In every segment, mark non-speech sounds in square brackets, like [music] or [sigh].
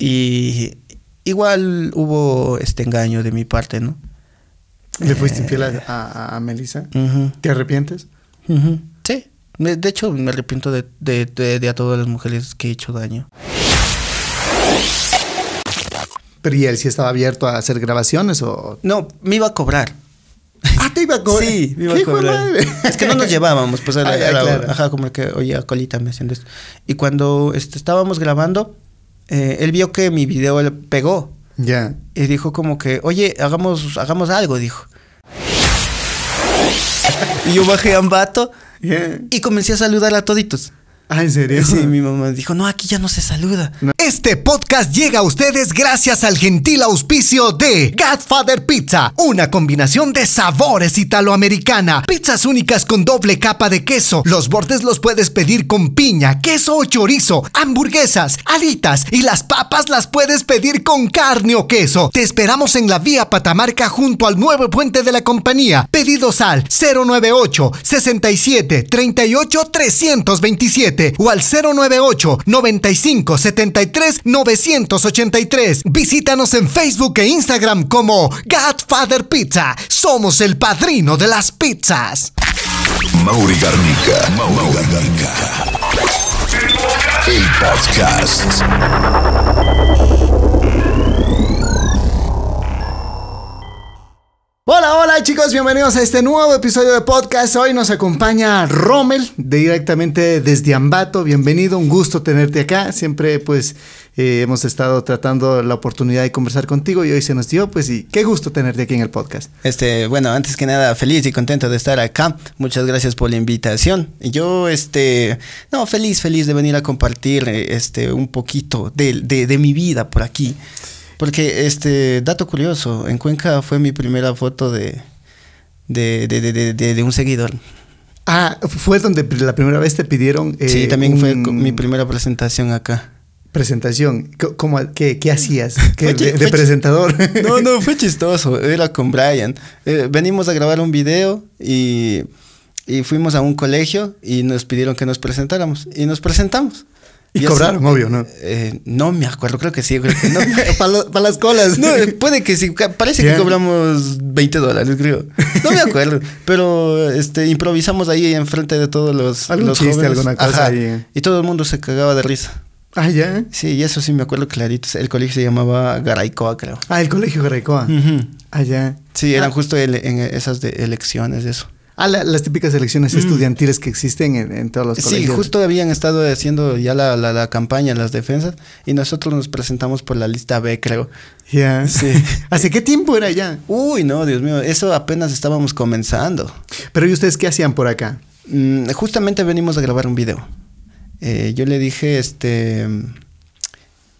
Y igual hubo este engaño de mi parte, ¿no? ¿Le fuiste infiel a, a, Melissa? ¿Te arrepientes? Sí. De hecho, me arrepiento de, de, de, a todas las mujeres que he hecho daño. ¿Pero y él sí estaba abierto a hacer grabaciones o...? No, me iba a cobrar. Ah, te iba a cobrar. [laughs] Sí, me iba a [laughs] cobrar. Es que no nos llevábamos, pues era, [laughs] ah, ajá, como que, oye, colita me haciendo esto. Y cuando este, estábamos grabando, eh, él vio que mi video le pegó. Ya. Y dijo como que, oye, hagamos, hagamos algo, dijo. [laughs] y yo bajé a Ambato y comencé a saludar a toditos. Ah, ¿en serio? Sí, mi mamá dijo, no, aquí ya no se saluda. Este podcast llega a ustedes gracias al gentil auspicio de Godfather Pizza, una combinación de sabores italoamericana, pizzas únicas con doble capa de queso, los bordes los puedes pedir con piña, queso o chorizo, hamburguesas, alitas y las papas las puedes pedir con carne o queso. Te esperamos en la vía Patamarca junto al nuevo puente de la compañía. Pedidos al 098 67 38 327 o al 098 95 73 983. Visítanos en Facebook e Instagram como Godfather Pizza. Somos el padrino de las pizzas. Mauri Garnica. Mauri Garnica. El podcast. Hola, hola chicos, bienvenidos a este nuevo episodio de podcast. Hoy nos acompaña Rommel directamente desde Ambato. Bienvenido, un gusto tenerte acá. Siempre pues eh, hemos estado tratando la oportunidad de conversar contigo y hoy se nos dio, pues y qué gusto tenerte aquí en el podcast. Este, bueno, antes que nada, feliz y contento de estar acá. Muchas gracias por la invitación. Yo, este, no, feliz, feliz de venir a compartir este un poquito de, de, de mi vida por aquí. Porque, este, dato curioso, en Cuenca fue mi primera foto de, de, de, de, un seguidor. Ah, fue donde la primera vez te pidieron. sí, eh, también fue mi primera presentación acá. Presentación, ¿Cómo, qué, qué, hacías? [laughs] de, presentador? [laughs] No, no, fue [laughs] chistoso. Era con Brian. Eh, venimos a grabar un video y, y fuimos a un colegio y nos pidieron que nos presentáramos. Y nos presentamos. Y, cobraron, obvio, ¿no? Eh, no me acuerdo, creo que sí. Creo que no. [laughs] para, las colas. No, puede que sí. Parece que cobramos 20 dólares, creo. No me acuerdo. [laughs] pero este, improvisamos ahí enfrente de todos los, los chiste, alguna cosa ahí. Y todo el mundo se cagaba de risa. Ah, ya. Sí, y eso sí me acuerdo clarito. El colegio se llamaba Garaicoa, creo. Ah, el colegio Garaicoa. Ah, ya. Sí, eran ah. justo en esas de elecciones, eso. Ah, las típicas elecciones mm. estudiantiles que existen en, todos los colegios. Sí, justo habían estado haciendo ya la, la, campaña, las defensas, y nosotros nos presentamos por la lista B, creo. Ya. Sí. [laughs] ¿Hace qué tiempo era ya? Uy, no, Dios mío, eso apenas estábamos comenzando. Pero ¿y ustedes qué hacían por acá? Mm, justamente venimos a grabar un video. Eh, yo le dije, este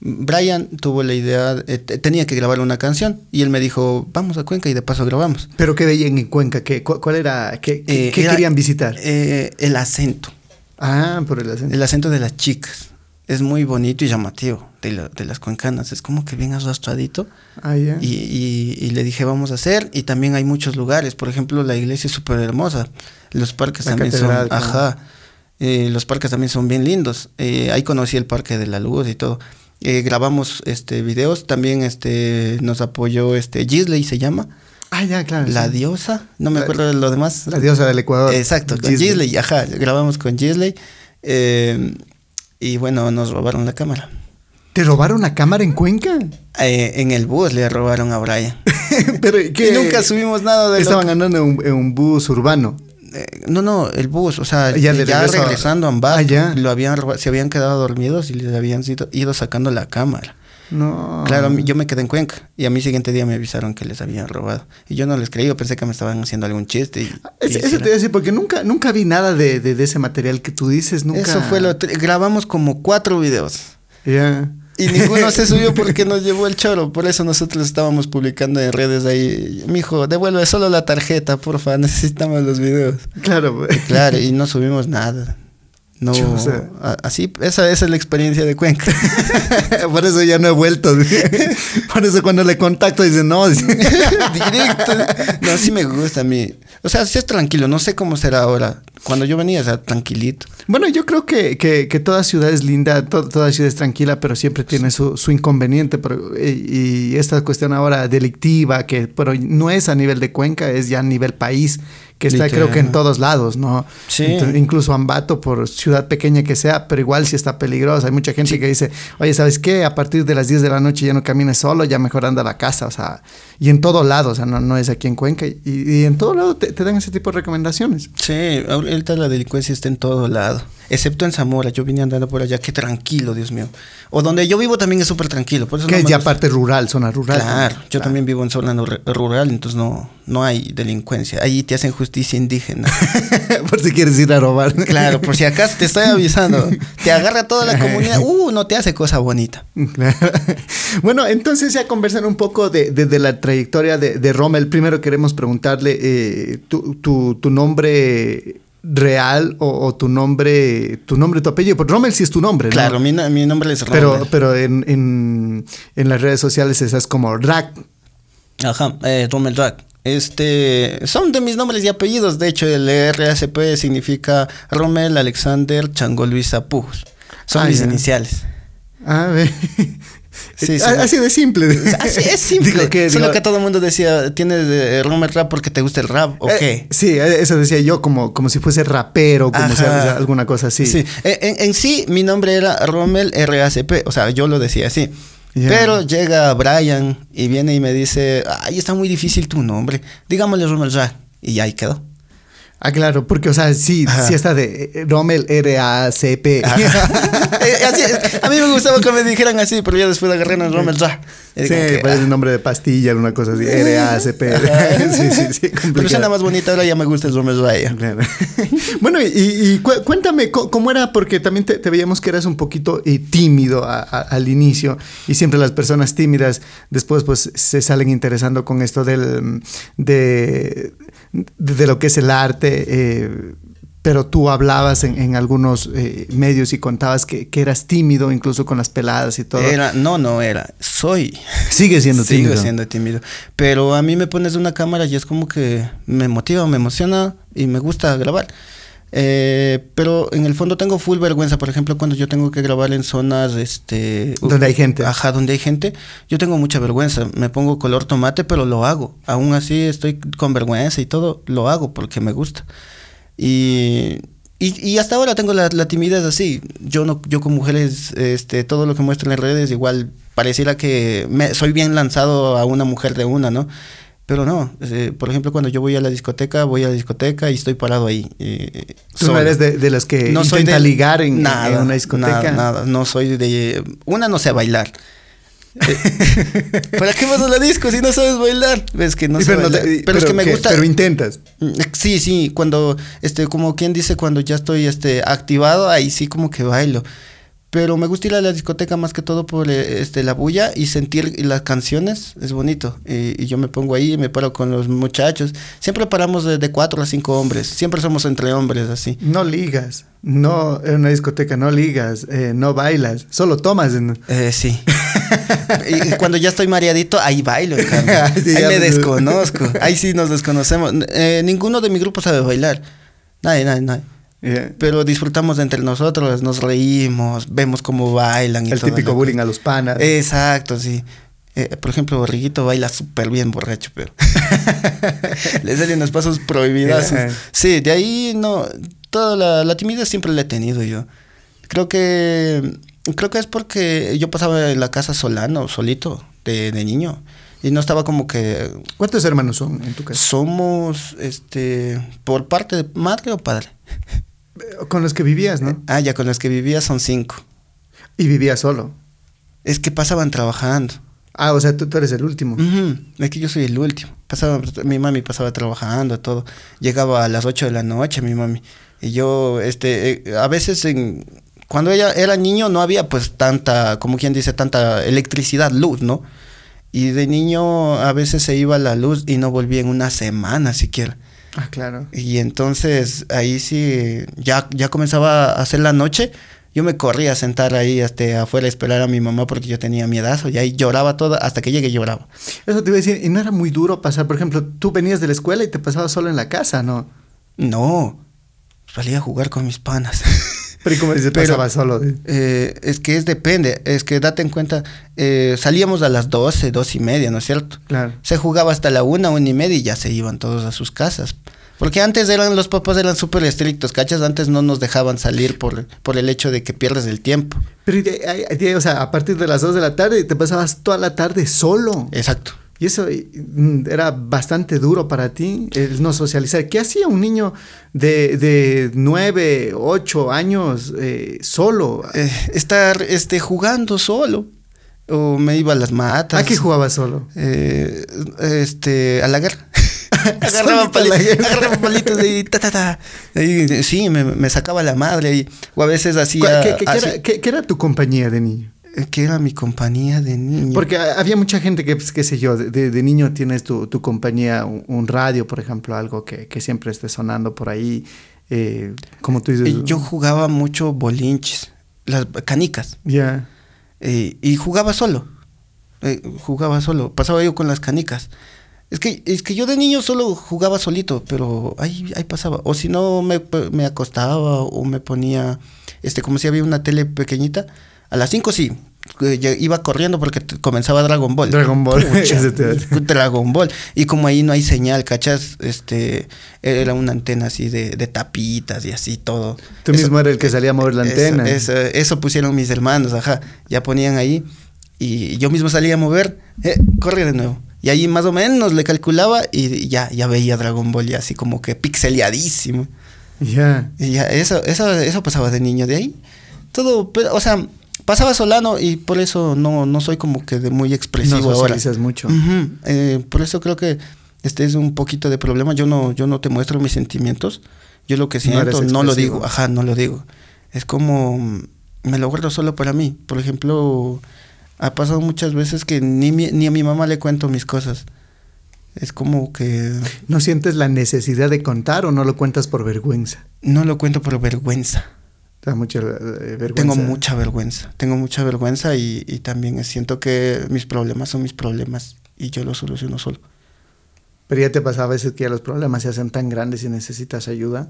Brian tuvo la idea, eh, tenía que grabar una canción y él me dijo, vamos a Cuenca y de paso grabamos. ¿Pero qué veían en Cuenca? ¿Qué, ¿Cuál era? ¿Qué, eh, querían visitar? Eh, el acento. Ah, por el acento. El acento de las chicas. Es muy bonito y llamativo de, de las cuencanas. Es como que bien arrastradito. Ah, ya. y, y, le dije, vamos a hacer. Y también hay muchos lugares. Por ejemplo, la iglesia es súper hermosa. Los parques también son. Ajá. los parques también son bien lindos. ahí conocí el Parque de la Luz y todo. Eh, grabamos este videos, también este nos apoyó este Gisley se llama. Ah, ya, claro. La diosa, no me acuerdo de lo demás. La diosa del Ecuador. Exacto, con Gisley, ajá, grabamos con Gisley. Eh, y bueno, nos robaron la cámara. ¿Te robaron la cámara en Cuenca? Eh, en el bus le robaron a Brian. [laughs] Pero ¿qué? Y nunca subimos nada de Estaban andando en un bus urbano. Eh, no, no, el bus, o sea, ya, regresando a Ambato, ah, lo habían se habían quedado dormidos y les habían ido, sacando la cámara. No. Claro, yo me quedé en Cuenca y a mí siguiente día me avisaron que les habían robado. Y yo no les creí, yo pensé que me estaban haciendo algún chiste. Y, eso te iba a decir, porque nunca, nunca vi nada de, de, ese material que tú dices, nunca. Eso fue lo. Grabamos como cuatro videos. Ya. Y ninguno se subió porque nos llevó el choro. Por eso nosotros estábamos publicando en redes ahí. Mijo, devuelve solo la tarjeta, porfa. [laughs] Necesitamos los videos. Claro, Claro, y no subimos nada. No, Chusa. a- así, esa, esa es la experiencia de Cuenca. [laughs] Por eso ya no he vuelto. [laughs] Por eso cuando le contacto dice no. [laughs] Directo. No, sí me gusta a mí. O sea, sí es tranquilo. No sé cómo será ahora. Cuando yo venía, o sea, tranquilito. Bueno, yo creo que, que, que toda ciudad es linda, to- toda ciudad es tranquila, pero siempre tiene su, su inconveniente. Pero, y, y esta cuestión ahora delictiva, que pero no es a nivel de Cuenca, es ya a nivel país, que está Literal. creo que en todos lados, ¿no? Sí. Entonces, incluso Ambato, por ciudad pequeña que sea, pero igual sí está peligrosa. Hay mucha gente que dice, oye, ¿sabes qué? A partir de las 10 de la noche ya no camines solo, ya mejor anda a la casa, o sea, y en todo lado, o sea, no, no es aquí en Cuenca, y, y en todo lado te, te dan ese tipo de recomendaciones. Sí, ahorita la delincuencia está en todo lado. Excepto en Zamora. Yo vine andando por allá. Qué tranquilo, Dios mío. O donde yo vivo también es súper tranquilo. Por eso Que no es ya parte rural, zona rural. Claro, yo Claro. también vivo en zona rural, entonces no, no hay delincuencia. Ahí te hacen justicia indígena. [laughs] por si quieres ir a robar. Claro, por si acaso te estoy avisando. Te agarra toda la comunidad. [laughs] Uh, no te hace cosa bonita. Claro. Bueno, entonces ya conversan un poco de, de- de la trayectoria de, de Rommel. Primero queremos preguntarle eh, tu, tu- tu nombre real o, o tu nombre, tu nombre, tu apellido. Porque Rommel sí es tu nombre, ¿no? Claro, mi, mi nombre es Pero, Rommel. pero en, en, en las redes sociales estás como Rack. Ajá, eh, Rommel Rack. Este, son de mis nombres y apellidos. De hecho, el RACP significa Rommel Alexander Chango Luis Apujos. Son Ah, mis iniciales. A ver. [laughs] Sí. Así de simple. Así es simple. Digo que, Solo digo, que todo el mundo decía, ¿tienes Rommel Rap porque te gusta el rap o eh, qué? sí, eso decía yo como, como si fuese rapero, como si alguna cosa así. Sí, Eh, En, en sí mi nombre era Rommel RACP, o sea, yo lo decía así. Pero llega Brian y viene y me dice, ay, está muy difícil tu nombre, digámosle Rommel Rack. Y ahí quedó. Ah, claro, porque, o sea, sí, Ajá. sí está de eh, Rommel R-A-C-P. [laughs] Eh, a mí me gustaba que me dijeran así, pero ya después agarraron Rommel Rack. Y Sí, como que, parece ah. un nombre de pastilla, una cosa así. R-A-C-P. [laughs] [laughs] Sí, sí, sí. Pero complicado. suena más bonita, ahora ya me gusta el Rommel Rack. Claro. bueno, y, y cu- cuéntame cómo era, porque también te, te veíamos que eras un poquito eh, tímido a- a- al inicio, y siempre las personas tímidas después pues se salen interesando con esto del, de, de, lo que es el arte. eh, pero tú hablabas en, en algunos eh, medios y contabas que, que eras tímido, incluso con las peladas y todo. Era, no, no era, soy. Sigue siendo Sigo tímido. siendo tímido. Pero a mí me pones una cámara y es como que me motiva, me emociona y me gusta grabar. Eh, pero en el fondo tengo full vergüenza, por ejemplo, cuando yo tengo que grabar en zonas, este... Donde hay gente. Ajá, donde hay gente, yo tengo mucha vergüenza. Me pongo color tomate, pero lo hago. Aún así estoy con vergüenza y todo, lo hago porque me gusta. Y, y, y hasta ahora tengo la, la timidez así. Yo no, yo con mujeres, este, todo lo que muestro en las redes, igual pareciera que me, soy bien lanzado a una mujer de una, ¿no? Pero no, eh, por ejemplo, cuando yo voy a la discoteca, voy a la discoteca y estoy parado ahí. eh, Tú no eres de, de los que No soy de- ligar en, nada, en una discoteca. Nada, nada, no soy de... Una no sé bailar. [laughs] ¿Para qué vas a la disco si no sabes bailar? Ves que no Sí, sé pero, no bailar. te- pero, es que me gusta... Pero intentas. Mm, Sí, sí, cuando, este, como quien dice, cuando ya estoy, este, activado, ahí sí como que bailo. Pero me gusta ir a la discoteca más que todo por, eh, este, la bulla y sentir las canciones, es bonito. Y, y yo me pongo ahí y me paro con los muchachos. Siempre paramos de, de cuatro a cinco hombres, siempre somos entre hombres, así. No ligas. No, en una discoteca no ligas, eh, no bailas, solo tomas. En... Eh, sí. y cuando ya estoy mareadito, ahí bailo, cambio. [laughs] Sí, ahí me desconozco. [laughs] Ahí sí nos desconocemos. Eh, ninguno de mi grupo sabe bailar. Nadie, nadie, nadie. Yeah. Pero disfrutamos entre nosotros, nos reímos, vemos cómo bailan y El toda típico bullying a los panas. Exacto, sí. Eh, por ejemplo, Borriguito baila súper bien borracho, pero [laughs] le salen los pasos prohibidos. Yeah. Sí, de ahí no, toda la, la timidez siempre la he tenido yo. Creo que creo que es porque yo pasaba en la casa solano, solito, de, de niño. Y no estaba como que ¿Cuántos hermanos son en tu casa? somos este por parte de madre o padre. Con los que vivías, ¿no? Ah, ya con los que vivía son cinco. Y vivías solo. Es que pasaban trabajando. Ah, o sea, tú, tú eres el último. Ujú, Es que yo soy el último. Pasaba, mi mami pasaba trabajando, todo. Llegaba a las 8 de la noche, mi mami. Y yo, este, eh, a veces en, cuando ella era niño no había pues tanta, como quien dice, tanta electricidad, luz, ¿no? Y de niño a veces se iba la luz y no volvía en una semana siquiera. Ah, claro. Y entonces ahí sí, ya, ya comenzaba a hacer la noche. Yo me corría a sentar ahí hasta afuera a esperar a mi mamá porque yo tenía miedazo y ahí lloraba todo, hasta que llegué lloraba. Eso te iba a decir, y no era muy duro pasar, por ejemplo, tú venías de la escuela y te pasabas solo en la casa, ¿no? No, salía a jugar con mis panas. [laughs] Pero ¿y cómo se Pero- pasaba solo? Eh, es que es depende, es que date en cuenta, eh, salíamos a las 12, dos y media, ¿no es cierto? Claro. Se jugaba hasta la una, una y media y ya se iban todos a sus casas. Porque antes eran, los papás eran súper estrictos, ¿cachas? Antes no nos dejaban salir por, por el hecho de que pierdes el tiempo. Pero, o sea, a partir de las 2 de la tarde te pasabas toda la tarde solo. Exacto. Y eso mm, era bastante duro para ti, el no socializar. ¿Qué hacía un niño de, de 9, 8 años eh, solo? Eh, estar este, jugando solo. O me iba a las matas. ¿A qué jugaba solo? Eh, este, a la guerra. [laughs] Agarraba, pali- agarraba palitos y ta, ta, ta. Y, sí, me, me sacaba la madre. Y, o a veces hacía. ¿Qué, qué- qué así- era, qué- qué era tu compañía de niño? Eh, que era mi compañía de niño. Porque ha- había mucha gente que, pues, qué sé yo, de, de- niño tienes tu, tu compañía, un, un radio, por ejemplo, algo que, que siempre esté sonando por ahí. eh, como tú dices. Eh, yo jugaba mucho bolinches, las canicas. Ya. eh, y jugaba solo. Eh, jugaba solo. Pasaba yo con las canicas. Es que, es que yo de niño solo jugaba solito, pero ahí, ahí pasaba. O si no, me, me acostaba o me ponía, este, como si había una tele pequeñita. A las 5 sí, iba corriendo porque comenzaba Dragon Ball. Dragon Ball, Pucha. [laughs] [laughs] Dragon Ball. Y como ahí no hay señal, ¿cachas? Este, era una antena así de, de tapitas y así todo. Tú Eso- mismo era el que salía a mover la antena. Eso, eso pusieron mis hermanos, ajá. Ya ponían ahí y yo mismo salía a mover, eh, corre de nuevo. Y ahí más o menos le calculaba y ya, ya veía Dragon Ball ya así como que pixeleadísimo. Ya. Y ya, eso, eso, eso pasaba de niño de ahí. Todo, pero, o sea, pasaba solano y por eso no, no soy como que de muy expresivo No ahora. mucho. Eh, por eso creo que este es un poquito de problema. Yo no, yo no te muestro mis sentimientos. Yo lo que siento no, lo digo. Ajá, no lo digo. Es como mm, me lo guardo solo para mí. Por ejemplo, ha pasado muchas veces que ni, mi- ni a mi mamá le cuento mis cosas. Es como que ¿No sientes la necesidad de contar o no lo cuentas por vergüenza? no lo cuento por vergüenza. Te da mucha eh, vergüenza. Tengo mucha vergüenza. Tengo mucha vergüenza y, y también siento que mis problemas son mis problemas y yo los soluciono solo. Pero ya te pasa a veces que ya los problemas se hacen tan grandes y necesitas ayuda.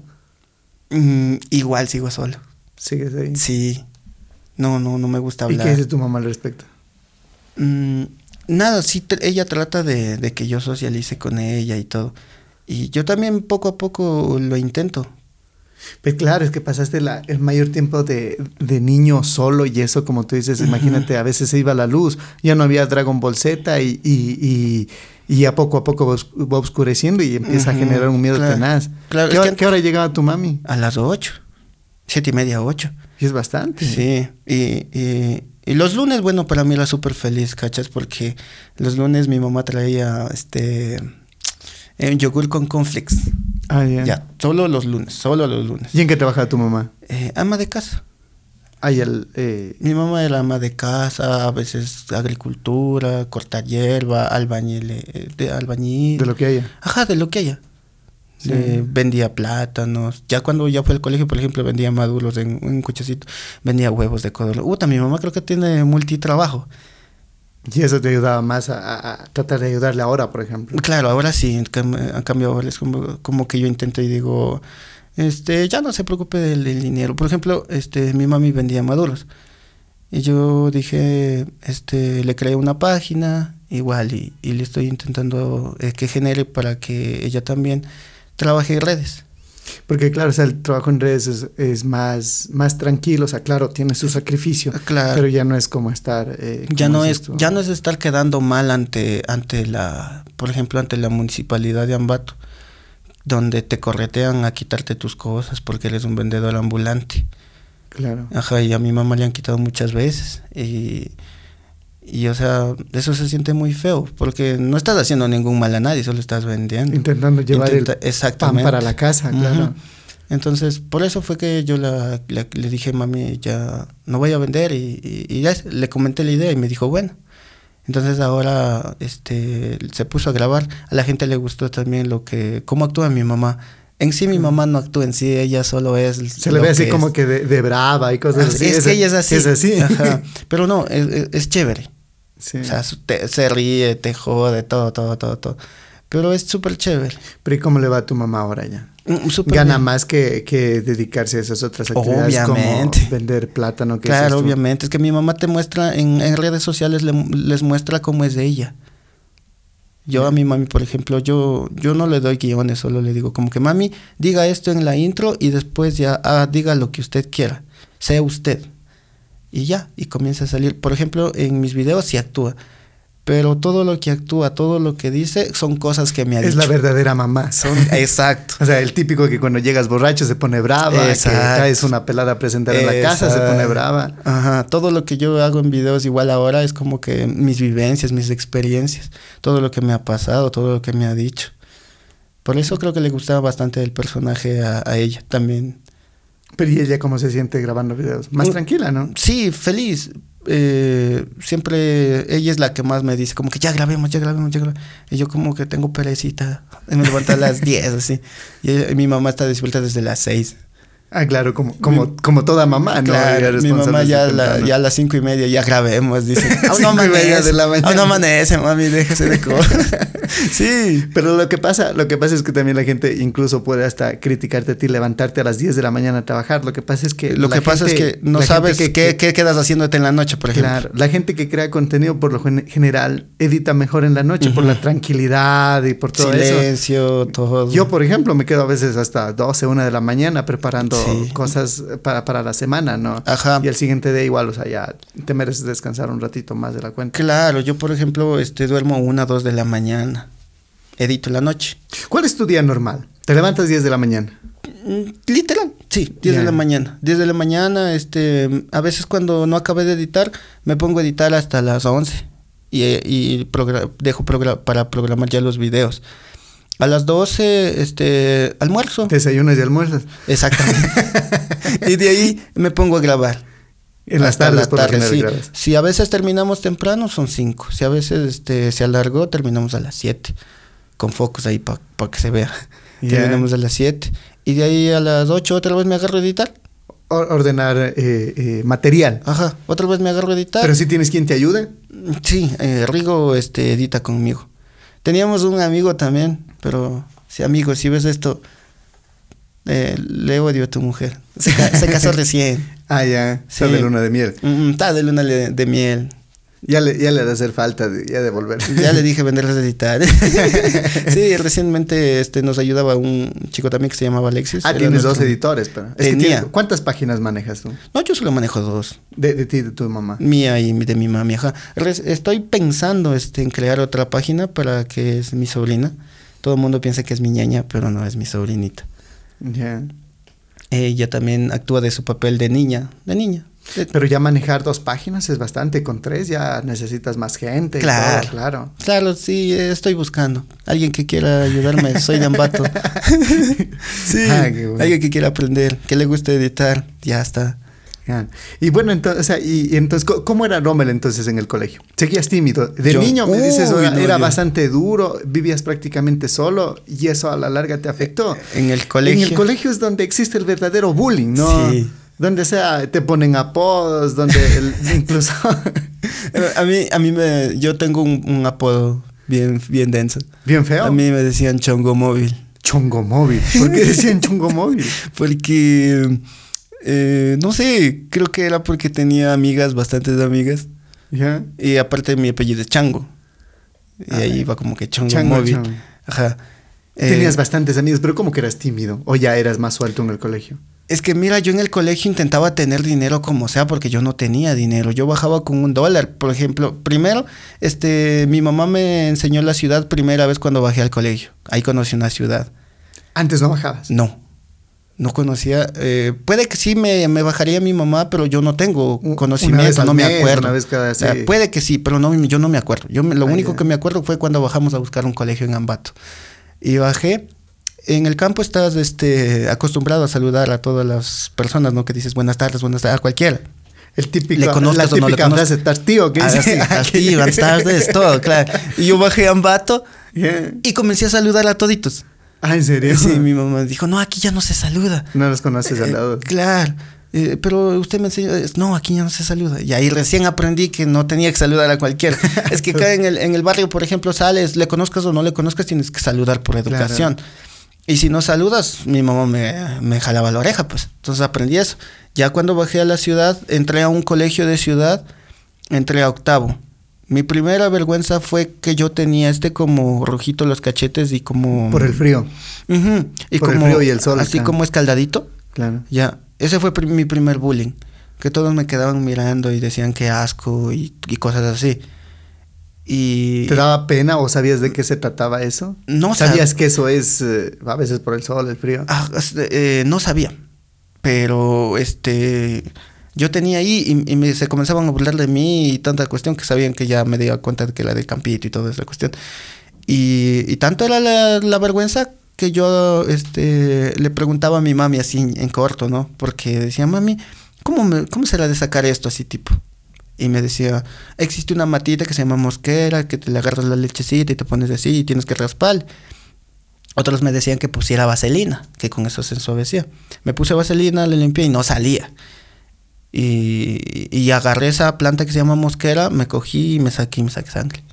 Mm, igual sigo solo. Sigues ahí. Sí. No, no, no me gusta ¿Y hablar. qué dice tu mamá al respecto? Mm, nada, sí, ella trata de, de que yo socialice con ella y todo. Y yo también poco a poco lo intento. Pues claro, es que pasaste la- el mayor tiempo de, de niño solo y eso, como tú dices, imagínate, a veces se iba la luz, ya no había Dragon Ball Z y, y, y, y ya poco a poco va os- va oscureciendo y empieza a generar un miedo claro, tenaz. claro, ¿Qué, es hora, que- qué hora llegaba tu mami? A las ocho. Siete y media, ocho. Y es bastante. Sí. Y, y, y los lunes, bueno, para mí era súper feliz, ¿cachas? Porque los lunes mi mamá traía este eh, yogur con conflicts. Ah, ya. Ya, solo los lunes, solo los lunes. ¿Y en qué trabajaba tu mamá? Eh, ama de casa. Ahí el, eh, Mi mamá era ama de casa, a veces agricultura, cortar hierba, albañil, eh, de albañil. de lo que haya. Ajá, de lo que haya. Sí. Eh, vendía plátanos. Ya cuando ya fue al colegio, por ejemplo, vendía maduros en un cochecito. Vendía huevos de codorniz. Uta, mi mamá creo que tiene multitrabajo. Y eso te ayudaba más a, tratar de ayudarle ahora, por ejemplo. Claro, ahora sí, a cambio ahora es como, que yo intento y digo, este, ya no se preocupe del, dinero. Por ejemplo, este, mi mami vendía maduros. Y yo dije, este, le creé una página, igual, y, y le estoy intentando eh, que genere para que ella también trabaje en redes. Porque claro, o sea, el trabajo en redes es, es más, más tranquilo, o sea, claro, tiene su sacrificio, Claro. pero ya no es como estar... eh, ya no es ya no es estar quedando mal ante ante la por ejemplo ante la municipalidad de Ambato donde te corretean a quitarte tus cosas porque eres un vendedor ambulante Claro. ajá y a mi mamá le han quitado muchas veces y y o sea eso se siente muy feo porque no estás haciendo ningún mal a nadie solo estás vendiendo Intentando llevar Intenta- el pan exactamente. para la casa, claro. Entonces, por eso fue que yo la, la- le dije, mami, ya no voy a vender y, y- y ya le comenté la idea y me dijo, bueno. Entonces ahora este, se puso a grabar. A la gente le gustó también lo que, cómo actúa mi mamá. En sí mi mamá no actúa en sí, ella solo es... Se le ve así como es. que de, de brava y cosas Ah, así. Es que ella es así. Es así. Ajá. [laughs] Pero no, es, es- es chévere. Sí. O sea, te- se ríe, te jode, todo, todo, todo, todo. Pero es súper chévere. Pero ¿y cómo le va a tu mamá ahora ya? Mm, súper Gana bien. más que, que dedicarse a esas otras actividades Obviamente. como vender plátano. que Claro, obviamente. Es que mi mamá te muestra, en, en redes sociales le- les muestra cómo es de ella. Yo a mi mami, por ejemplo, yo, yo no le doy guiones, solo le digo como que mami, diga esto en la intro y después ya ah, diga lo que usted quiera, sea usted. Y ya, y comienza a salir. Por ejemplo, en mis videos sí actúa, pero todo lo que actúa, todo lo que dice son cosas que me ha Es dicho. la verdadera mamá. Son, [laughs] exacto. O sea, el típico que cuando llegas borracho se pone brava, Exacto. que traes una pelada a presentar en la casa, se pone brava. Ajá, todo lo que yo hago en videos igual ahora es como que mis vivencias, mis experiencias, todo lo que me ha pasado, todo lo que me ha dicho. Por eso creo que le gustaba bastante el personaje a, a ella también. Pero ¿y ella cómo se siente grabando videos? Más Mm. tranquila, ¿no? Sí, feliz. Eh, siempre ella es la que más me dice, como que ya grabemos, ya grabemos, ya grabemos. Y yo como que tengo perecita. Y me levanto a las [laughs] 10, así. Y ella- mi mamá está despierta desde las 6. Ah, claro, como, como, como toda mamá, ¿no? Claro, mi mamá ya, la- ya a las cinco y media ya grabemos, dice. [laughs] Aún no amanece, de la mañana. aún no amanece, mami, déjese de cosas. [laughs] sí. Pero lo que pasa, lo que pasa es que también la gente incluso puede hasta criticarte a ti, levantarte a las 10 de la mañana a trabajar. Lo que pasa es que Lo la que pasa es gente- que no sabes gente qué, que- qué quedas haciéndote en la noche, por ejemplo. Claro, la gente que crea contenido por lo gen- general edita mejor en la noche por Ujú. la tranquilidad y por todo eso. Silencio, todo. Yo, por ejemplo, me quedo a veces hasta 12, 1 de la mañana preparando Sí. cosas para, para la semana, ¿no? Ajá. Y el siguiente día igual, o sea, ya te mereces descansar un ratito más de la cuenta. Claro, yo por ejemplo este, duermo una, dos de la mañana. Edito la noche. ¿Cuál es tu día normal? Te levantas 10 de la mañana. Mm, Literal, sí, 10 Ya. de la mañana. 10 de la mañana, este, a veces cuando no acabé de editar, me pongo a editar hasta las 11 y, y progra- dejo progra- para programar ya los videos. A las 12, este, almuerzo. Desayunas y almuerzas. Exactamente. [laughs] y de ahí me pongo a grabar. En las tardes la por tarde, sí. grabas. Si a veces terminamos temprano, son 5. Si a veces este, se alargó, terminamos a las 7. Con focos ahí para que se vea. Terminamos a las 7. Y de ahí a las 8 otra vez me agarro a editar. Or- ordenar eh, eh, material. Ajá, otra vez me agarro a editar. Pero si tienes quien te ayude. Sí, eh, Rigo este, edita conmigo. Teníamos un amigo también, pero si amigo, si ves esto, eh, le odio a tu mujer. Se, ca- se casó [laughs] recién. Ah, ya. Está Sí. de luna de miel. Mm, Está de luna de, de miel. Ya le, ya le ha de hacer falta de, ya devolver. [laughs] Ya le dije venderlas de editar. [laughs] sí, recientemente este, nos ayudaba un chico también que se llamaba Alexis. Ah, tienes dos editores, pero. es que Tenía. tienes- ¿Cuántas páginas manejas tú? No, yo solo manejo dos. De, de ti de tu mamá. Mía y de mi mami. Ajá. Estoy pensando este, en crear otra página para que es mi sobrina. Todo el mundo piensa que es mi ñaña, pero no, es mi sobrinita. Ya. Ella también actúa de su papel de niña. De niña. Pero ya manejar dos páginas es bastante. Con tres ya necesitas más gente. Claro. todo, claro. Claro, sí, estoy buscando. Alguien que quiera ayudarme, soy de Ambato. [laughs] sí, Ah, bueno. alguien que quiera aprender, que le guste editar, ya está. Y bueno, entonces, o sea, y, y entonces, ¿cómo- ¿cómo era Rommel entonces en el colegio? ¿Seguías tímido? De Yo- niño me dices, era, no, bastante duro, vivías prácticamente solo y eso a la larga te afectó. En el colegio. En el colegio es donde existe el verdadero bullying, ¿no? Sí. Donde sea, te ponen apodos, donde el- [laughs] incluso... A mí, a mí me, yo tengo un, un apodo bien, bien denso. Bien feo. A mí me decían chongo móvil. Chongo móvil. ¿Por qué decían chongo móvil? [laughs] Porque, eh, no sé, creo que era porque tenía amigas, bastantes amigas. ¿Ya? Y aparte mi apellido es Chango. Y Ah, ahí iba como que chongo, Chango, móvil. chango. Ajá. Eh, Tenías bastantes amigos, pero ¿cómo que eras tímido? ¿O ya eras más suelto en el colegio? Es que mira, yo en el colegio intentaba tener dinero como sea porque yo no tenía dinero. Yo bajaba con un dólar, por ejemplo. Primero, este, mi mamá me enseñó la ciudad primera vez cuando bajé al colegio. Ahí conocí una ciudad. Antes no bajabas. No, no conocía. eh, puede que sí me, me bajaría mi mamá, pero yo no tengo conocimiento, no me acuerdo. una vez cada- O sea, sí. puede que sí, pero no, yo no me acuerdo. Yo me- lo Ah, único que me acuerdo fue cuando bajamos a buscar un colegio en Ambato. Y bajé. En el campo estás este, acostumbrado a saludar a todas las personas, ¿no? Que dices buenas tardes, buenas tardes, a cualquiera. El típico, ¿Le conozcas la o no le conozcas? estás tío, que Ah, dice. sí, [laughs] estás tío, buenas tardes, todo, claro. Y yo bajé a Ambato Yeah. y comencé a saludar a toditos. Ah, ¿en serio? Sí, mi mamá dijo, no, aquí ya no se saluda. No los conoces al Eh, lado. [laughs] claro. Eh, pero usted me enseñó, no, aquí ya no se saluda. Y ahí recién aprendí que no tenía que saludar a cualquiera. [laughs] es que acá en el, en el barrio, por ejemplo, sales, le conozcas o no le conozcas, tienes que saludar por educación. Y si no saludas, mi mamá me, me jalaba la oreja, pues. Entonces aprendí eso. Ya cuando bajé a la ciudad, entré a un colegio de ciudad, entré a octavo. Mi primera vergüenza fue que yo tenía este como rojito los cachetes y como... Por el frío, Ujú, y por el como, frío y el sol Así como escaldadito. claro. Ya, ese fue mi primer bullying. Que todos me quedaban mirando y decían que asco y, y cosas así. Y. ¿Te daba pena o sabías de qué se trataba eso? No ¿Sabías sab- que eso es eh, a veces por el sol, el frío? Ah, eh, no sabía. Pero este. Yo tenía ahí y, y me, se comenzaban a burlar de mí y tanta cuestión que sabían que ya me daba cuenta de que era de Campito y toda esa cuestión. Y, y tanto era la, la vergüenza que yo este, le preguntaba a mi mami así en corto, ¿no? Porque decía, mami, ¿cómo, me, ¿cómo será de sacar esto así tipo? Y me decía, existe una matita que se llama mosquera, que te le agarras la lechecita y te pones así y tienes que raspar. Otros me decían que pusiera vaselina, que con eso se ensuavecía. Me puse vaselina, le limpié y no salía. Y, y agarré esa planta que se llama mosquera, me cogí y me saqué me saqué sangre.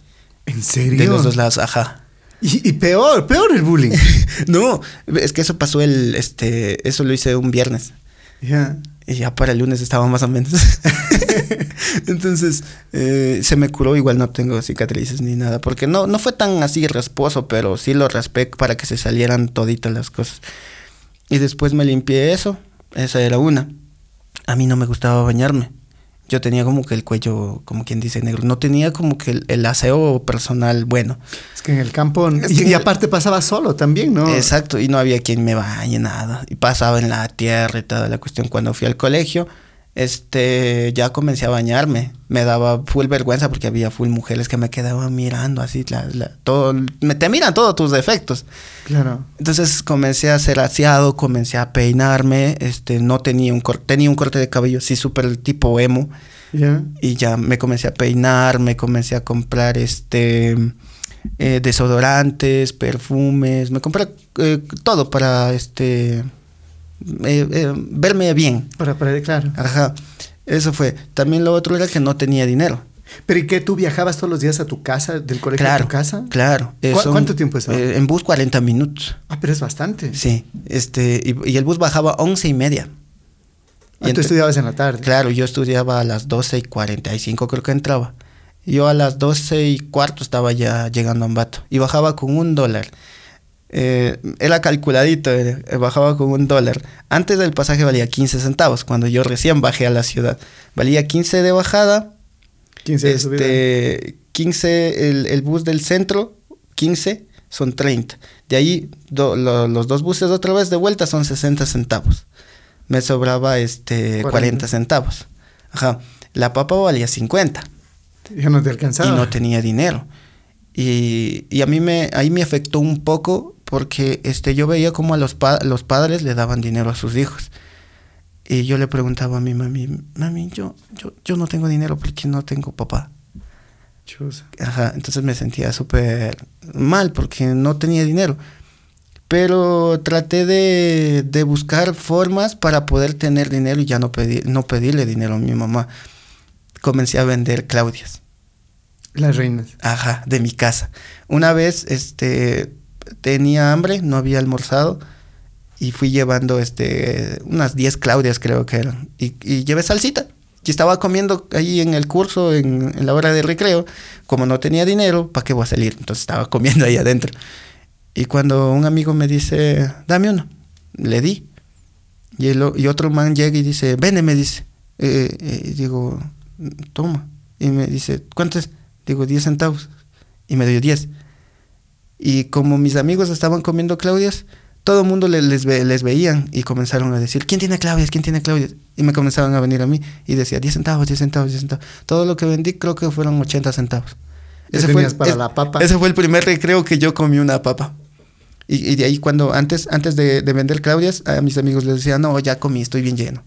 ¿En serio? De los dos lados, ajá. Y, y peor, peor el bullying. [laughs] no, es que eso pasó el, este, eso lo hice un viernes. Ya. Y ya para el lunes estaba más o menos. [laughs] Entonces, eh, se me curó, igual no tengo cicatrices ni nada, porque no, no fue tan así rasposo, pero sí lo raspé para que se salieran toditas las cosas. Y después me limpié eso, esa era una. A mí no me gustaba bañarme. Yo tenía como que el cuello, como quien dice, negro. No tenía como que el, el aseo personal bueno. Es que en el campo. Es y, y aparte pasaba solo también, ¿no? Exacto, y no había quien me bañe nada. Y pasaba en la tierra y toda la cuestión. Cuando fui al colegio, este, ya comencé a bañarme. Me daba full vergüenza porque había full mujeres que me quedaban mirando así, la, la- todo, me, te miran todos tus defectos. Claro. Entonces comencé a ser aseado, comencé a peinarme, este, no tenía un corte, tenía un corte de cabello así súper tipo emo. Y ya me comencé a peinar, me comencé a comprar este eh, desodorantes, perfumes, me compré eh, todo para este eh, eh, verme bien. Para, para, claro. Ajá. Eso fue. También lo otro era que no tenía dinero. ¿Pero y qué? ¿Tú viajabas todos los días a tu casa, del colegio Claro. a tu casa? Claro. Eh, ¿Cu- cuánto tiempo eso? eh, en bus 40 minutos. Ah, pero es bastante. Sí. Este, y, y el bus bajaba 11 y media. Ah, tú entre- estudiabas en la tarde. Claro, yo estudiaba a las 12 y 45 creo que entraba. Yo a las 12 y cuarto estaba ya llegando a Ambato y bajaba con un dólar. Eh, era calculadito, eh, bajaba con un dólar. Antes del pasaje valía 15 centavos, cuando yo recién bajé a la ciudad. Valía 15 de bajada, 15 de subida. este, 15 el, el bus del centro, 15 son 30. De ahí do- lo- los dos buses otra vez de vuelta son 60 centavos. Me sobraba este 40, 40 centavos. Ajá. La papa valía 50 Ya no te alcanzaba. y no tenía dinero. Y, y a mí me, ahí me afectó un poco porque este, yo veía como a los, pa- los padres le daban dinero a sus hijos. Y yo le preguntaba a mi mami, mami, yo, yo, yo no tengo dinero porque no tengo papá. Chusa. Ajá, entonces me sentía súper mal porque no tenía dinero. Pero traté de, de buscar formas para poder tener dinero y ya no, pedir, no pedirle dinero a mi mamá. Comencé a vender Claudias. Las reinas. Ajá, de mi casa. Una vez, este, tenía hambre, no había almorzado y fui llevando, este, unas 10 Claudias creo que eran. Y, y llevé salsita. Y estaba comiendo ahí en el curso, en, la hora de recreo. Como no tenía dinero, ¿para qué voy a salir? Entonces estaba [laughs] comiendo ahí adentro. Y cuando un amigo me dice, dame uno, le di. Y, y otro man llega y dice, vende, me dice. Eh, eh, y digo, toma. Y me dice, ¿cuánto es? Digo, 10 centavos. Y me dio 10. Y como mis amigos estaban comiendo Claudias, todo el mundo le- les, ve- les veían y comenzaron a decir, ¿quién tiene Claudias? ¿Quién tiene Claudias? Y me comenzaban a venir a mí y decía, 10 centavos, 10 centavos, 10 centavos. Todo lo que vendí creo que fueron 80 centavos. ¿Qué fue, para la papa? Ese fue el primer recreo que yo comí una papa. Y, y de ahí cuando, antes, antes de, de vender Claudias, a mis amigos les decía, no, ya comí, estoy bien lleno.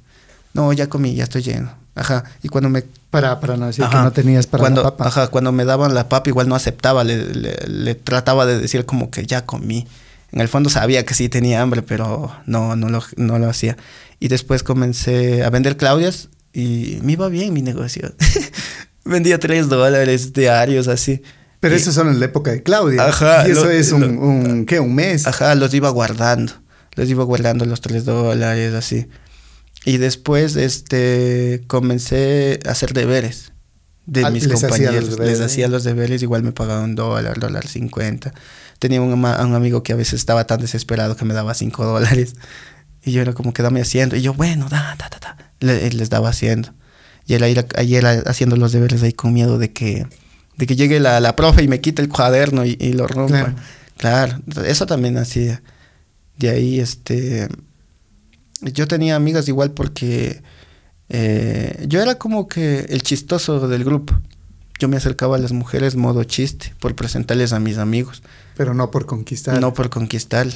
No, ya comí, ya estoy lleno. Ajá. Y cuando me Para, para no decir Ajá. que no tenías para cuando, la papa. Ajá, cuando me daban la papa igual no aceptaba, le, le- le trataba de decir como que ya comí. En el fondo sabía que sí tenía hambre, pero no, no lo, no lo hacía. Y después comencé a vender Claudias y me iba bien mi negocio. [laughs] Vendía tres dólares diarios así. Pero Y- eso son en la época de Claudia. Ajá, Y eso lo- es un, lo- un, ¿qué? Un mes. Ajá, los iba guardando. Los iba guardando los tres dólares, así. Y después, este, comencé a hacer deberes de Ah, mis les hacía compañeros. deberes, les ¿eh? hacía los deberes, igual me pagaba un dólar, dólar cincuenta. Tenía un, ama- un amigo que a veces estaba tan desesperado que me daba cinco dólares. Y yo era como que dame haciendo. Y yo, bueno, da, da, da, da. Le- él les daba haciendo. Y él ahí, ahí haciendo los deberes ahí con miedo de que, de que llegue la, la profe y me quite el cuaderno y, y lo rompa. Claro. Claro, eso también hacía. De ahí, este, yo tenía amigas igual porque eh, yo era como que el chistoso del grupo. Yo me acercaba a las mujeres modo chiste por presentarles a mis amigos, Pero no por conquistar. no por conquistar.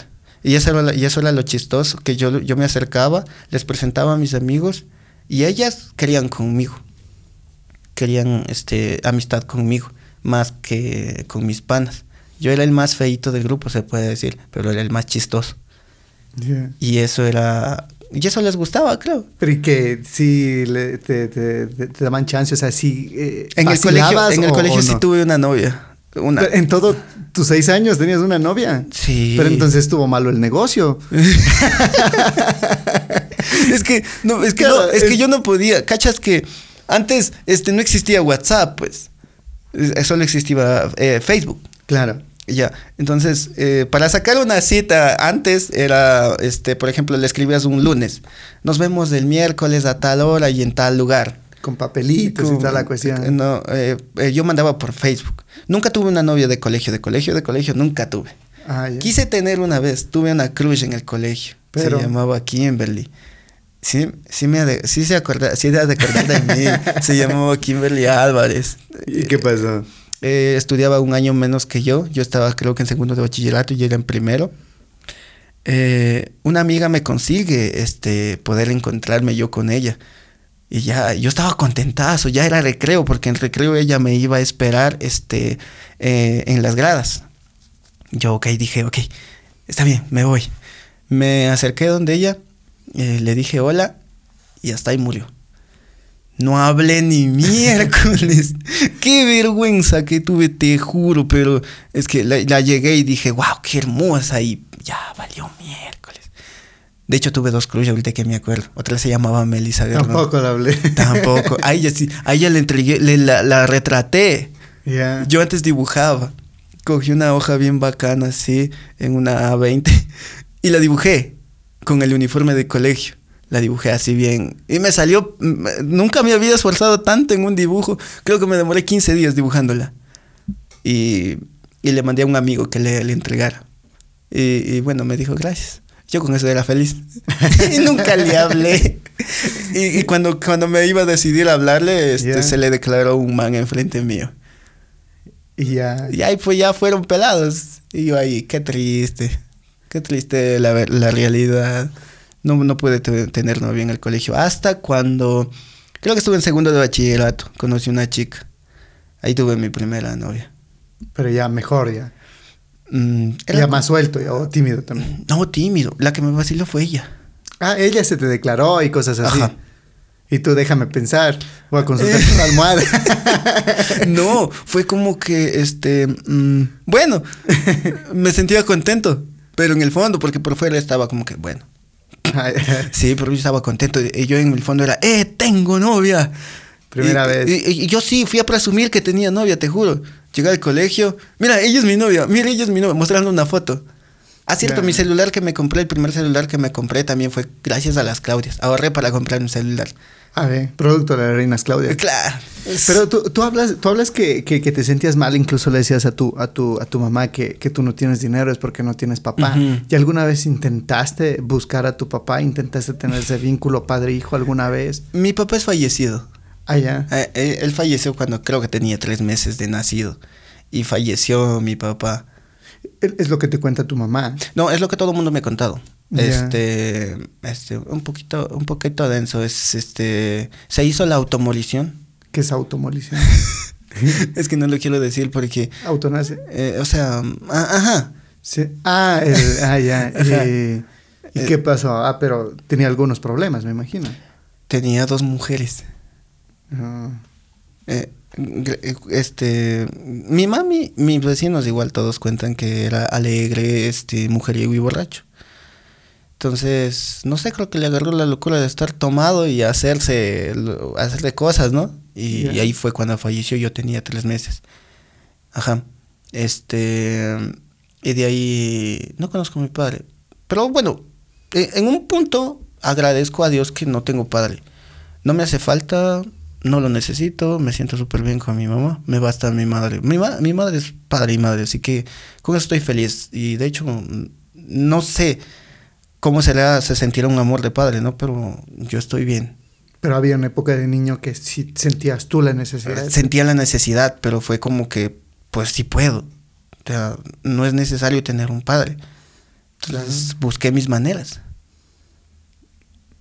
Y eso era, y eso era lo chistoso, que yo, yo me acercaba, les presentaba a mis amigos y ellas querían conmigo. Querían este, amistad conmigo, más que con mis panas. Yo era el más feito del grupo, se puede decir, pero era el más chistoso. Yeah. Y eso era... Y eso les gustaba, creo. Pero y que si le- te, te- te- te daban chance, o sea, si eh, En el colegio, en el o- colegio o sí tuve una novia. Una. Pero En todos tus seis años tenías una novia. Sí. Pero entonces estuvo malo el negocio. [laughs] es que no, es que Claro, no, es, es- que yo no podía. Cachas que antes este no existía WhatsApp, pues. Solo existía eh, Facebook. Claro. Ya, entonces, eh, para sacar una cita antes era, este, por ejemplo, le escribías un lunes. Nos vemos el miércoles a tal hora y en tal lugar. Con papelitos y toda la cuestión. No, eh, eh, yo mandaba por Facebook. Nunca tuve una novia de colegio, de colegio, de colegio, nunca tuve. Ah, ya. Quise tener una vez, tuve una crush en el colegio. Pero- Se llamaba Kimberly. Sí, sí me de, sí se acorda, sí de acordar de mí. [laughs] se llamaba Kimberly Álvarez. ¿Y qué pasó? Eh, estudiaba un año menos que yo. Yo estaba creo que en segundo de bachillerato y ella era en primero. Eh, una amiga me consigue este poder encontrarme yo con ella. Y ya, yo estaba contentazo, ya era recreo, porque en recreo ella me iba a esperar este, eh, en las gradas. Yo, ok, dije, ok, está bien, me voy. Me acerqué donde ella, le dije hola y hasta ahí murió. No hablé ni [laughs] miércoles. Qué vergüenza que tuve, te juro, pero es que la, la llegué y dije, wow, qué hermosa y ya valió miércoles. De hecho, tuve dos crushes ahorita que me acuerdo. Otra se llamaba Melissa Guerrero. Tampoco la hablé. [laughs] Tampoco. A ella sí, a ella le entregué, le, la, la retraté. Ya. Yo antes dibujaba. Cogí una hoja bien bacana así, en una A20, y la dibujé con el uniforme de colegio. La dibujé así bien. Y me salió. Nunca me había esforzado tanto en un dibujo. Creo que me demoré 15 días dibujándola. Y, y le mandé a un amigo que le, le entregara. Y, y bueno, me dijo gracias. Yo con eso era feliz. [laughs] y nunca le hablé. Y, y cuando, cuando me iba a decidir hablarle, este, se le declaró un man enfrente mío. Y ya. Y ahí pues ya fueron pelados. Y yo ahí, qué triste. Qué triste la, la realidad. No, no pude te- tener novia en el colegio. Hasta cuando, creo que estuve en segundo de bachillerato, conocí una chica. Ahí tuve mi primera novia. Pero ya mejor, ya. Mm, era Ya más suelto, ya. O tímido también. No, tímido. La que me vaciló fue ella. Ah, ella se te declaró y cosas así. Ajá. Y tú déjame pensar. Voy a consultar Eh. tu almohada. [laughs] no, fue como que, este, mm, bueno, [laughs] me sentía contento, pero en el fondo, porque por fuera estaba como que, bueno, [laughs] sí, pero yo estaba contento, y yo en el fondo era, eh, tengo novia. Primera Y- vez. Y, y yo sí, fui a presumir que tenía novia, te juro. Llegué al colegio, mira, ella es mi novia, mira, ella es mi novia, mostrando una foto. Ah, cierto, mi celular que me compré, el primer celular que me compré también fue gracias a las Claudias. Ahorré para comprar un celular. A ver, producto de las reinas Claudia. [laughs] Claro. Pero tú, tú hablas, tú hablas que, que, que te sentías mal, incluso le decías a tu, a tu, a tu mamá que, que tú no tienes dinero, es porque no tienes papá. ¿Y alguna vez intentaste buscar a tu papá? ¿Intentaste tener ese vínculo padre-hijo alguna vez? Mi papá es fallecido. Ah, ya. Eh, eh, él falleció cuando creo que tenía tres meses de nacido. Y falleció mi papá. Es lo que te cuenta tu mamá. No, es lo que todo el mundo me ha contado. Este, este, un poquito, un poquito denso. Es este, se hizo la automolición. ¿Qué es automolición? [laughs] es que no lo quiero decir porque, Autonace. eh, o sea, ah, ajá. Sí. Ah, el- ah, ya. [laughs] Eh, ¿Y qué pasó? Ah, pero tenía algunos problemas, me imagino. Tenía dos mujeres. Ah, Eh, eh, este, mi mami, mis vecinos igual todos cuentan que era alegre, este, mujeriego y borracho. Entonces, no sé, creo que le agarró la locura de estar tomado y hacerse, hacerle cosas, ¿no? Y, Ya. y ahí fue cuando falleció, yo tenía tres meses. Ajá. Este, y de ahí, no conozco a mi padre. Pero bueno, eh, en un punto agradezco a Dios que no tengo padre. No me hace falta, no lo necesito, me siento súper bien con mi mamá, me basta mi madre. Mi, ma- mi madre es padre y madre, así que con eso estoy feliz. Y de hecho, mm, no sé cómo será, se sentirá un amor de padre, ¿no? Pero yo estoy bien. Pero había una época de niño que sí sentías tú la necesidad. Sentía la necesidad, pero fue como que, pues sí puedo. O sea, no es necesario tener un padre. Entonces busqué mis maneras.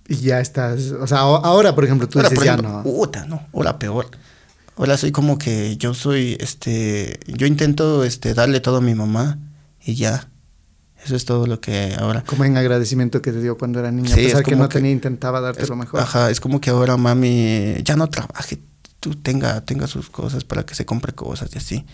Y ya estás. O sea, ahora, por ejemplo, tú Ahora, dices ya no. puta, no, ahora peor. Ahora soy como que yo soy, este, yo intento, este, darle todo a mi mamá y ya. Eso es todo lo que ahora. Como en agradecimiento que te dio cuando era niña. Sí, a pesar es que no que- tenía, intentaba darte Es- lo mejor. Ajá, es como que ahora mami ya no trabaje, tú tenga, tenga sus cosas para que se compre cosas y así.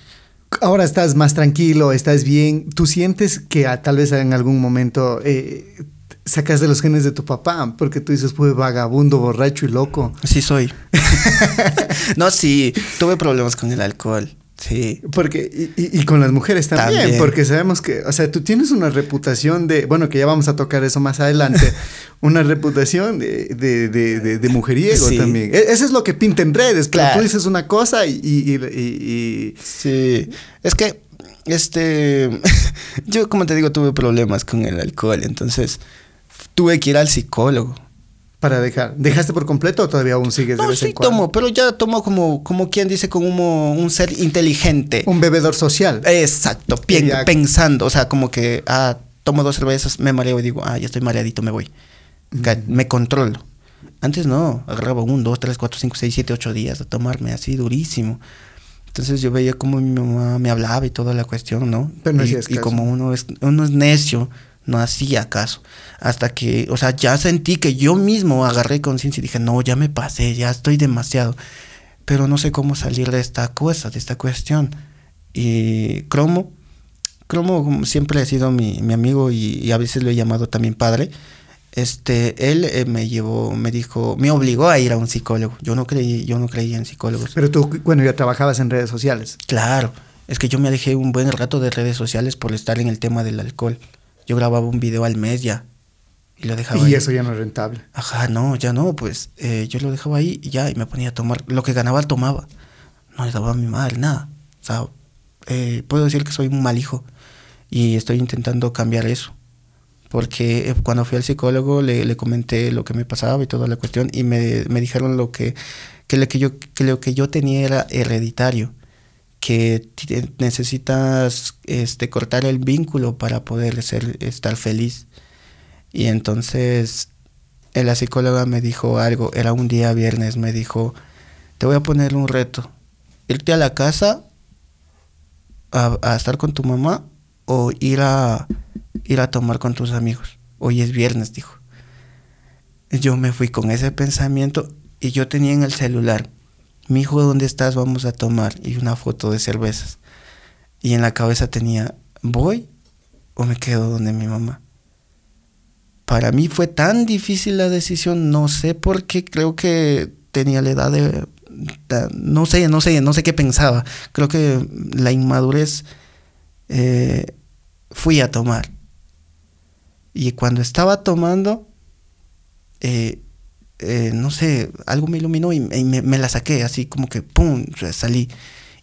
Ahora estás más tranquilo, estás bien. ¿Tú sientes que a- tal vez en algún momento eh, sacas de los genes de tu papá? Porque tú dices, pues vagabundo, borracho y loco. Sí soy. [laughs] no, sí, tuve problemas con el alcohol. Sí. Porque, y, y- y con las mujeres también, También. porque sabemos que, o sea, tú tienes una reputación de, bueno, que ya vamos a tocar eso más adelante, [laughs] una reputación de, de, de, de- de mujeriego Sí. también. E- Eso es lo que pinta en redes, pero Claro. tú dices una cosa y... y- y- y- Sí, es que, este, [laughs] yo como te digo, tuve problemas con el alcohol, entonces tuve que ir al psicólogo. Para dejar. ¿Dejaste por completo o todavía aún sigues de vez sí en cuando? tomo, pero ya tomo como, como quien dice, como un, ser inteligente. Un bebedor social. Exacto, Ya. pensando, o sea, como que, ah, tomo dos cervezas, me mareo y digo, ah, ya estoy mareadito, me voy. Ca- Me controlo. Antes no, agarraba un, dos, tres, cuatro, cinco, seis, siete, ocho días a tomarme así durísimo. Entonces yo veía como mi mamá me hablaba y toda la cuestión, ¿no? Pero no y, y como uno es, uno es necio, no hacía caso. Hasta que, o sea, ya sentí que yo mismo agarré conciencia y dije, no, ya me pasé, ya estoy demasiado. Pero no sé cómo salir de esta cosa, de esta cuestión. Y Cromo, Cromo siempre ha sido mi, mi amigo y, y a veces lo he llamado también padre. Este, él eh, me llevó, me dijo, me obligó a ir a un psicólogo. Yo no creí, yo no creía en psicólogos. Pero tú, bueno, ya trabajabas en redes sociales. Claro, es que yo me alejé un buen rato de redes sociales por estar en el tema del alcohol. Yo grababa un video al mes ya y lo dejaba Y ahí. eso ya no es rentable. Ajá, no, ya no, pues eh, yo lo dejaba ahí y ya, y me ponía a tomar. Lo que ganaba, tomaba. No le daba a mi madre nada. O sea, eh, puedo decir que soy un mal hijo y estoy intentando cambiar eso. Porque eh, cuando fui al psicólogo le, le comenté lo que me pasaba y toda la cuestión y me, me dijeron lo que, que, lo que, yo, que lo que yo tenía era hereditario. Que ti- necesitas este, cortar el vínculo para poder ser, estar feliz. Y entonces eh, la psicóloga me dijo algo, era un día viernes, me dijo, te voy a poner un reto, irte a la casa a, a estar con tu mamá o ir a, ir a tomar con tus amigos. Hoy es viernes, dijo. Yo me fui con ese pensamiento y yo tenía en el celular, mi hijo, ¿dónde estás? Vamos a tomar. Y una foto de cervezas. Y en la cabeza tenía, ¿voy o me quedo donde mi mamá? Para mí fue tan difícil la decisión, no sé por qué, creo que tenía la edad de... no sé, no sé, no sé qué pensaba. Creo que la inmadurez eh, fui a tomar. Y cuando estaba tomando, eh, eh, no sé, algo me iluminó y, y me, me la saqué, así como que, ¡pum!, salí.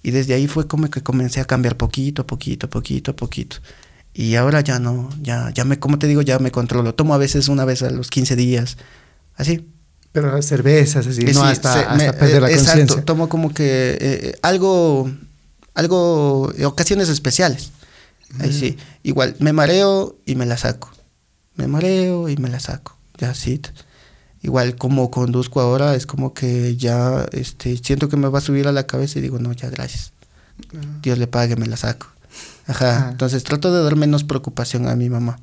Y desde ahí fue como que comencé a cambiar poquito, poquito, poquito, poquito. Y ahora ya no, ya, ya me, como te digo, ya me controlo. Tomo a veces una vez a los 15 días, así. Pero las cervezas, así, Eh, no sí, hasta, se- hasta me- perder la eh, exacto, conciencia. tomo como que eh, eh, algo, algo, eh, ocasiones especiales. Ahí sí, igual, me mareo y me la saco. Me mareo y me la saco. Ya sí. Igual como conduzco ahora, es como que ya este, siento que me va a subir a la cabeza y digo, no, ya gracias. Dios le pague, me la saco. Ajá. Ah. Entonces trato de dar menos preocupación a mi mamá.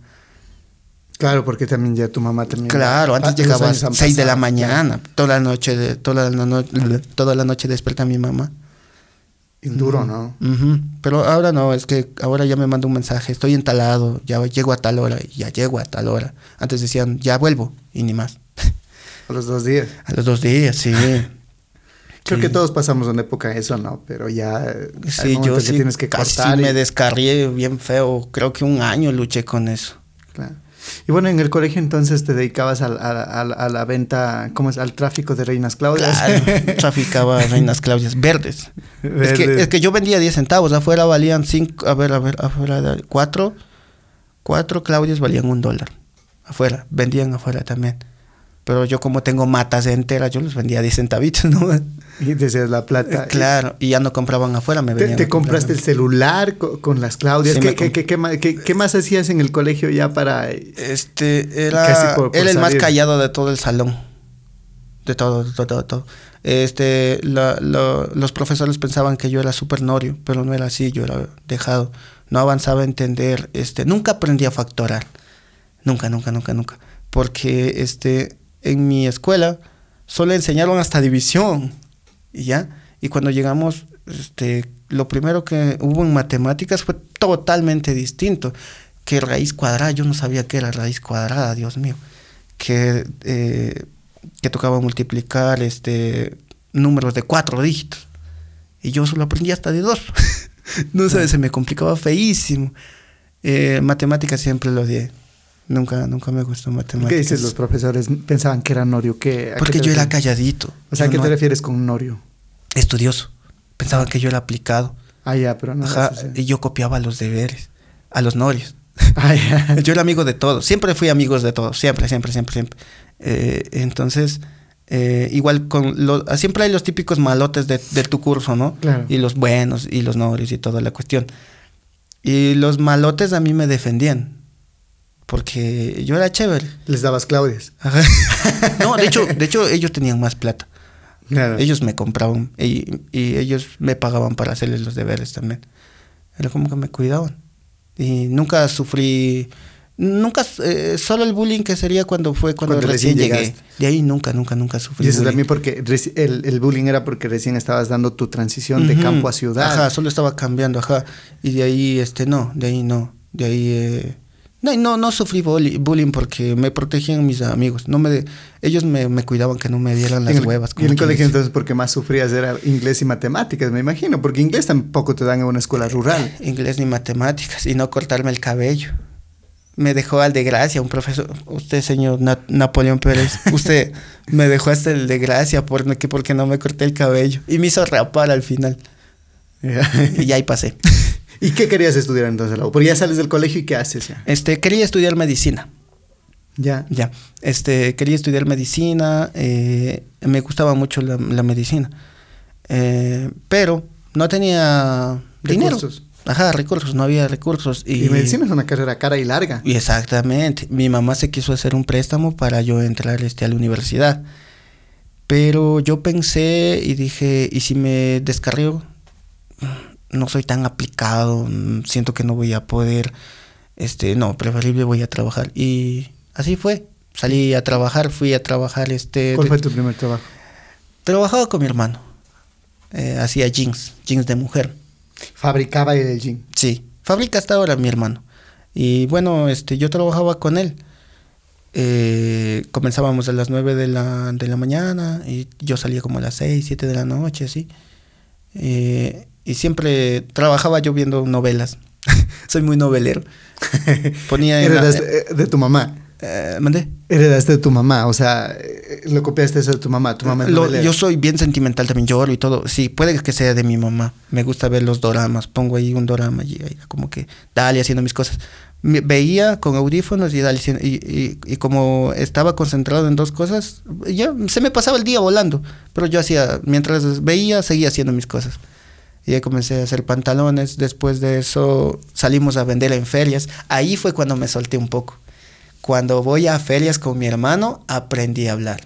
Claro, porque también ya tu mamá también. Claro, antes Ah, llegaba a han 6 de la mañana. Toda la noche, de, toda, la no- toda la noche despierta mi mamá. Y duro, ¿no? Pero ahora no, es que ahora ya me manda un mensaje, estoy en tal lado, ya llego a tal hora, y ya llego a tal hora. Antes decían, ya vuelvo, y ni más. A los dos días. A los dos días, sí. Creo Sí. que todos pasamos una época de eso, ¿no? Pero ya eh, Sí, yo momentos que sí tienes que casi y- me descarrié bien feo. Creo que un año luché con eso. Claro. Y bueno, en el colegio entonces te dedicabas al- a, la venta, ¿cómo es? Al tráfico de reinas Claudias. Claro, [laughs] traficaba reinas Claudias verdes. Es que, es que yo vendía 10 centavos, afuera valían 5, a ver, a ver, afuera, de- cuatro, cuatro Claudias valían un dólar. Afuera, vendían afuera también. Pero yo como tengo matas enteras, yo los vendía a 10 centavitos, [laughs] ¿no? Y decías la plata. claro, y ya no compraban afuera, me ¿Te, venían. te comprar compraste el celular co- con, las Claudias? Sí, ¿Qué, más, qué- qué más hacías en el colegio ya para...? Este, era, Casi por- por era el más callado de todo el salón. De todo, de todo, de todo. Este, la- la- los profesores pensaban que yo era súper norio, pero no era así, yo era dejado. No avanzaba a entender, este, nunca aprendí a factorar. Nunca, nunca, nunca, nunca. Porque, este, en mi escuela solo enseñaron hasta división, y ya. Y cuando llegamos, este, lo primero que hubo en matemáticas fue totalmente distinto. Que raíz cuadrada, yo no sabía que era raíz cuadrada, Dios mío. Que, eh, que tocaba multiplicar este, números de cuatro dígitos. Y yo solo aprendí hasta de dos. [laughs] no sé, se me complicaba feísimo. Eh, matemáticas siempre lo odié. Nunca, nunca me gustó matemáticas. ¿Qué dices? Los profesores pensaban que era norio. ¿Qué, Porque yo era calladito. O sea, ¿a qué no- te refieres con norio? Estudioso. Pensaban que yo era aplicado. Ah, ya, pero no. Ajá, y yo copiaba los deberes. A los norios. [laughs] Ah. [laughs] Yo era amigo de todos, siempre fui amigos de todos, siempre, siempre, siempre, siempre. Eh, entonces, eh, igual con los, siempre hay los típicos malotes de, de tu curso, ¿no? Claro. Y los buenos y los norios y toda la cuestión. Y los malotes a mí me defendían, porque yo era chévere. Les dabas Claudias. Ajá. [laughs] No, de hecho, de hecho ellos tenían más plata. Claro. Ellos me compraban y, y ellos me pagaban para hacerles los deberes también. Era como que me cuidaban. Y nunca sufrí, nunca, eh, solo el bullying que sería cuando fue cuando, Cuando recién, recién llegué. De ahí nunca, nunca, nunca sufrí. Y eso bullying. también porque el, el bullying era porque recién estabas dando tu transición de Ujú. campo a ciudad. Ajá, solo estaba cambiando, ajá. Y de ahí, este, no, de ahí no. De ahí, eh, no, no, no sufrí bully- bullying porque me protegían mis amigos. No me, de- ellos me, me cuidaban que no me dieran las el, huevas. y en el colegio dice. entonces porque más sufrías era inglés y matemáticas, me imagino, porque inglés tampoco te dan en una escuela rural. [laughs] inglés ni matemáticas y no cortarme el cabello. Me dejó al de gracia un profesor, usted señor Na- Napoleón Pérez, usted [laughs] me dejó hasta el de gracia porque, porque no me corté el cabello y me hizo rapar al final [laughs] y ahí pasé. ¿Y qué querías estudiar entonces? Lau? Porque ya sales del colegio y ¿qué haces ya? Este, quería estudiar medicina, Ya. ya, este, quería estudiar medicina, eh, me gustaba mucho la, la medicina, eh, pero no tenía dinero. Recursos. Ajá, recursos, no había recursos. Y, medicina es una carrera cara y larga. Y exactamente. Mi mamá se quiso hacer un préstamo para yo entrar este, a la universidad. Pero yo pensé y dije, ¿y si me descarrío? No soy tan aplicado, mm, siento que no voy a poder, este, no, preferible voy a trabajar. Y así fue. Salí a trabajar, fui a trabajar, este... ¿Cuál fue tu primer trabajo? Trabajaba con mi hermano. Eh, hacía jeans, jeans de mujer. Fabricaba el jean. Sí, fábrica hasta ahora mi hermano. Y bueno, este, yo trabajaba con él. Eh, comenzábamos a las 9 de la, de la mañana y yo salía como a las 6, 7 de la noche, así. Eh, y siempre trabajaba yo viendo novelas. [laughs] Soy muy novelero. [laughs] Ponía en la- Heredaste eh, de tu mamá. eh, ¿mandé? Heredaste de tu mamá, o sea, eh, lo copiaste eso de tu mamá. Tu mamá es Lo- yo soy bien sentimental también, lloro y todo. Sí, puede que sea de mi mamá. Me gusta ver los doramas. Pongo ahí un dorama y ahí como que dale haciendo mis cosas. Me- veía con audífonos y, dale, y, y- y como estaba concentrado en dos cosas, ya se me pasaba el día volando. Pero yo hacía, mientras veía, seguía haciendo mis cosas. Y ahí comencé a hacer pantalones. Después de eso salimos a vender en ferias. Ahí fue cuando me solté un poco. cuando voy a ferias con mi hermano, aprendí a hablar.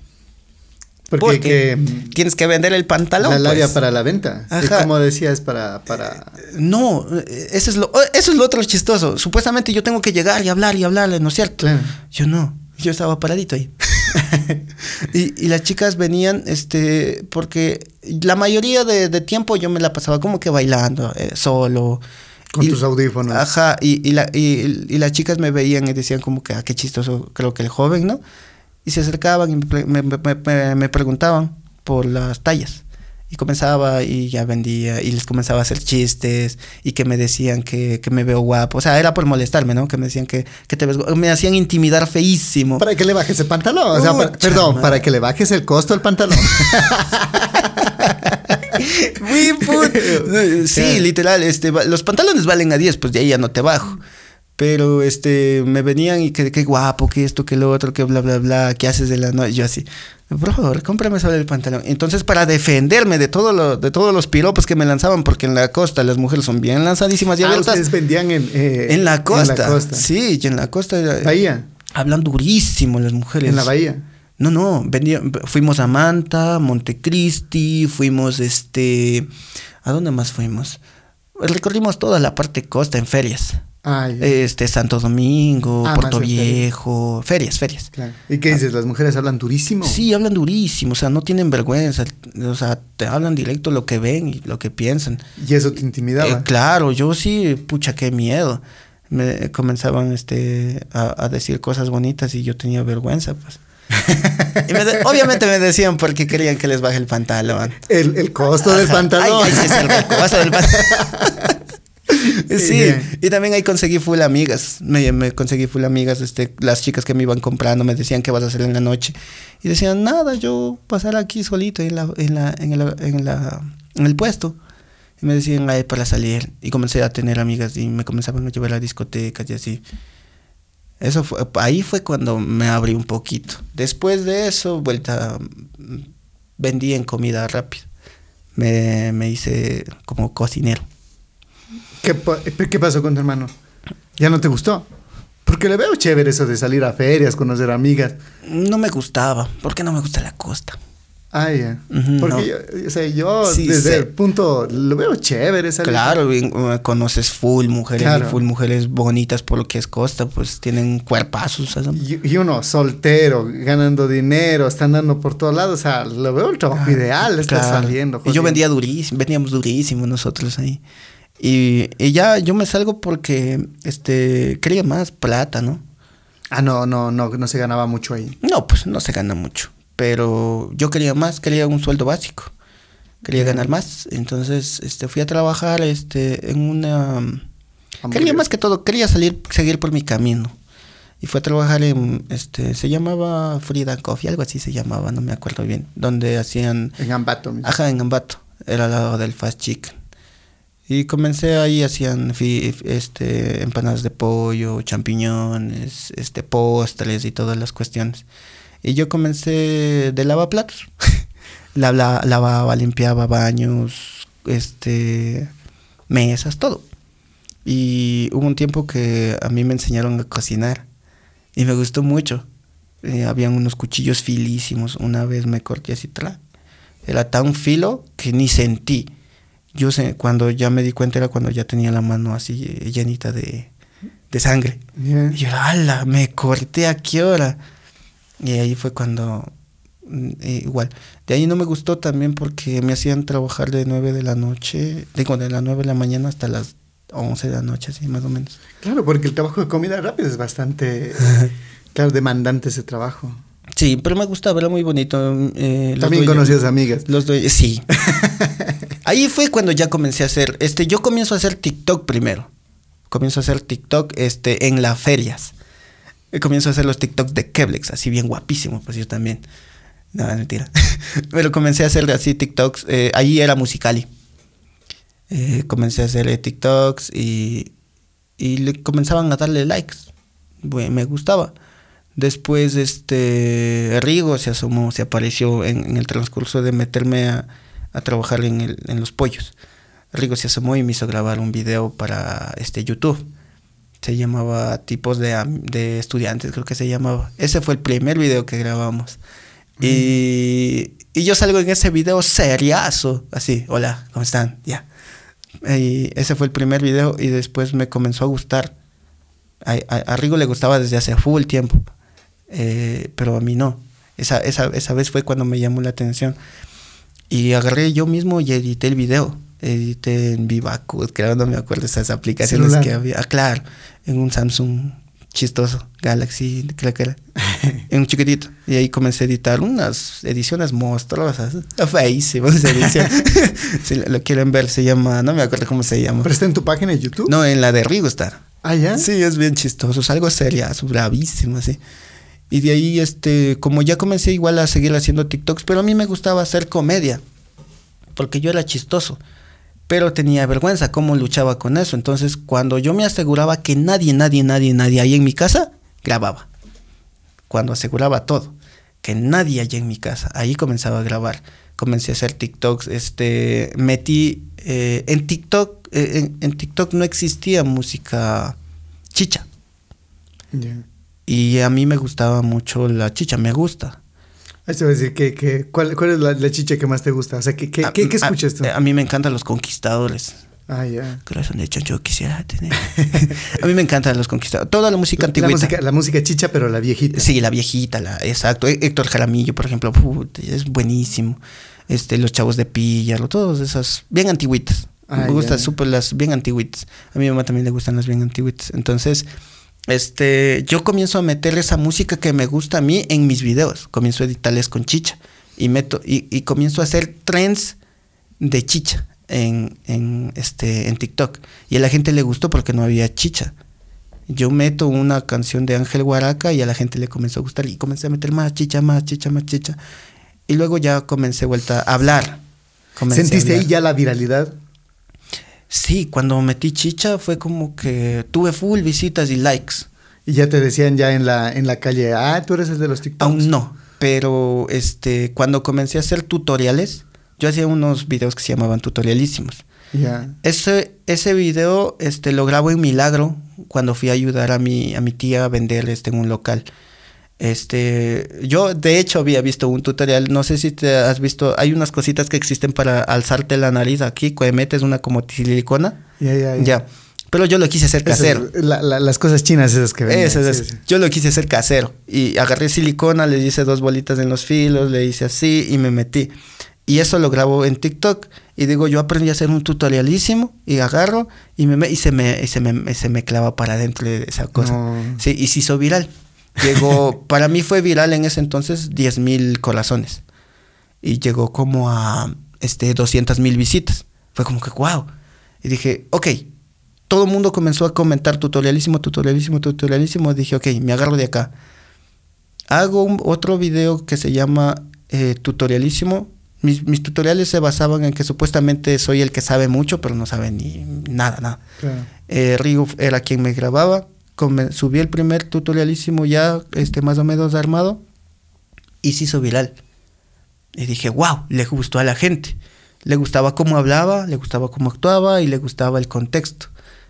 Porque, Porque que, tienes que vender el pantalón. la labia pues. para la venta. Ajá. como decías, para, para No, eso es lo, eso es lo otro chistoso. Supuestamente yo tengo que llegar y hablar y hablarle, ¿no es cierto? Claro. Yo no, yo estaba paradito ahí. [laughs] [laughs] y, y las chicas venían, este, porque la mayoría de, de tiempo yo me la pasaba como que bailando, eh, solo. Con Y- tus audífonos. Ajá, y, y, la- y- y las chicas me veían y decían como que, ah, qué chistoso, creo que el joven, ¿no? Y se acercaban y me- me preguntaban por las tallas. Y comenzaba y ya vendía y les comenzaba a hacer chistes y que me decían que, que me veo guapo. O sea, era por molestarme, ¿no? Que me decían que, que te ves guapo. Me hacían intimidar feísimo. Para que le bajes el pantalón. O sea, para- perdón, para que le bajes el costo del pantalón. [laughs] Muy put- [laughs] Sí, literal, este, los pantalones valen a 10, pues de ahí ya no te bajo. Pero este, me venían y que qué guapo, que esto, que lo otro, que bla, bla, bla, ¿qué haces de la noche? Yo así, por favor, cómprame solo el pantalón. Entonces, para defenderme de, todo lo, de todos los piropos que me lanzaban, porque en la costa las mujeres son bien lanzadísimas y ah, ustedes vendían en, eh, en la costa. En la costa. Sí, y en la costa. Bahía. Hablan durísimo las mujeres. En la bahía. No, no, vendía- fuimos a Manta, Montecristi, fuimos este, ¿a dónde más fuimos? Recorrimos toda la parte costa en ferias. Ah. Este, Santo Domingo, Ah, Puerto. Viejo, ferias, ferias. Claro. ¿Y qué dices? ¿Las mujeres hablan durísimo? Sí, hablan durísimo, o sea, no tienen vergüenza, o sea, te hablan directo lo que ven y lo que piensan. Y eso te intimidaba. Eh, claro, yo sí, pucha, qué miedo. Me comenzaban este, a, a decir cosas bonitas y yo tenía vergüenza, pues. Y me de- [laughs] obviamente me decían porque querían que les baje el pantalón. El, el costo del pantalón. Ay, ay, sí, el costo del pantalón. [laughs] [laughs] Sí, y también ahí conseguí full amigas. Me, me conseguí full amigas, este, las chicas que me iban comprando me decían qué vas a hacer en la noche. Y decían, nada, yo pasar aquí solito en la, en la, en el, en la, en el puesto. Y me decían, ay, para salir. Y comencé a tener amigas y me comenzaban a llevar a discotecas y así. Eso fue, ahí fue cuando me abrí un poquito. Después de eso, vuelta, mm, vendí en comida rápida. Me, me hice como cocinero. ¿Qué, pa- ¿Qué pasó con tu hermano? ¿Ya no te gustó? Porque le veo chévere eso de salir a ferias, conocer amigas. No me gustaba, porque no me gusta la costa. Ah, ya. Porque no. yo, o sea, yo Sí, desde sé. el punto, lo veo chévere salir. Claro, uh, conoces full mujeres Claro. y full mujeres bonitas por lo que es costa, pues tienen cuerpazos. Y, y uno soltero, ganando dinero, está andando por todos lados. O sea, lo veo el trabajo ideal, Claro. saliendo. Y yo vendía durísimo, vendíamos durísimo nosotros ahí. Y, y ya yo me salgo porque este quería más plata, ¿no? Ah, no, no, no, no se ganaba mucho ahí. No, pues no se gana mucho. Pero yo quería más, quería un sueldo básico. Quería ganar más. Entonces, este, fui a trabajar este, en una... Quería más que todo, quería salir, seguir por mi camino. Y fue a trabajar en, este, se llamaba Frida Coffee, algo así se llamaba, no me acuerdo bien. Donde hacían, En Ambato. mismo. ajá, en Ambato, era al lado del Fast Chicken. Y comencé ahí, hacían este, empanadas de pollo, champiñones, este, postres y todas las cuestiones. Y yo comencé de lavaplatos. [laughs] la, la- lavaba, limpiaba baños, este, mesas, todo. Y hubo un tiempo que a mí me enseñaron a cocinar y me gustó mucho. Eh, habían unos cuchillos filísimos. Una vez me corté así, tra. Era tan filo que ni sentí. Yo sé, cuando ya me di cuenta era cuando ya tenía la mano así eh, llenita de, de sangre. Y yo, ala, me corté a qué hora. Y ahí fue cuando, mm, eh, igual, de ahí no me gustó también porque me hacían trabajar de 9 de la noche, digo, de las 9 de la mañana hasta las 11 de la noche, así más o menos. Claro, porque el trabajo de comida rápida es bastante, [laughs] claro, demandante ese trabajo. Sí, pero me gustaba, era muy bonito. eh, los También dueños- conocías amigas. Los dueños, sí. [laughs] Ahí fue cuando ya comencé a hacer, este, yo comienzo a hacer TikTok primero. Comienzo a hacer TikTok, este, en las ferias. Comienzo a hacer los TikToks de Keblex, así bien guapísimo, pues yo también. No, mentira. [laughs] Pero comencé a hacer así TikToks, eh, ahí era Musicali. Eh, comencé a hacer eh, TikToks y, y le comenzaban a darle likes. Bueno, me gustaba. Después, este, Rigo se asomó, se apareció en, en el transcurso de meterme a, a trabajar en, el- en los pollos. Rigo se asomó y me hizo grabar un video para este YouTube. Se llamaba Tipos de, de Estudiantes, creo que se llamaba. Ese fue el primer video que grabamos. Y, y yo salgo en ese video seriazo, así, hola, ¿cómo están? Ya. Y ese fue el primer video y después me comenzó a gustar. A, a, a Rigo le gustaba desde hace full tiempo, eh, pero a mí no. Esa, esa, esa vez fue cuando me llamó la atención. Y agarré yo mismo y edité el video. Edité en Vivacut, creo, no me acuerdo esas aplicaciones Celular. que había. Ah, claro, en un Samsung chistoso, Galaxy, creo que era. [laughs] en un chiquitito. Y ahí comencé a editar unas ediciones monstruosas. Feísimas esa edición. [laughs] [laughs] si lo, quieren ver, se llama, no me acuerdo cómo se llama. ¿Pero está en tu página de YouTube? No, en la de Rigo está. Ah, ¿ya? Sí, es bien chistoso, es algo seriazo, bravísimo, así. Y de ahí, este, como ya comencé igual a seguir haciendo TikToks, pero a mí me gustaba hacer comedia, porque yo era chistoso, pero tenía vergüenza cómo luchaba con eso. Entonces, cuando yo me aseguraba que nadie, nadie, nadie, nadie ahí en mi casa, grababa. Cuando aseguraba todo, que nadie allá en mi casa, ahí comenzaba a grabar. Comencé a hacer TikToks, este, metí eh, en TikTok, eh, en, TikTok no existía música chicha. Y a mí me gustaba mucho la chicha, me gusta. Voy a decir, que, que, ¿cuál, ¿cuál es la, la chicha que más te gusta? O sea, ¿qué, qué, A- qué, qué a- escuchas tú? A, mí me encantan los conquistadores. Ah, ya. Corazón de chancho quisiera tener. [laughs] a mí me encantan los conquistadores. Toda la música La antigüita. música, la música chicha, pero la viejita. Sí, la viejita, la, exacto. Hé- Héctor Jaramillo, por ejemplo, es buenísimo. Este, los chavos de Píllaro, todas esas, bien antiguitas. Ah, me gustan ya. súper las bien antiguitas. A mi mamá también le gustan las bien antiguitas. Entonces, este, yo comienzo a meter esa música que me gusta a mí en mis videos. Comienzo a editarles con chicha. Y meto, y, y comienzo a hacer trends de chicha en, en, este, en TikTok. Y a la gente le gustó porque no había chicha. Yo meto una canción de Ángel Guaraca y a la gente le comenzó a gustar y comencé a meter más chicha, más chicha, más chicha. Y luego ya comencé vuelta a hablar. Comencé a ¿Sentiste ahí hablar. ya la viralidad? Sí, cuando metí chicha fue como que tuve full visitas y likes. Y ya te decían ya en la, en la calle, ah, tú eres el de los TikToks. Aún no, pero este cuando comencé a hacer tutoriales, yo hacía unos videos que se llamaban tutorialísimos. Ese, ese video este, lo grabo en Milagro cuando fui a ayudar a mi, a mi tía a vender este, en un local. Este, yo de hecho había visto un tutorial, no sé si te has visto, hay unas cositas que existen para alzarte la nariz aquí, que metes una como silicona. Ya, ya, ya. Ya. Pero yo lo quise hacer casero. la- la- las cosas chinas esas que venden. Sí, sí. Yo lo quise hacer casero. Y agarré silicona, le hice dos bolitas en los filos, le hice así y me metí. Y eso lo grabo en TikTok. Y digo, yo aprendí a hacer un tutorialísimo y agarro y, me, me- y, se, me, y se, me, se me clava para adentro de esa cosa. No. Sí, y se hizo viral. Llegó, para mí fue viral en ese entonces 10 mil corazones. Y llegó como a este, 200 mil visitas. Fue como que, wow. Y dije, ok, todo el mundo comenzó a comentar tutorialísimo, tutorialísimo, tutorialísimo. Dije, ok, me agarro de acá. Hago un- otro video que se llama eh, tutorialísimo. Mis, mis tutoriales se basaban en que supuestamente soy el que sabe mucho, pero no sabe ni nada, nada. Claro. Eh, Rigo era quien me grababa. Subí el primer tutorialísimo ya este, más o menos armado y se hizo viral. Y dije, wow, le gustó a la gente. Le gustaba cómo hablaba, le gustaba cómo actuaba y le gustaba el contexto.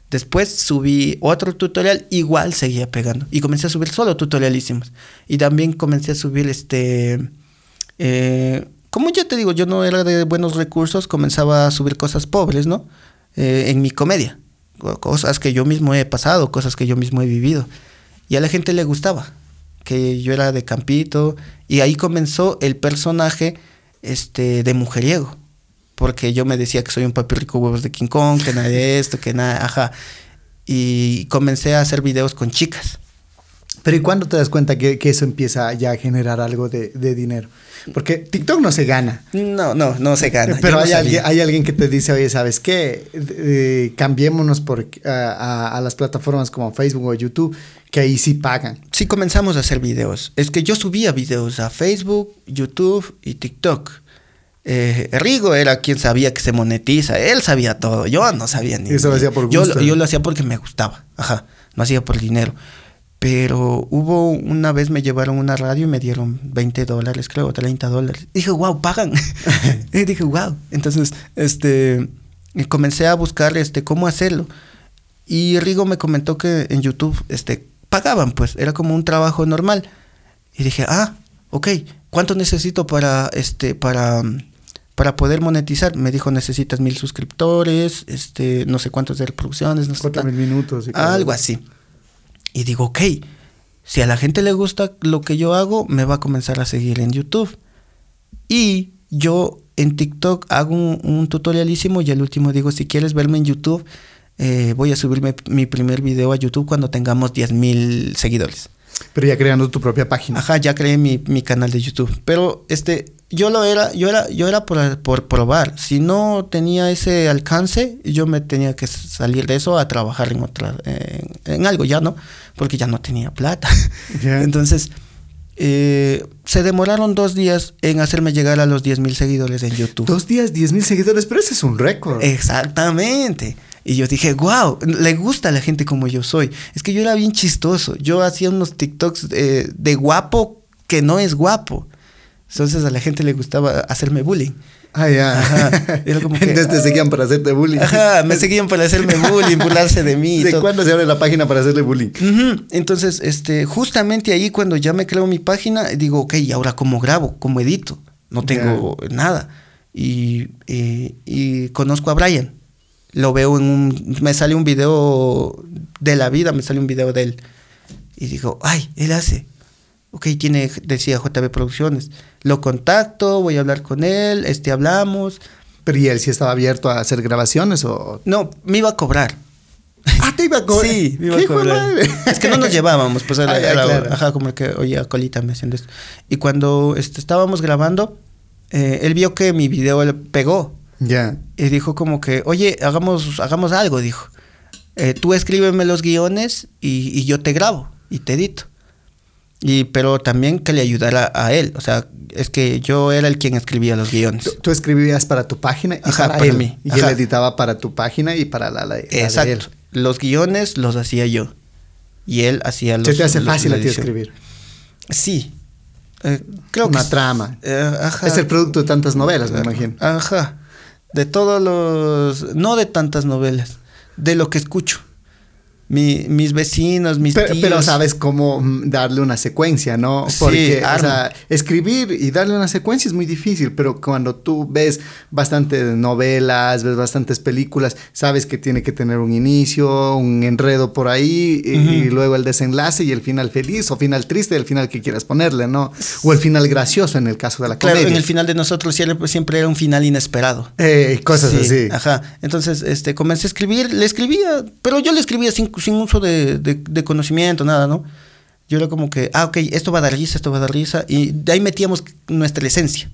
Después subí otro tutorial, igual seguía pegando. Y comencé a subir solo tutorialísimos. Y también comencé a subir este... eh, como ya te digo, yo no era de buenos recursos, comenzaba a subir cosas pobres, ¿no? Eh, en mi comedia. Co- Cosas que yo mismo he pasado, cosas que yo mismo he vivido. Y a la gente le gustaba. Que yo era de Campito. Y ahí comenzó el personaje este, de mujeriego. Porque yo me decía que soy un papi rico huevos de King Kong, que nada de esto, que nada, ajá. Y comencé a hacer videos con chicas. Pero ¿y cuándo te das cuenta que, que eso empieza ya a generar algo de, de dinero? Porque TikTok no se gana. No, no, no se gana. Pero no hay, alguien, hay alguien que te dice, oye, ¿sabes qué? Eh, cambiémonos por, a, a- a las plataformas como Facebook o YouTube, que ahí sí pagan. Sí comenzamos a hacer videos. Es que yo subía videos a Facebook, YouTube y TikTok. Eh, Rigo era quien sabía que se monetiza. Él sabía todo. Yo no sabía ni. Eso lo hacía por yo, yo lo hacía porque me gustaba. Ajá. No hacía por dinero. Pero hubo una vez me llevaron una radio y me dieron 20 dólares, creo, 30 dólares. Dije, wow, pagan. [laughs] [laughs] y dije, wow. Entonces, este, comencé a buscar este, cómo hacerlo. Y Rigo me comentó que en YouTube este, pagaban, pues, era como un trabajo normal. Y dije, ah, ok, ¿cuánto necesito para, este, para, para poder monetizar? Me dijo, necesitas mil suscriptores, este, no sé cuántos de reproducciones, no sé Cuatro mil minutos. y Algo así. Y digo, ok, si a la gente le gusta lo que yo hago, me va a comenzar a seguir en YouTube. Y yo en TikTok hago un, un tutorialísimo y al último digo, si quieres verme en YouTube, eh, voy a subirme mi primer video a YouTube cuando tengamos 10 mil seguidores. Pero ya creando tu propia página. Ajá, ya creé mi, mi canal de YouTube. Pero este, yo lo era, yo era, yo era por, por probar. Si no tenía ese alcance, yo me tenía que salir de eso a trabajar en otra, en, en algo ya, ¿no? Porque ya no tenía plata. [laughs] Entonces, eh, se demoraron dos días en hacerme llegar a los 10 mil seguidores en YouTube. Dos días, diez mil seguidores, pero ese es un récord. Exactamente. Y yo dije, wow, le gusta a la gente como yo soy. Es que yo era bien chistoso. Yo hacía unos TikToks eh, de guapo que no es guapo. Entonces a la gente le gustaba hacerme bullying. Ah, ya. Ajá. [laughs] Era como que- Entonces te seguían para hacerte bullying. Ajá, me seguían para hacerme bullying, burlarse de mí. [laughs] ¿De todo. cuándo se abre la página para hacerle bullying? Entonces, este, justamente ahí cuando ya me creo mi página, digo, ok, ¿y ahora cómo grabo? ¿Cómo edito? No tengo nada. Y, eh, y conozco a Brian. Lo veo en un... Me sale un video de la vida, me sale un video de él. Y digo, ay, él hace. Ok, tiene, decía JB Producciones. Lo contacto, voy a hablar con él, este, hablamos. Pero ¿y él sí estaba abierto a hacer grabaciones o...? No, me iba a cobrar. Ah, te iba a cobrar. [laughs] Sí, me iba ¿Qué a cobrar. Es que no nos llevábamos, pues [laughs] era, era- claro. ajá, como que, oye, colita me haciendo esto. Y cuando este, estábamos grabando, eh, él vio que mi video le pegó Ya. y dijo como que, oye, hagamos, hagamos algo, dijo. Eh, tú escríbeme los guiones y, y yo te grabo y te edito. Y, pero también que le ayudara a él. O sea, es que yo era el quien escribía los guiones. Tú, tú escribías para tu página y Ajá, para, para él. mí. Y él Ajá. editaba para tu página y para la, la, la de él. Exacto. Los guiones los hacía yo. Y él hacía los Se te hace los- fácil a ti escribir. Sí. Eh, creo Una que es- trama. Eh, ajá. Es el producto de tantas novelas, me imagino. Ajá. De todos los. No de tantas novelas. De lo que escucho. Mi- mis vecinos, mis Pero, tíos. pero sabes cómo mm, darle una secuencia, ¿no? Sí, Porque, o arma. sea, escribir y darle una secuencia es muy difícil, pero cuando tú ves bastantes novelas, ves bastantes películas, sabes que tiene que tener un inicio, un enredo por ahí, y, y luego el desenlace y el final feliz, o final triste, el final que quieras ponerle, ¿no? O el final gracioso en el caso de la Claro, comedia. en el final de nosotros siempre, siempre era un final inesperado. Eh, cosas Sí, así. Ajá. Entonces, este, comencé a escribir, le escribía, pero yo le escribía sin, sin uso de, de- conocimiento, nada, ¿no? Yo era como que, ah, ok, esto va a dar risa, esto va a dar risa, y de ahí metíamos nuestra esencia.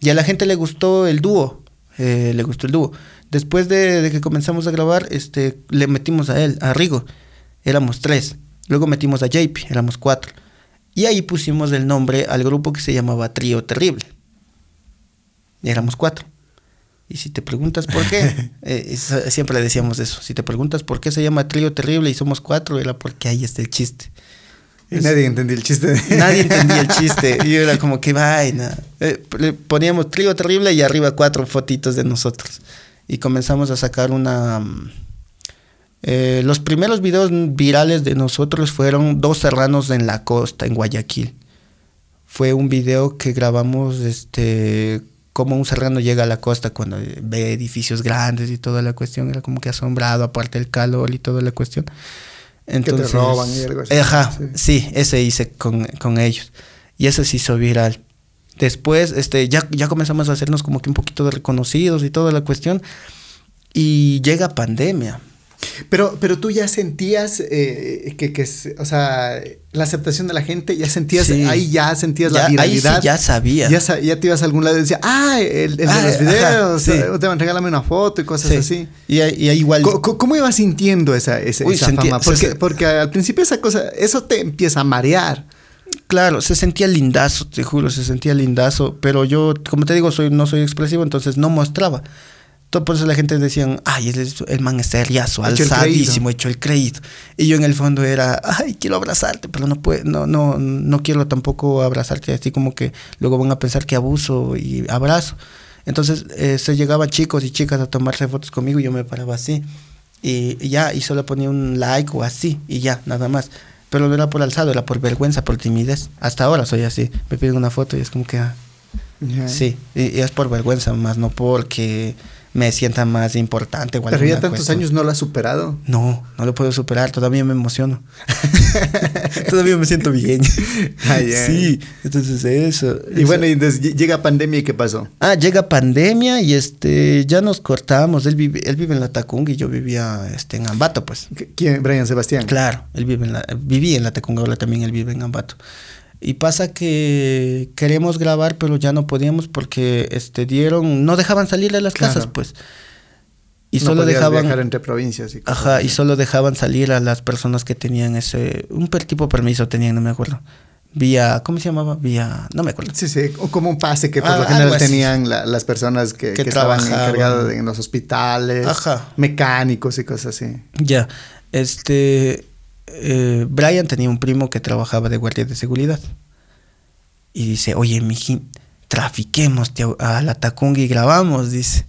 Y a la gente le gustó el dúo, eh, le gustó el dúo. Después de, que comenzamos a grabar, este, le metimos a él, a Rigo, éramos tres. Luego metimos a JP, éramos cuatro. Y ahí pusimos el nombre al grupo que se llamaba Trío Terrible. Éramos cuatro. Y si te preguntas por qué, [laughs] eh, siempre le decíamos eso. Si te preguntas por qué se llama Trío Terrible y somos cuatro, era porque ahí está el chiste. Y nadie entendía el chiste. Nadie entendía el chiste. [laughs] Y era como que vaina. Eh, le poníamos Trío Terrible y arriba cuatro fotitos de nosotros. Y comenzamos a sacar una. mm, eh, los primeros videos virales de nosotros fueron dos serranos en la costa, en Guayaquil. Fue un video que grabamos este cómo un serrano llega a la costa cuando ve edificios grandes y toda la cuestión. Era como que asombrado, aparte del calor y toda la cuestión. Entonces, roban y algo así. Ajá, Sí. sí, ese hice con, con ellos. Y ese se hizo viral. Después, este, ya, ya comenzamos a hacernos como que un poquito de reconocidos y toda la cuestión. Y llega pandemia. Pero, pero tú ya sentías eh, que, que, o sea, la aceptación de la gente, ya sentías, Sí. ahí ya sentías Ya- la ahí sí viralidad. ya sabía. Ya, ya te ibas a algún lado y decías, ah, el, el Ah, de los ajá, videos, sí. eh, te van a regálame una foto y cosas Sí. así. Y, ahí- y igual. ¿Cómo, ibas sintiendo esa, esa, Uy, esa sentía- fama? Porque, se- porque al principio esa cosa, eso te empieza a marear. Claro, se sentía lindazo, te juro, se sentía lindazo, pero yo, como te digo, soy, no soy expresivo, entonces no mostraba. Todo por eso la gente decían, ay, el, el man es seriazo, Hecho el alzadísimo, hecho el creído. Y yo en el fondo era, ay, quiero abrazarte, pero no puedo, no, no, no quiero tampoco abrazarte así como que luego van a pensar que abuso y abrazo. Entonces eh, se llegaban chicos y chicas a tomarse fotos conmigo y yo me paraba así. Y, y ya, y solo ponía un like o así, y ya, nada más. Pero no era por alzado, era por vergüenza, por timidez. Hasta ahora soy así. Me piden una foto y es como que, ah, sí, y, y es por vergüenza, más no porque me sienta más importante. o Pero ya tantos cuestión. años no lo has superado. No, no lo puedo superar, todavía me emociono. [laughs] todavía me siento bien. Sí, entonces eso. Y bueno, y entonces llega pandemia y ¿qué pasó? Ah, llega pandemia y este ya nos cortamos. Él vive, él vive en la Tacunga y yo vivía este, en Ambato, pues. ¿Quién? Brian Sebastián. Claro, él vive en la, vivía en la Tacunga, ahora también él vive en Ambato. Y pasa que queríamos grabar, pero ya no podíamos porque este dieron, no dejaban salir de las Claro. casas, pues. Y No solo dejaban viajar entre provincias y Ajá, así. y solo dejaban salir a las personas que tenían ese un tipo de permiso tenían, no me acuerdo. Vía, ¿cómo se llamaba? Vía, no me acuerdo. Sí, sí, o como un pase que por Ah, lo algo general tenían la- las personas que, Que que estaban encargadas en los hospitales, Ajá. mecánicos y cosas así. Ya, este, eh, Brian tenía un primo que trabajaba de guardia de seguridad. Y dice, oye, mijín, trafiquemos tío, a la Tacunga y grabamos, dice.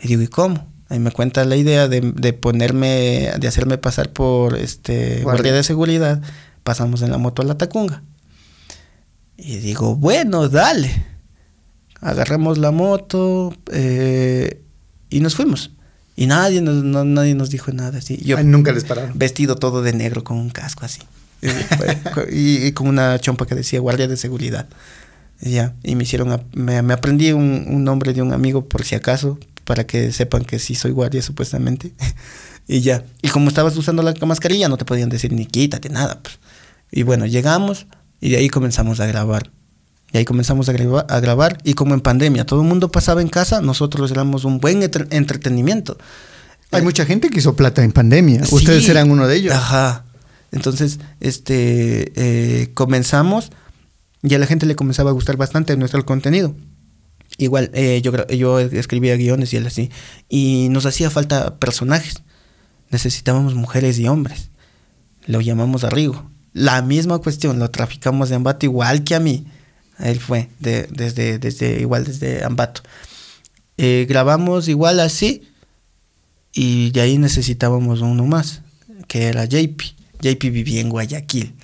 Y digo, ¿y cómo? Ahí me cuenta la idea de, de ponerme, de hacerme pasar por este Guardia. guardia de seguridad. Pasamos en la moto a la Tacunga. Y digo, bueno, dale. Agarramos la moto eh, y nos fuimos. Y nadie nos, no- nadie nos dijo nada así. Yo Ay, nunca les pararon. vestido todo de negro con un casco así. Y, y- y con una chompa que decía guardia de seguridad. Y ya, y me hicieron, ap- me, me aprendí un, un nombre de un amigo por si acaso, para que sepan que sí soy guardia supuestamente. [laughs] y ya, y como estabas usando la mascarilla, no te podían decir ni quítate, nada. pues. Y bueno, llegamos y de ahí comenzamos a grabar. Y ahí comenzamos a, graba- a grabar y como en pandemia todo el mundo pasaba en casa, nosotros éramos un buen entre- entretenimiento. Hay mucha gente que hizo plata en pandemia. Ustedes eran uno de ellos. Ajá. Entonces, este, eh, comenzamos y a la gente le comenzaba a gustar bastante nuestro contenido. Igual, eh, yo, yo escribía guiones y él así. Y nos hacía falta personajes. Necesitábamos mujeres y hombres. Lo llamamos a Rigo. La misma cuestión, lo traficamos de Ambato igual que a mí. Él fue, de- desde, desde, igual desde Ambato. Eh, grabamos igual así y de ahí necesitábamos uno más, que era JP. JP vivía en Guayaquil.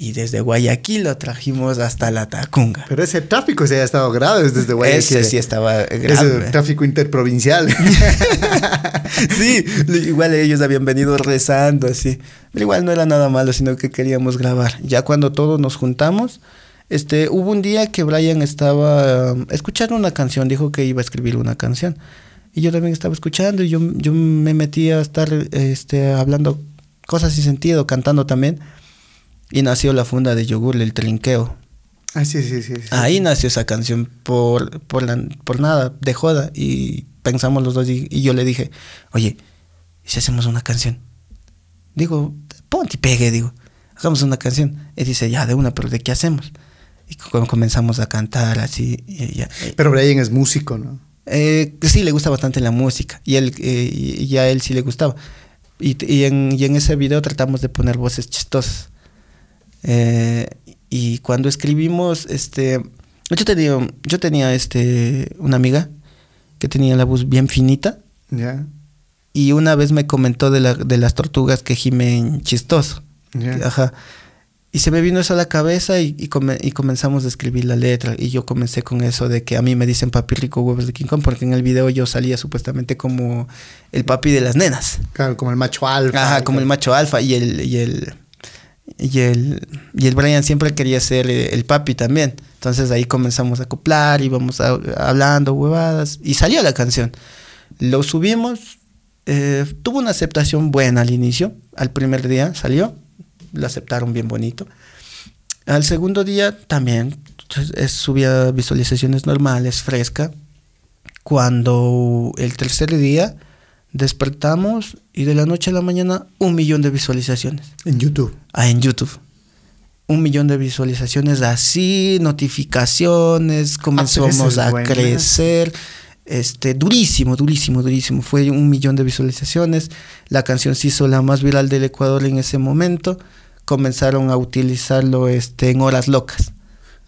Y desde Guayaquil lo trajimos hasta la Tacunga. Pero ese tráfico se ha estado grave desde Guayaquil. Ese sí estaba Ese grave. tráfico interprovincial. [laughs] sí, igual ellos habían venido rezando así. Pero igual no era nada malo, sino que queríamos grabar. Ya cuando todos nos juntamos, este, hubo un día que Brian estaba um, escuchando una canción, dijo que iba a escribir una canción. Y yo también estaba escuchando y yo, yo me metí a estar este, hablando cosas sin sentido, cantando también. Y nació la funda de yogur, el trinqueo. ah, sí, sí, sí. sí. Ahí nació esa canción por, por, la- por nada, de joda. Y pensamos los dos y, y yo le dije, oye, ¿y si hacemos una canción? Digo, ponte y pegue, digo, hagamos una canción. Y dice, ya, de una, pero ¿de qué hacemos? Y co- comenzamos a cantar así. Y, Pero Brian es músico, ¿no? eh, sí, le gusta bastante la música. Y, él, eh, y a él sí le gustaba. Y, y en, y en ese video tratamos de poner voces chistosas. Eh, y cuando escribimos, este, yo tenía, yo tenía este, una amiga que tenía la voz bien finita Ya. y una vez me comentó de, la, de las tortugas que gimen chistoso. Ya. Ajá. Y se me vino eso a la cabeza y, y, come- y comenzamos a escribir la letra. Y yo comencé con eso de que a mí me dicen papi rico huevos de King Kong, porque en el video yo salía supuestamente como el papi de las nenas. Claro, como el macho alfa. Ajá, como el macho alfa y el, y el, y el, y el Brian siempre quería ser eh, el papi también. Entonces ahí comenzamos a acoplar, íbamos a- hablando huevadas y salió la canción. Lo subimos, eh, tuvo una aceptación buena al inicio, al primer día salió, lo aceptaron bien bonito. Al segundo día también es- subía visualizaciones normales, fresca. Cuando el tercer día despertamos y de la noche a la mañana un millón de visualizaciones En YouTube. ah, en YouTube. Un millón de visualizaciones así, notificaciones, comenzamos Ah, es a crecer. Este, durísimo, durísimo, durísimo. Fue un millón de visualizaciones. La canción se hizo la más viral del Ecuador en ese momento. Comenzaron a utilizarlo este, en horas locas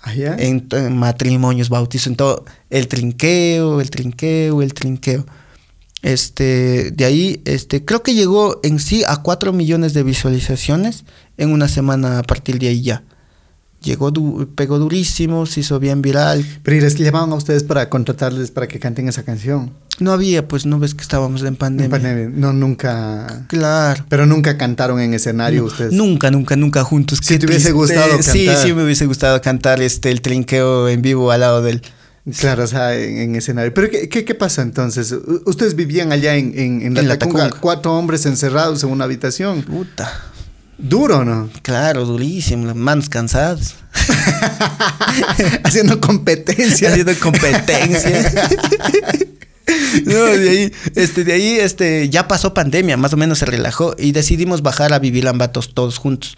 en, en matrimonios, bautizos, en todo, el trinqueo, el trinqueo, el trinqueo. Este, de ahí, este, creo que llegó en sí a 4 millones de visualizaciones en una semana a partir de ahí ya. Llegó, du- pegó durísimo, se hizo bien viral. Pero y les llamaban a ustedes para contratarles para que canten esa canción. No había, pues no ves que estábamos en pandemia. En pandemia. No, nunca. Claro. Pero nunca cantaron en escenario ustedes. Nunca, nunca, nunca juntos. Si te hubiese gustado Sí, cantar. sí me hubiese gustado cantar este el trinqueo en vivo al lado del. Claro, o sea, en, en escenario. Pero ¿qué, qué, qué pasó entonces? Ustedes vivían allá en, en, en En la Tacunga, Tacunga. cuatro hombres encerrados en una habitación. Puta. Duro, ¿no? Claro, durísimo, las manos cansadas. [laughs] Haciendo competencia. Haciendo competencia. [laughs] No, de ahí, este, de ahí, este, ya pasó pandemia, más o menos se relajó y decidimos bajar a vivir Lambatos todos juntos.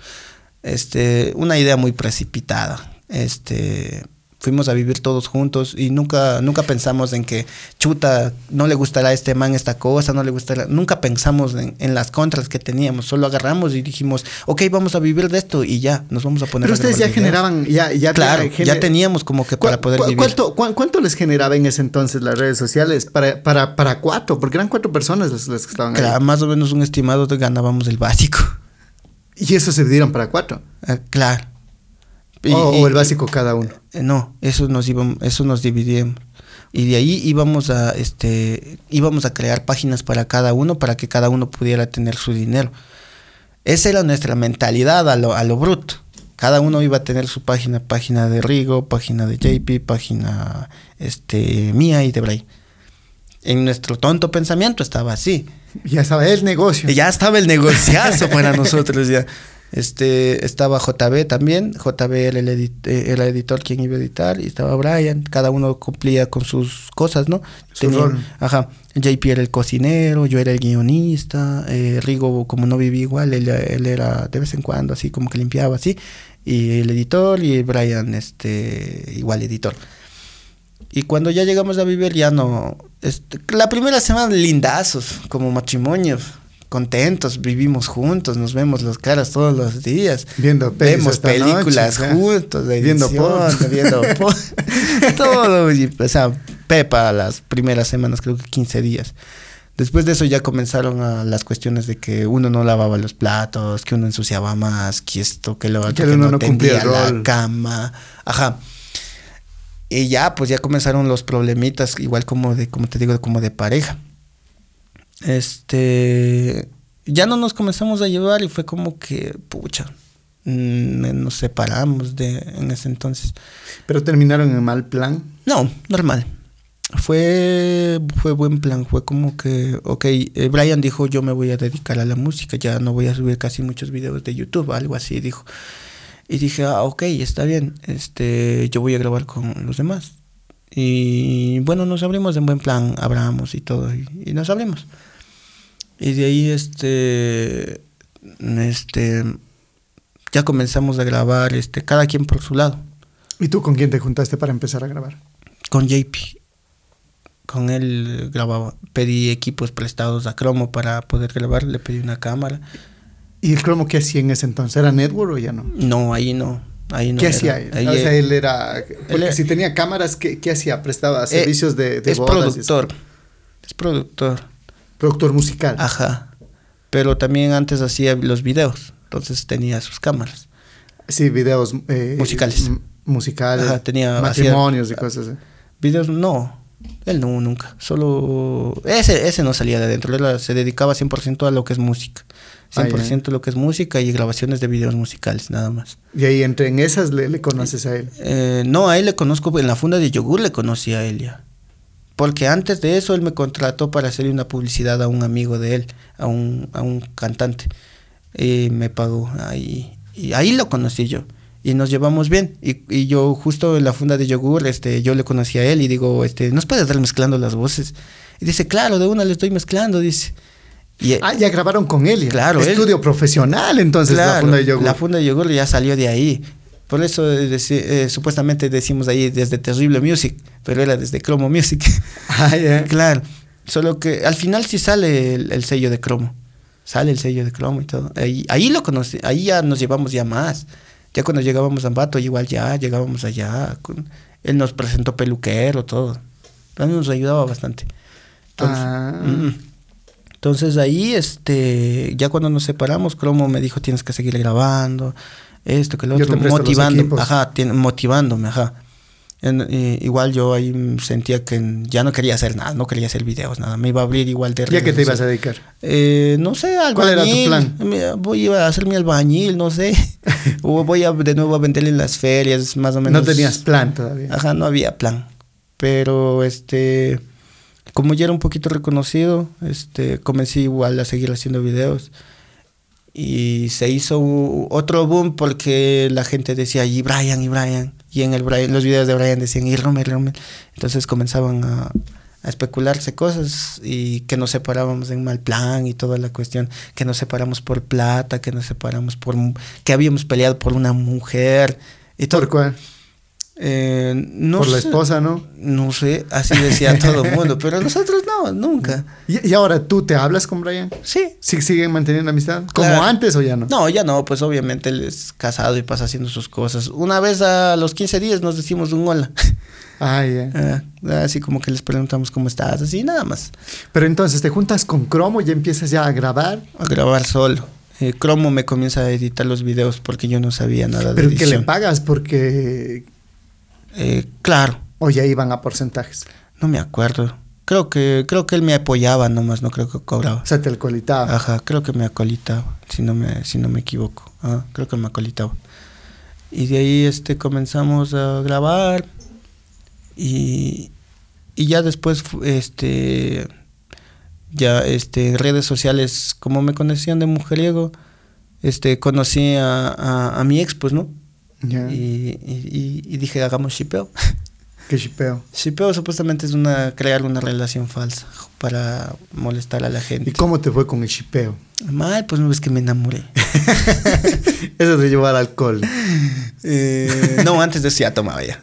Este, una idea muy precipitada. Este, fuimos a vivir todos juntos y nunca, nunca pensamos en que chuta, no le gustará a este man esta cosa, no le gustará. Nunca pensamos en, en las contras que teníamos, solo agarramos y dijimos, ok, vamos a vivir de esto y ya, nos vamos a poner Pero a ustedes ya grabar videos". generaban, ya, ya Claro, gener- ya teníamos como que para ¿Cu- poder cu- vivir. ¿cuánto, cu- cuánto les generaba en ese entonces las redes sociales? Para, para, para cuatro, porque eran cuatro personas las, las que estaban Claro, ahí. más o menos un estimado de ganábamos el básico. Y eso se dividieron para cuatro. Ah, claro. Y- o, y- o el básico cada uno. eh, No, eso nos íbamos, eso nos dividíamos. Y de ahí íbamos a este íbamos a crear páginas para cada uno para que cada uno pudiera tener su dinero. Esa era nuestra mentalidad a lo, a lo bruto. Cada uno iba a tener su página, página de Rigo, página de JP, página este mía y de Bray. En nuestro tonto pensamiento estaba así. Ya estaba el negocio. Ya estaba el negociazo para [laughs] nosotros ya. Este, estaba JB también, JB era el, edit- eh, el editor quien iba a editar, y estaba Brian, cada uno cumplía con sus cosas, ¿no? Su rol. Ajá, JP era el cocinero, yo era el guionista, eh, Rigo como no vivía igual, él, él era de vez en cuando así como que limpiaba así, y el editor y Brian este igual editor. Y cuando ya llegamos a vivir ya no, este, la primera semana lindazos, como matrimonios, contentos, vivimos juntos, nos vemos las caras todos los días. Viendo Vemos películas noche, juntos, de Viendo edición, [laughs] viendo [laughs] porno, todo, y, o sea, Pepa las primeras semanas, creo que 15 días. Después de eso ya comenzaron a las cuestiones de que uno no lavaba los platos, que uno ensuciaba más, que esto, que lo otro, Que que, uno no, no tendía rol. la cama. Ajá. Y ya, pues ya comenzaron los problemitas, igual como de, como te digo, como de pareja. Este, ya no nos comenzamos a llevar y fue como que, pucha, mm, nos separamos de en ese entonces. Pero terminaron en mal plan. No, normal. Fue, fue buen plan, fue como que, ok, eh, Brian dijo, yo me voy a dedicar a la música, ya no voy a subir casi muchos videos de YouTube, algo así, dijo. Y dije, ah, ok, está bien, este, yo voy a grabar con los demás. Y bueno, nos abrimos en buen plan, hablamos y todo, y, y nos abrimos. Y de ahí, este, este, ya comenzamos a grabar, este, cada quien por su lado. ¿Y tú con quién te juntaste para empezar a grabar? Con JP. Con él grababa. Pedí equipos prestados a Cromo para poder grabar. Le pedí una cámara. ¿Y el cromo qué hacía en ese entonces? ¿Era network o ya no? No, ahí no. Ahí no ¿Qué era. hacía él? Ahí o sea, él- era... Porque era- si tenía cámaras, ¿qué, qué hacía? ¿Prestaba eh, servicios de, de es bodas productor. Es productor. Productor musical. Ajá. Pero también antes hacía los videos. Entonces tenía sus cámaras. Sí, videos... eh, Musicales. Musicales. Ajá, tenía- Matrimonios hacía- y cosas así. Videos no. Él no, nunca. Solo. Ese, ese no salía de adentro. Él se dedicaba 100% a lo que es música. Ah, 100% a lo que es música y grabaciones de videos musicales, nada más. Y ahí entre en esas le, le conoces a él. Eh, no, a él le conozco, en la funda de yogur le conocí a él ya. Porque antes de eso él me contrató para hacerle una publicidad a un amigo de él, a un, a un cantante. Y me pagó ahí. Y ahí lo conocí yo. Y nos llevamos bien. Y, y yo justo en la funda de yogur, este, yo le conocí a él y digo, este, ¿nos puedes estar mezclando las voces? Y dice, claro, de una le estoy mezclando, dice. Y, Ah, ya grabaron con él. Claro, él- Estudio profesional, entonces, la funda de yogur. La funda de yogur ya salió de ahí. Por eso eh, eh, supuestamente decimos ahí desde Terrible Music, pero era desde Cromo Music. [laughs] Ah, ya. claro. Solo que al final sí sale el, el sello de Cromo. Sale el sello de Cromo y todo. Ahí, ahí lo conocí, ahí ya nos llevamos ya más. Ya cuando llegábamos a Ambato, igual ya llegábamos allá. con- él nos presentó peluquero, todo. También nos ayudaba bastante. Entonces, Ah. mm. Entonces ahí, este, ya cuando nos separamos, Cromo me dijo tienes que seguir grabando, esto, que lo Yo otro, motivando, ajá, motivándome, ajá. En- y- igual yo ahí sentía que ya no quería hacer nada, no quería hacer videos, nada, me iba a abrir igual de ¿Ya redes que te ibas a dedicar? Eh, no sé, albañil. ¿Cuál era tu plan? Me- Voy a hacer mi albañil, no sé. [laughs] o voy a de nuevo a vender en las ferias, más o menos. No tenías plan todavía. Ajá, no había plan. Pero este, como ya era un poquito reconocido, este, comencé igual a seguir haciendo videos. Y se hizo otro boom porque la gente decía, y Brian, y Brian. Y en el Brian, los videos de Brian decían, y Rommel, Rommel. Entonces comenzaban a, especularse cosas y que nos separábamos en mal plan y toda la cuestión, que nos separamos por plata, que nos separamos por, que habíamos peleado por una mujer. Y todo. ¿Por cuál? Eh, no Por la esposa, ¿no? No sé, así decía [laughs] todo el mundo, pero nosotros no, nunca. ¿Y, y ahora tú te hablas con Brian? Sí. ¿Sí, ¿Siguen manteniendo amistad? ¿Como Claro. antes o ya no? No, ya no, pues obviamente él es casado y pasa haciendo sus cosas. Una vez a los 15 días nos decimos un hola. [laughs] Ah, ya. Ah, así como que les preguntamos cómo estás, así nada más. Pero entonces te juntas con Cromo y ya empiezas ya a grabar. A grabar solo. Eh, Cromo me comienza a editar los videos porque yo no sabía nada de Pero que le edición. pagas porque. Eh, claro, O ya iban a porcentajes. no me acuerdo. Creo que, creo que él me apoyaba nomás, no creo que cobraba. O sea, te alcoholitaba. Ajá, creo que me acolitaba, si no me, si no me equivoco. Ah, creo que me acolitaba. Y de ahí este, comenzamos a grabar y, y ya después, este, ya este, en redes sociales, como me conocían de mujeriego, este, conocí a, a, a mi ex, pues, ¿no? Y, y, dije, hagamos shipeo. [laughs] Qué chipeo. Shipeo supuestamente es una, crear una relación falsa para molestar a la gente. ¿Y cómo te fue con el chipeo? Mal, pues no ves que me enamoré. [laughs] Eso de llevar alcohol. [laughs] Eh, no, antes de eso ya tomaba ya.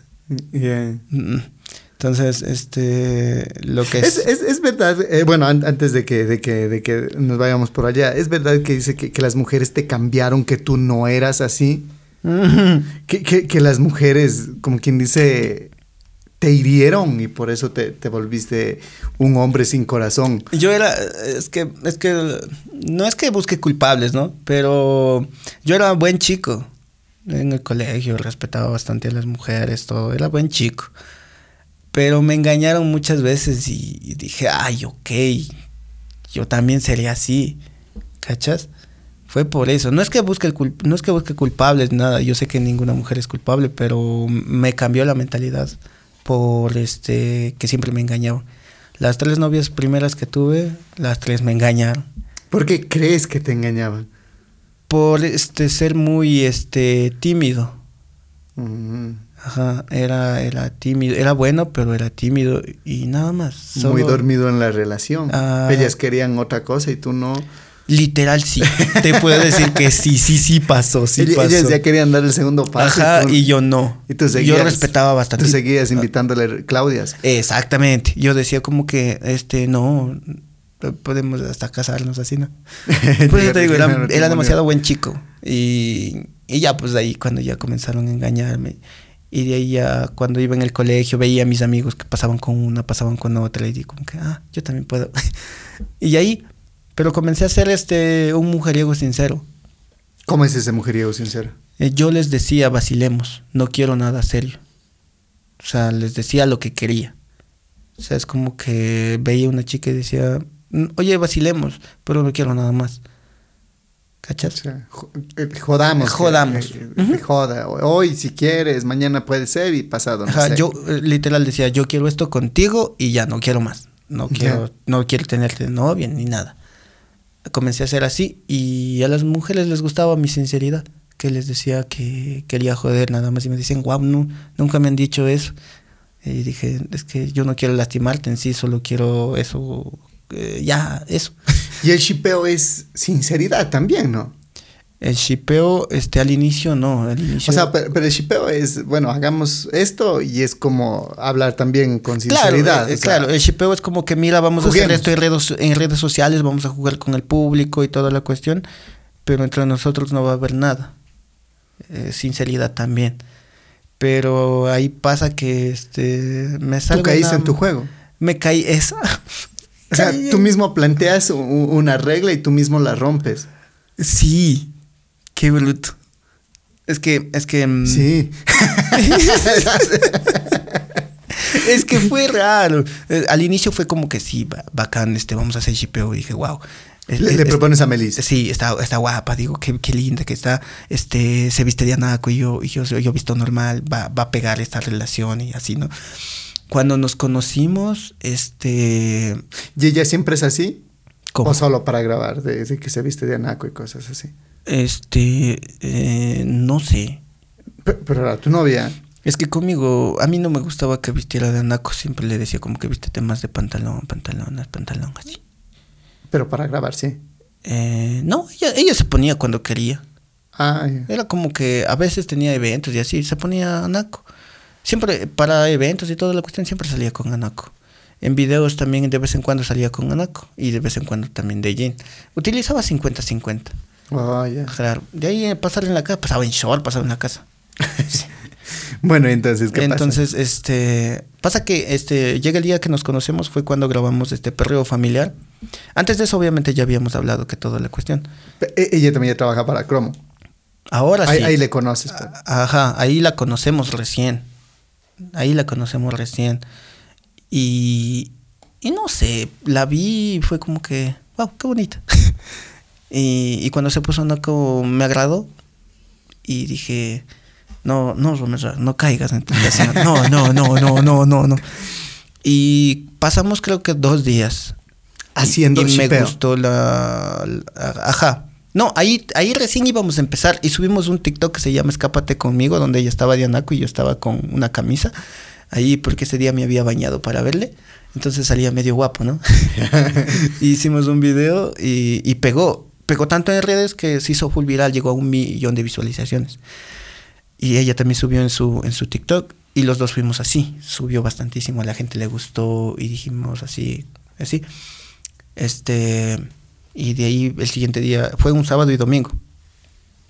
Entonces, este, lo que es... Es, es, es verdad, eh, bueno, an- antes de que, de, que, de que nos vayamos por allá, es verdad que dice que, que las mujeres te cambiaron, que tú no eras así. [laughs] que, que, las mujeres, como quien dice, te hirieron y por eso te, te volviste un hombre sin corazón. Yo era, es que, es que, no es que busque culpables, ¿no? Pero yo era buen chico en el colegio, respetaba bastante a las mujeres, todo, era buen chico. Pero me engañaron muchas veces y, y dije, ay, ok, yo también sería así, ¿cachas? Fue por eso. No es que busque el no es que busque culpables, nada. Yo sé que ninguna mujer es culpable, pero me cambió la mentalidad por este que siempre me engañaban. Las tres novias primeras que tuve, las tres me engañaron. ¿Por qué crees que te engañaban? Por este ser muy este tímido. Mm, Ajá, era, era tímido, era bueno, pero era tímido y nada más. Muy dormido en la relación. Ah. Ellas querían otra cosa y tú no. Literal sí. Te puedo decir que sí, sí, sí pasó, sí Ell- pasó. Ellas ya querían dar el segundo paso. Ajá, tú- y yo no. y tú seguías, yo respetaba bastante. Tú seguías invitándole Claudias. Exactamente. Yo decía como que, este, no, podemos hasta casarnos así, ¿no? [laughs] Por eso te digo, era, era demasiado buen chico. Y, y ya, pues de ahí cuando ya comenzaron a engañarme. Y de ahí ya cuando iba en el colegio veía a mis amigos que pasaban con una, pasaban con otra. Y digo como que, ah, yo también puedo. [laughs] y ahí, pero comencé a ser este, un mujeriego sincero. ¿Cómo es ese mujeriego sincero? Eh, yo les decía, vacilemos, no quiero nada serio. O sea, les decía lo que quería. O sea, es como que veía una chica y decía, "Mm, oye, vacilemos, pero no quiero nada más. O ¿Cachas? sea, jo- eh, jodamos. Jodamos. Eh, eh, Joda. Hoy si quieres, mañana puede ser y pasado no Ajá, sé. yo literal decía, yo quiero esto contigo y ya no quiero más. No quiero, no quiero tenerte de novia ni nada. Comencé a ser así y a las mujeres les gustaba mi sinceridad, que les decía que quería joder nada más y me decían, wow, no, nunca me han dicho eso. Y dije, es que yo no quiero lastimarte en sí, solo quiero eso, eh, ya, eso. [laughs] Y el shipeo es sinceridad también, ¿no? El shipeo, este, al inicio no, al inicio... O sea, pero, pero el shipeo es, bueno, hagamos esto y es como hablar también con Claro, sinceridad. eh, o sea, claro, el shipeo es como que, mira, vamos a hacer esto en redes, en redes sociales, vamos a jugar con el público y toda la cuestión, pero entre nosotros no va a haber nada. Eh, sinceridad también. Pero ahí pasa que este me Tú salgo caíste una- en tu juego. Me caí [laughs] esa. O sea, tú mismo planteas una regla y tú mismo la rompes. Sí, qué bruto. Es que, es que... mm, Sí. [laughs] Es que fue raro. Eh, Al inicio fue como que sí, ba- bacán, este, vamos a hacer shipeo. Y dije, wow. Le, le propones a Melissa. Sí, está, está guapa, digo, qué, qué linda que está, este, se viste de anaco y yo, y yo, yo visto normal, va, va a pegar esta relación y así, ¿no? Cuando nos conocimos, este, ¿Y ella siempre es así? ¿cómo? ¿O solo para grabar? De, de que se viste de anaco y cosas así. Este, eh, no sé. Pe- Pero, era tu novia. Es que conmigo, a mí no me gustaba que vistiera de anaco, siempre le decía como que vístete más de pantalón, pantalones, pantalón, así. Pero para grabar, sí. Eh, no, ella, ella se ponía cuando quería. Ah, ya. Era como que a veces tenía eventos y así, se ponía anaco. Siempre, para eventos y toda la cuestión, siempre salía con anaco. En videos también de vez en cuando salía con anaco y de vez en cuando también de jean. Utilizaba 50-50. Oh, ya. Claro. De ahí eh, pasar en la casa, pasaba en short, pasaba en la casa. [laughs] Bueno, entonces, ¿qué Entonces, este, pasa que este llega el día que nos conocemos fue cuando grabamos este perreo familiar. Antes de eso obviamente ya habíamos hablado que toda la cuestión. pasa? E- ella también ya trabaja para Cromo. Ahora Ahí, sí. ahí le conoces. pues. Ajá, ahí la conocemos recién. Ahí la conocemos recién. Y, y no sé, la vi y fue como que, wow, qué bonita. [laughs] y, y cuando se puso Naco me agradó y dije, no, no, Romero, no caigas en tentación. No, no, no, no, no, no, no. Y pasamos creo que dos días. Haciendo y, y me gustó la, la- ajá. No, ahí, ahí recién íbamos a empezar y subimos un TikTok que se llama Escápate conmigo, donde ella estaba de anaco y yo estaba con una camisa. Ahí porque ese día me había bañado para verle. Entonces salía medio guapo, ¿no? [laughs] [laughs] Hicimos un video y, y pegó. Pegó tanto en redes que se hizo full viral, llegó a un millón de visualizaciones. Y ella también subió en su, en su TikTok y los dos fuimos así. Subió bastantísimo, a la gente le gustó y dijimos así, así. Este, y de ahí el siguiente día, fue un sábado y domingo.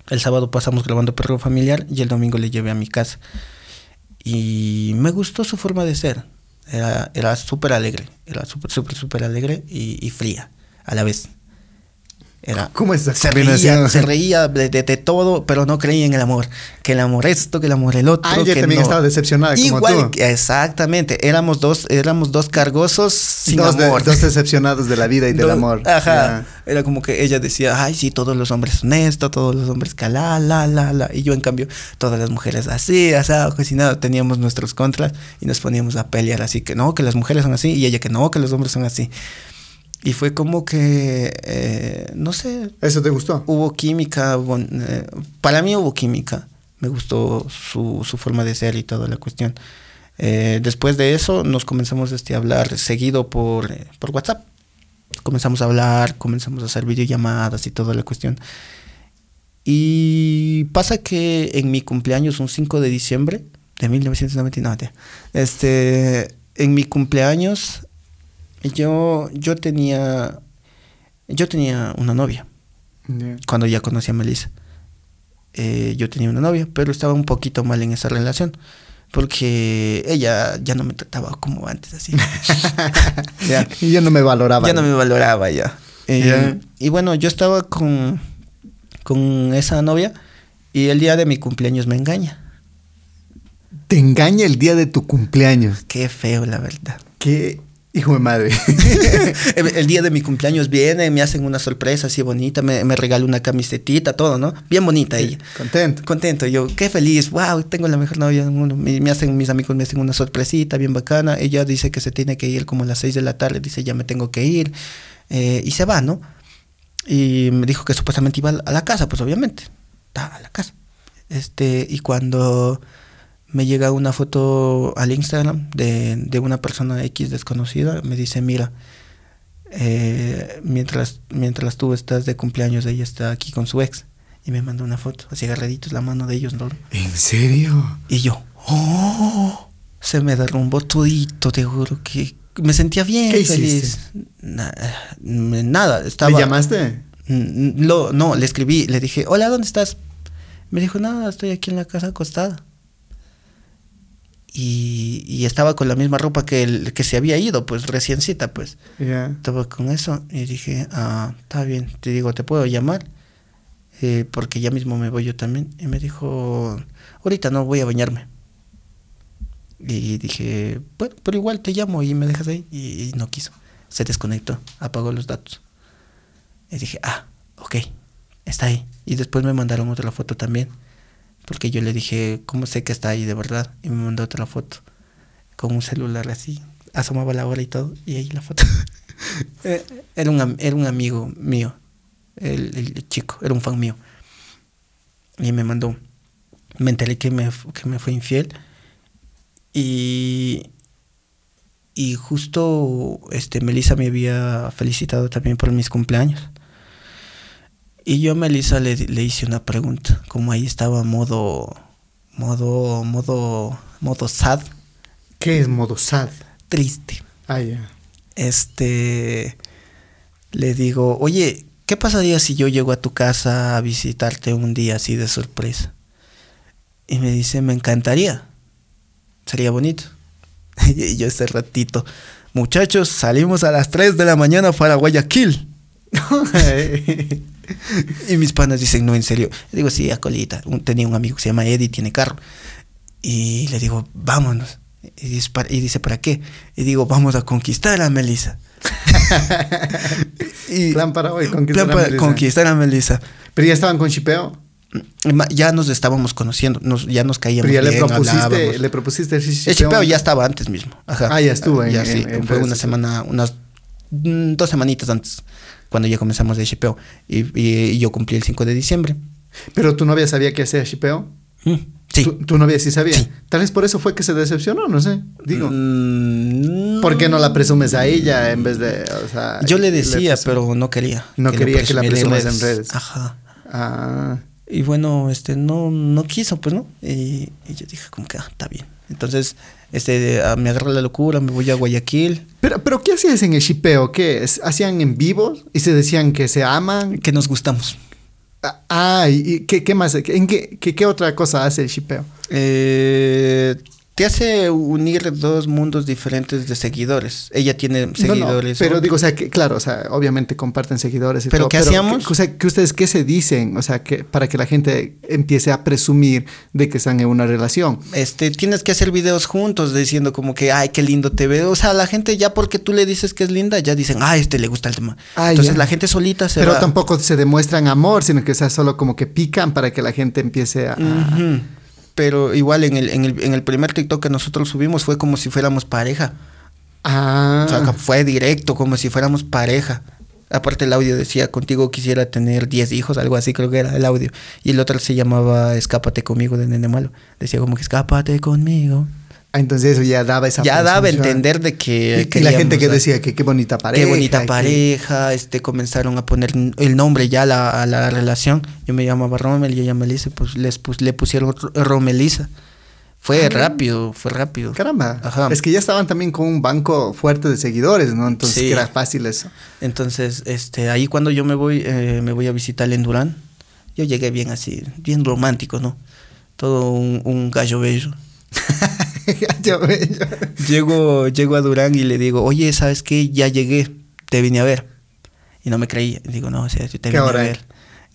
El sábado pasamos grabando Perro Familiar y el domingo le llevé a mi casa. Y me gustó su forma de ser. Era, era súper alegre, era súper, súper, súper alegre y, y fría a la vez. Era, ¿Cómo es esa se reía, se reía de, de- de todo, pero no creía en el amor. Que el amor esto, que el amor el otro. Ah, ella que también no. estaba decepcionada como Igual, tú. que- exactamente. Éramos dos, éramos dos cargosos sin dos, de- amor. dos decepcionados de la vida y del amor. Ajá. Era como que ella decía, ay, sí, todos los hombres son esto, todos los hombres que la, la, la, la. Y yo, en cambio, todas las mujeres así, así, cocinado. Teníamos nuestros contras y nos poníamos a pelear así, que no, que las mujeres son así. Y ella que no, que los hombres son así. Y fue como que, eh, no sé, ¿Eso te gustó? hubo química. bon- eh, para mí hubo química. Me gustó su, su forma de ser y toda la cuestión. Eh, después de eso nos comenzamos este, a hablar seguido por, eh, por WhatsApp. Comenzamos a hablar, comenzamos a hacer videollamadas y toda la cuestión. Y pasa que en mi cumpleaños, un 5 de diciembre de 1999, tía, este, en mi cumpleaños yo, yo tenía, yo tenía una novia cuando ya conocí a Melissa. Eh, yo tenía una novia, pero estaba un poquito mal en esa relación. Porque ella ya no me trataba como antes, así. [laughs] ya, [laughs] Y yo no me valoraba. ya no me valoraba ya. Eh, Ya. Y bueno, yo estaba con, con esa novia y el día de mi cumpleaños me engaña. Te engaña el día de tu cumpleaños. Qué feo, la verdad. Qué hijo de madre. [laughs] el, día de mi cumpleaños viene, me hacen una sorpresa así bonita, me, me regala una camisetita, todo, ¿no? Bien bonita ella. Contento. Contento, yo, qué feliz, wow, tengo la mejor novia del mundo. Me, me hacen, mis amigos me hacen una sorpresita bien bacana. Ella dice que se tiene que ir como a las 6 de la tarde, dice, ya me tengo que ir. Eh, y se va, ¿no? Y me dijo que supuestamente iba a la casa, pues obviamente. Está a la casa. Este, y cuando me llega una foto al Instagram de, de una persona X desconocida, me dice, mira, eh, mientras, mientras tú estás de cumpleaños, ella está aquí con su ex. Y me mandó una foto, así agarraditos la mano de ellos, ¿no? ¿En serio? Y yo, ¡oh! Se me derrumbó todito, te juro que me sentía bien ¿Qué feliz. Na- nada, estaba... ¿Le llamaste? Lo, no, le escribí, le dije, hola, ¿dónde estás? Me dijo, nada, estoy aquí en la casa acostada. Y, y estaba con la misma ropa que, el, que se había ido, pues reciencita, pues. Ya. Estaba con eso y dije, ah, está bien, te digo, ¿te puedo llamar? Eh, porque ya mismo me voy yo también. Y me dijo, ahorita no voy a bañarme. Y dije, bueno, pero igual te llamo y me dejas ahí. Y, y no quiso. Se desconectó, apagó los datos. Y dije, ah, ok, está ahí. Y después me mandaron otra foto también. Porque yo le dije, ¿cómo sé que está ahí de verdad? Y me mandó otra foto. Con un celular así. Asomaba la hora y todo. Y ahí la foto. [laughs] Eh, era, un, era un amigo mío. El, el chico. Era un fan mío. Y me mandó. Me enteré que me, que me fue infiel. Y. Y justo este, Melissa me había felicitado también por mis cumpleaños. Y yo a Melissa le, le hice una pregunta, como ahí estaba modo, modo, modo, modo sad, ¿Qué es modo sad? triste. Ah, ya. Este, le digo, oye, ¿qué pasaría si yo llego a tu casa a visitarte un día así de sorpresa? Y me dice, me encantaría, sería bonito. [laughs] y yo ese ratito, muchachos, salimos a las 3 de la mañana para Guayaquil. [laughs] [laughs] [laughs] Y mis panas dicen, no, en serio. Le digo, sí, a colita. Un- tenía un amigo que se llama Eddie, tiene carro. Y le digo, vámonos. Y dice, "¿Para- y dice, ¿para qué? Y digo, vamos a conquistar a Melissa. [laughs] y, Plan para hoy, conquistar plan a para Melissa. conquistar a Melissa. Pero ya estaban con chipeo. Ma- Ya nos estábamos conociendo, nos, ya nos caíamos Pero ya le bien, propusiste, hablábamos. le propusiste el El chipeo ya estaba antes mismo. Ajá. Ah, ya estuvo en- Ya en- sí, en fue una semana, unas mm, dos semanitas antes, cuando ya comenzamos el chipeo. Y, y- y yo cumplí el 5 de diciembre. Pero tu novia sabía que hacía chipeo. Mm, Sí. ¿Tu, tu novia sí sabía. Sí. Tal vez por eso fue que se decepcionó, no sé. Digo. Mm, ¿Por qué no la presumes a ella en vez de, o sea, Yo le decía, pero no quería. No quería que la presumas en redes. Ajá. Ah, Y bueno, este, no, no quiso, pues, ¿no? Y, y yo dije, como que, ah, está bien. Entonces, este, ah, me agarró la locura, me voy a Guayaquil, pero, pero ¿qué hacías en el chipeo? ¿Qué? ¿Hacían en vivo y se decían que se aman? que nos gustamos. Ah, Ah, ¿y, qué, qué más? ¿En qué, qué, qué otra cosa hace el chipeo? Eh, te hace unir dos mundos diferentes de seguidores. Ella tiene No, no, seguidores. pero digo, o sea, que claro, o sea, obviamente comparten seguidores y ¿Pero todo, qué hacíamos? que- o sea, que ustedes qué se dicen, o sea, que para que la gente empiece a presumir de que están en una relación. este, tienes que hacer videos juntos diciendo como que, ay, qué lindo te veo. O sea, la gente ya porque tú le dices que es linda, ya dicen, ay, este le gusta el tema. Ah, Entonces ya. la gente solita se Pero va. tampoco se demuestran amor, sino que o sea, solo como que pican para que la gente empiece a... Ujú. Pero igual en el, en, el, en el primer TikTok que nosotros subimos fue como si fuéramos pareja. Ah, O sea, fue directo, como si fuéramos pareja. Aparte el audio decía, contigo quisiera tener 10 hijos, algo así creo que era el audio. Y el otro se llamaba Escápate conmigo de Nene Malo. Decía como que escápate conmigo. Ah, entonces eso ya daba esa... ya daba a entender de que... Y, y la gente que decía que qué bonita pareja. Qué bonita que- pareja, este, comenzaron a poner el nombre ya a la, a la relación. Yo me llamaba Romel y ella Melissa, pues les pus- le pusieron R- Romelisa. Fue Ah. rápido, fue rápido. Caramba, Ajá. es que ya estaban también con un banco fuerte de seguidores, ¿no? Entonces Sí. que era fácil eso. Entonces, este, ahí cuando yo me voy, eh, me voy a visitar en Durán, yo llegué bien así, bien romántico, ¿no? Todo un, un gallo bello. [laughs] [laughs] Yo- yo- Llego, llego a Durán y le digo, oye, ¿sabes qué? Ya llegué, te vine a ver. Y no me creía. Digo, no, o sea, yo te ¿Qué vine a ver.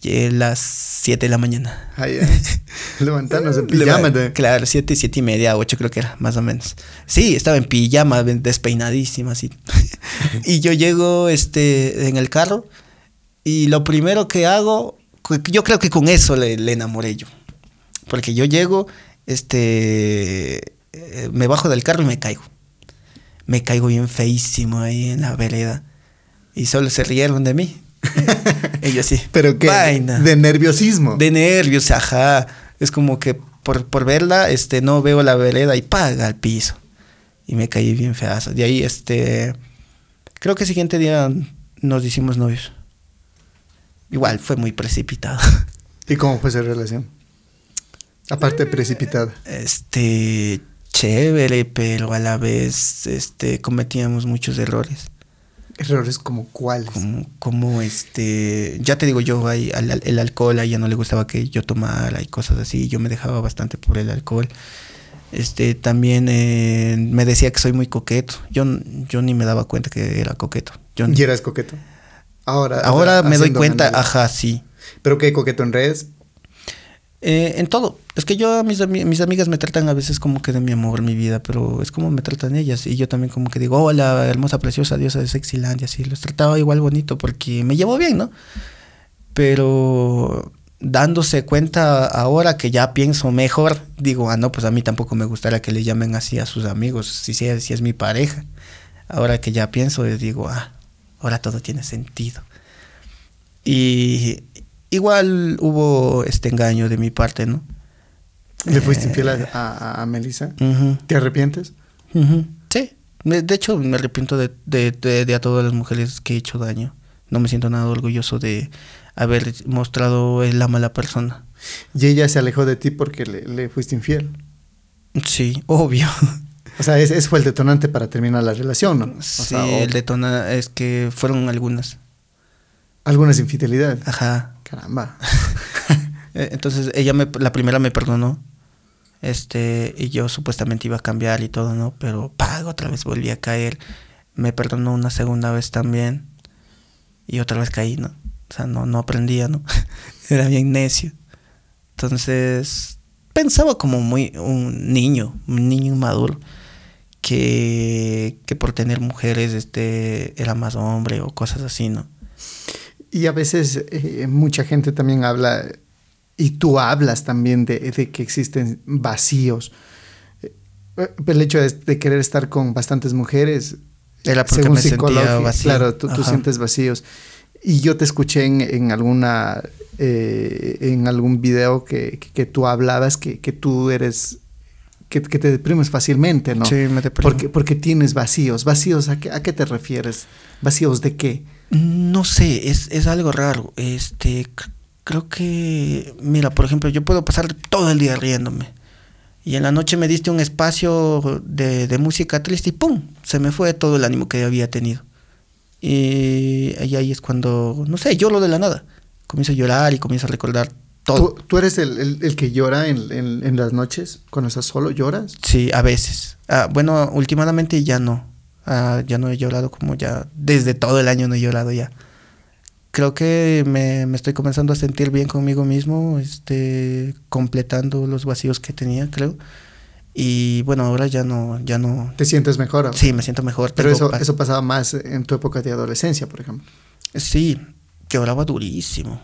Llegué a las 7 de la mañana. Ay. [laughs] Levantarnos en pijama. Claro, siete, siete y media, ocho creo que era, más o menos. Sí, estaba en pijama, despeinadísima, así. [laughs] y yo llego este, en el carro y lo primero que hago, yo creo que con eso le, le enamoré yo. Porque yo llego, este, eh, me bajo del carro y me caigo. Me caigo bien feísimo ahí en la vereda. Y solo se rieron de mí. [laughs] Ellos sí. Pero que Vaina. de nerviosismo. De nervios, ajá. Es como que por, por verla, este, no veo la vereda y paga al piso. Y me caí bien feazo. De ahí, este, creo que el siguiente día nos hicimos novios. Igual, fue muy precipitado. [laughs] ¿Y cómo fue esa relación? Aparte precipitada. Este, chévere, pero a la vez, este, cometíamos muchos errores. Errores como cuáles. Como, como este, ya te digo yo, ahí, al- el alcohol a ella no le gustaba que yo tomara y cosas así. Yo me dejaba bastante por el alcohol. Este, también eh, me decía que soy muy coqueto. Yo, yo ni me daba cuenta que era coqueto. Yo, ¿Y eras coqueto? Ahora. ahora me doy cuenta, análisis. ajá, sí. ¿Pero qué coqueto en redes? Eh, en todo. Es que yo, mis, ami- mis amigas me tratan a veces como que de mi amor, mi vida, pero es como me tratan ellas. Y yo también como que digo, hola, hermosa, preciosa diosa de Sexilandia, así. Los trataba igual bonito porque me llevo bien, ¿no? Pero dándose cuenta ahora que ya pienso mejor, digo, ah, no, pues a mí tampoco me gustaría que le llamen así a sus amigos, si, si, es mi pareja. Ahora que ya pienso, digo, ah, ahora todo tiene sentido. Y igual hubo este engaño de mi parte, ¿no? ¿Le fuiste Eh, infiel a, a, a Melissa? ¿Te arrepientes? Sí, de hecho me arrepiento de, de, de- de a todas las mujeres que he hecho daño. No me siento nada orgulloso de haber mostrado la mala persona. Y ella se alejó de ti porque le, le fuiste infiel. Sí, obvio. O sea, ese, ese fue el detonante para terminar la relación, ¿no? O Sí, sea, o el detona es que fueron algunas. algunas infidelidades. Ajá. Caramba. [laughs] Eh, Entonces ella me, la primera me perdonó. Este, y yo supuestamente iba a cambiar y todo, ¿no? Pero pago, otra vez volví a caer. Me perdonó una segunda vez también. Y otra vez caí, ¿no? O sea, no, no aprendía, ¿no? [laughs] Era bien necio. Entonces, pensaba como muy un niño, un niño inmaduro. Que, que por tener mujeres este era más hombre o cosas así, ¿no? Y a veces eh, mucha gente también habla, y tú hablas también de, de que existen vacíos. Eh, El hecho de, de querer estar con bastantes mujeres, Era porque según psicología, vacío. claro, tú, sientes vacíos. Y yo te escuché en, en alguna, eh, en algún video que, que, que tú hablabas que, que tú eres, que, que te deprimes fácilmente, ¿no? Sí, me deprimo. Porque, porque tienes vacíos. ¿Vacíos a qué, a qué te refieres? ¿Vacíos de qué? No sé, es, es algo raro. Este, creo que, mira, por ejemplo, yo puedo pasar todo el día riéndome. Y en la noche me diste un espacio de, de música triste y ¡pum! Se me fue todo el ánimo que había tenido. Y, y ahí es cuando, no sé, lloro de la nada. Comienzo a llorar y comienzo a recordar todo. ¿Tú, tú eres el, el- el que llora en, en- en las noches? Cuando estás solo, ¿lloras? Sí, a veces. Ah, bueno, últimamente ya no. Ah, ya no he llorado como ya, desde todo el año no he llorado ya. Creo que me, me estoy comenzando a sentir bien conmigo mismo, este, completando los vacíos que tenía, creo. Y bueno, ahora ya no, ya no. ¿Te sientes mejor? ahora? Sí, me siento mejor. Pero eso, eso pasaba más en tu época de adolescencia, por ejemplo. Sí, lloraba durísimo.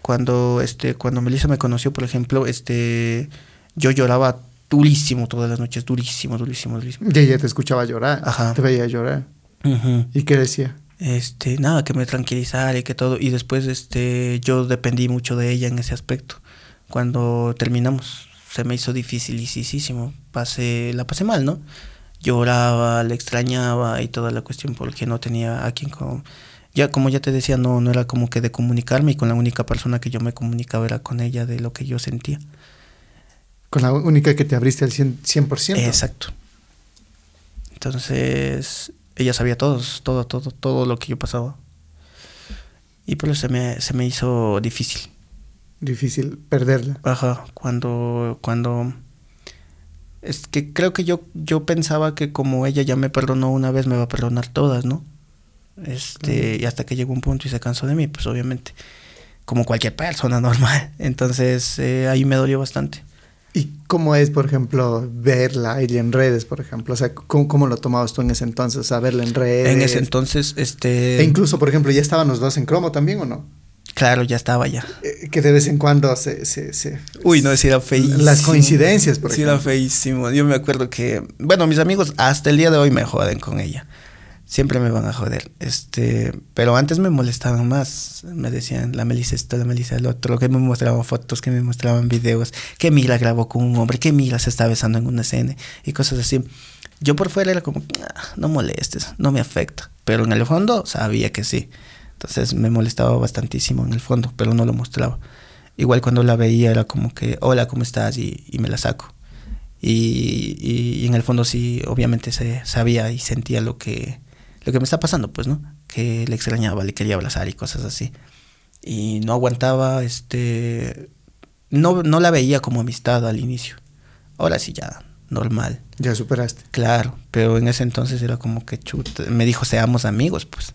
Cuando, este, cuando Melissa me conoció, por ejemplo, este, yo lloraba durísimo todas las noches, durísimo, durísimo, durísimo. Y ella te escuchaba llorar. Ajá. Te veía llorar. Ujú. ¿Y qué decía? Este nada que me tranquilizara y que todo y después este yo dependí mucho de ella en ese aspecto cuando terminamos se me hizo dificilísimo pasé la pasé mal no lloraba le extrañaba y toda la cuestión porque no tenía a quien con ya como ya te decía no no era como que de comunicarme y con la única persona que yo me comunicaba era con ella de lo que yo sentía Con la única que te abriste al 100%. 100%. Exacto. Entonces, ella sabía todo, todo, todo, todo lo que yo pasaba. Y por eso se me, se me hizo difícil. Difícil perderla. Ajá, cuando, cuando... Es que creo que yo, yo pensaba que como ella ya me perdonó una vez, me va a perdonar todas, ¿no? Este, y hasta que llegó un punto y se cansó de mí, pues obviamente, como cualquier persona normal. [laughs] Entonces, eh, ahí me dolió bastante. ¿Y cómo es, por ejemplo, verla ella en redes, por ejemplo? O sea, ¿cómo, cómo lo tomabas tú en ese entonces? O sea, verla en redes. En ese entonces, este... E incluso, por ejemplo, ¿ya estaban los dos en cromo también o no? Claro, ya estaba ya. Eh, que de vez en cuando se... se, se Uy, no, sí era feísimo. Las coincidencias, por Sí ejemplo. era feísimo. Yo me acuerdo que, bueno, mis amigos hasta el día de hoy me joden con ella. Siempre me van a joder. Este, pero antes me molestaban más. Me decían, la Melissa esto, la Melissa el otro, que me mostraban fotos, que me mostraban videos, que Mila grabó con un hombre, que Mila se está besando en una escena y cosas así. Yo por fuera era como, "Ah, no molestes, no me afecta. Pero en el fondo sabía que sí. Entonces me molestaba bastantísimo en el fondo, pero no lo mostraba. Igual cuando la veía era como que, hola, ¿cómo estás? Y, y me la saco. Y, y- y en el fondo sí, obviamente se sabía y sentía lo que, lo que me está pasando, pues, ¿no? Que le extrañaba, le quería abrazar y cosas así. Y no aguantaba, este... No, no la veía como amistad al inicio. Ahora sí ya, normal. Ya superaste. Claro, pero en ese entonces era como que chuta. Me dijo, seamos amigos, pues.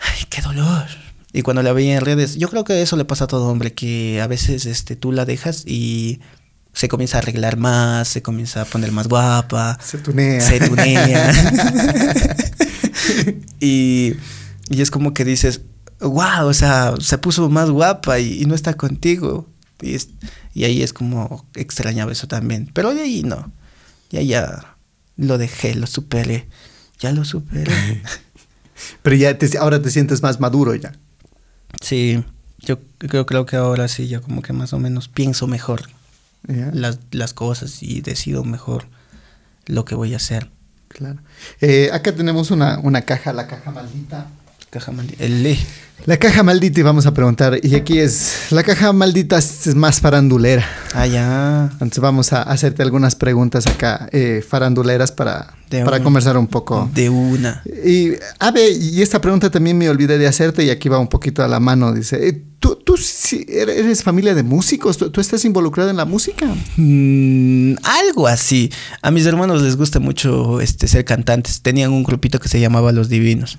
Ay, qué dolor. Y cuando la veía en redes, yo creo que eso le pasa a todo hombre, que a veces este, tú la dejas y se comienza a arreglar más, se comienza a poner más guapa. Se tunea. Se tunea. [laughs] [laughs] [laughs] y, y es como que dices, wow, o sea, se puso más guapa y, y no está contigo. Y, es- y ahí es como extrañaba eso también. Pero de ahí no. Ya, ya lo dejé, lo superé. Ya lo superé. [laughs] Pero ya te- ahora te sientes más maduro ya. sí, yo creo, creo que ahora sí, ya como que más o menos pienso mejor las, las cosas y decido mejor lo que voy a hacer. Claro. Eh, acá tenemos una, una caja, la caja maldita. Caja mandi- el le. La caja maldita y vamos a preguntar. Y aquí es, la caja maldita es más farandulera. Ah, ya. Entonces vamos a hacerte algunas preguntas acá, eh, faranduleras, para, De para conversar un poco. De una. Y, Ave, y esta pregunta también me olvidé de hacerte y aquí va un poquito a la mano. Dice, eh, ¿tú, tú sí eres eres familia de músicos? ¿Tú, tú estás involucrado en la música? Mm, algo así. A mis hermanos les gusta mucho este, ser cantantes. Tenían un grupito que se llamaba Los Divinos.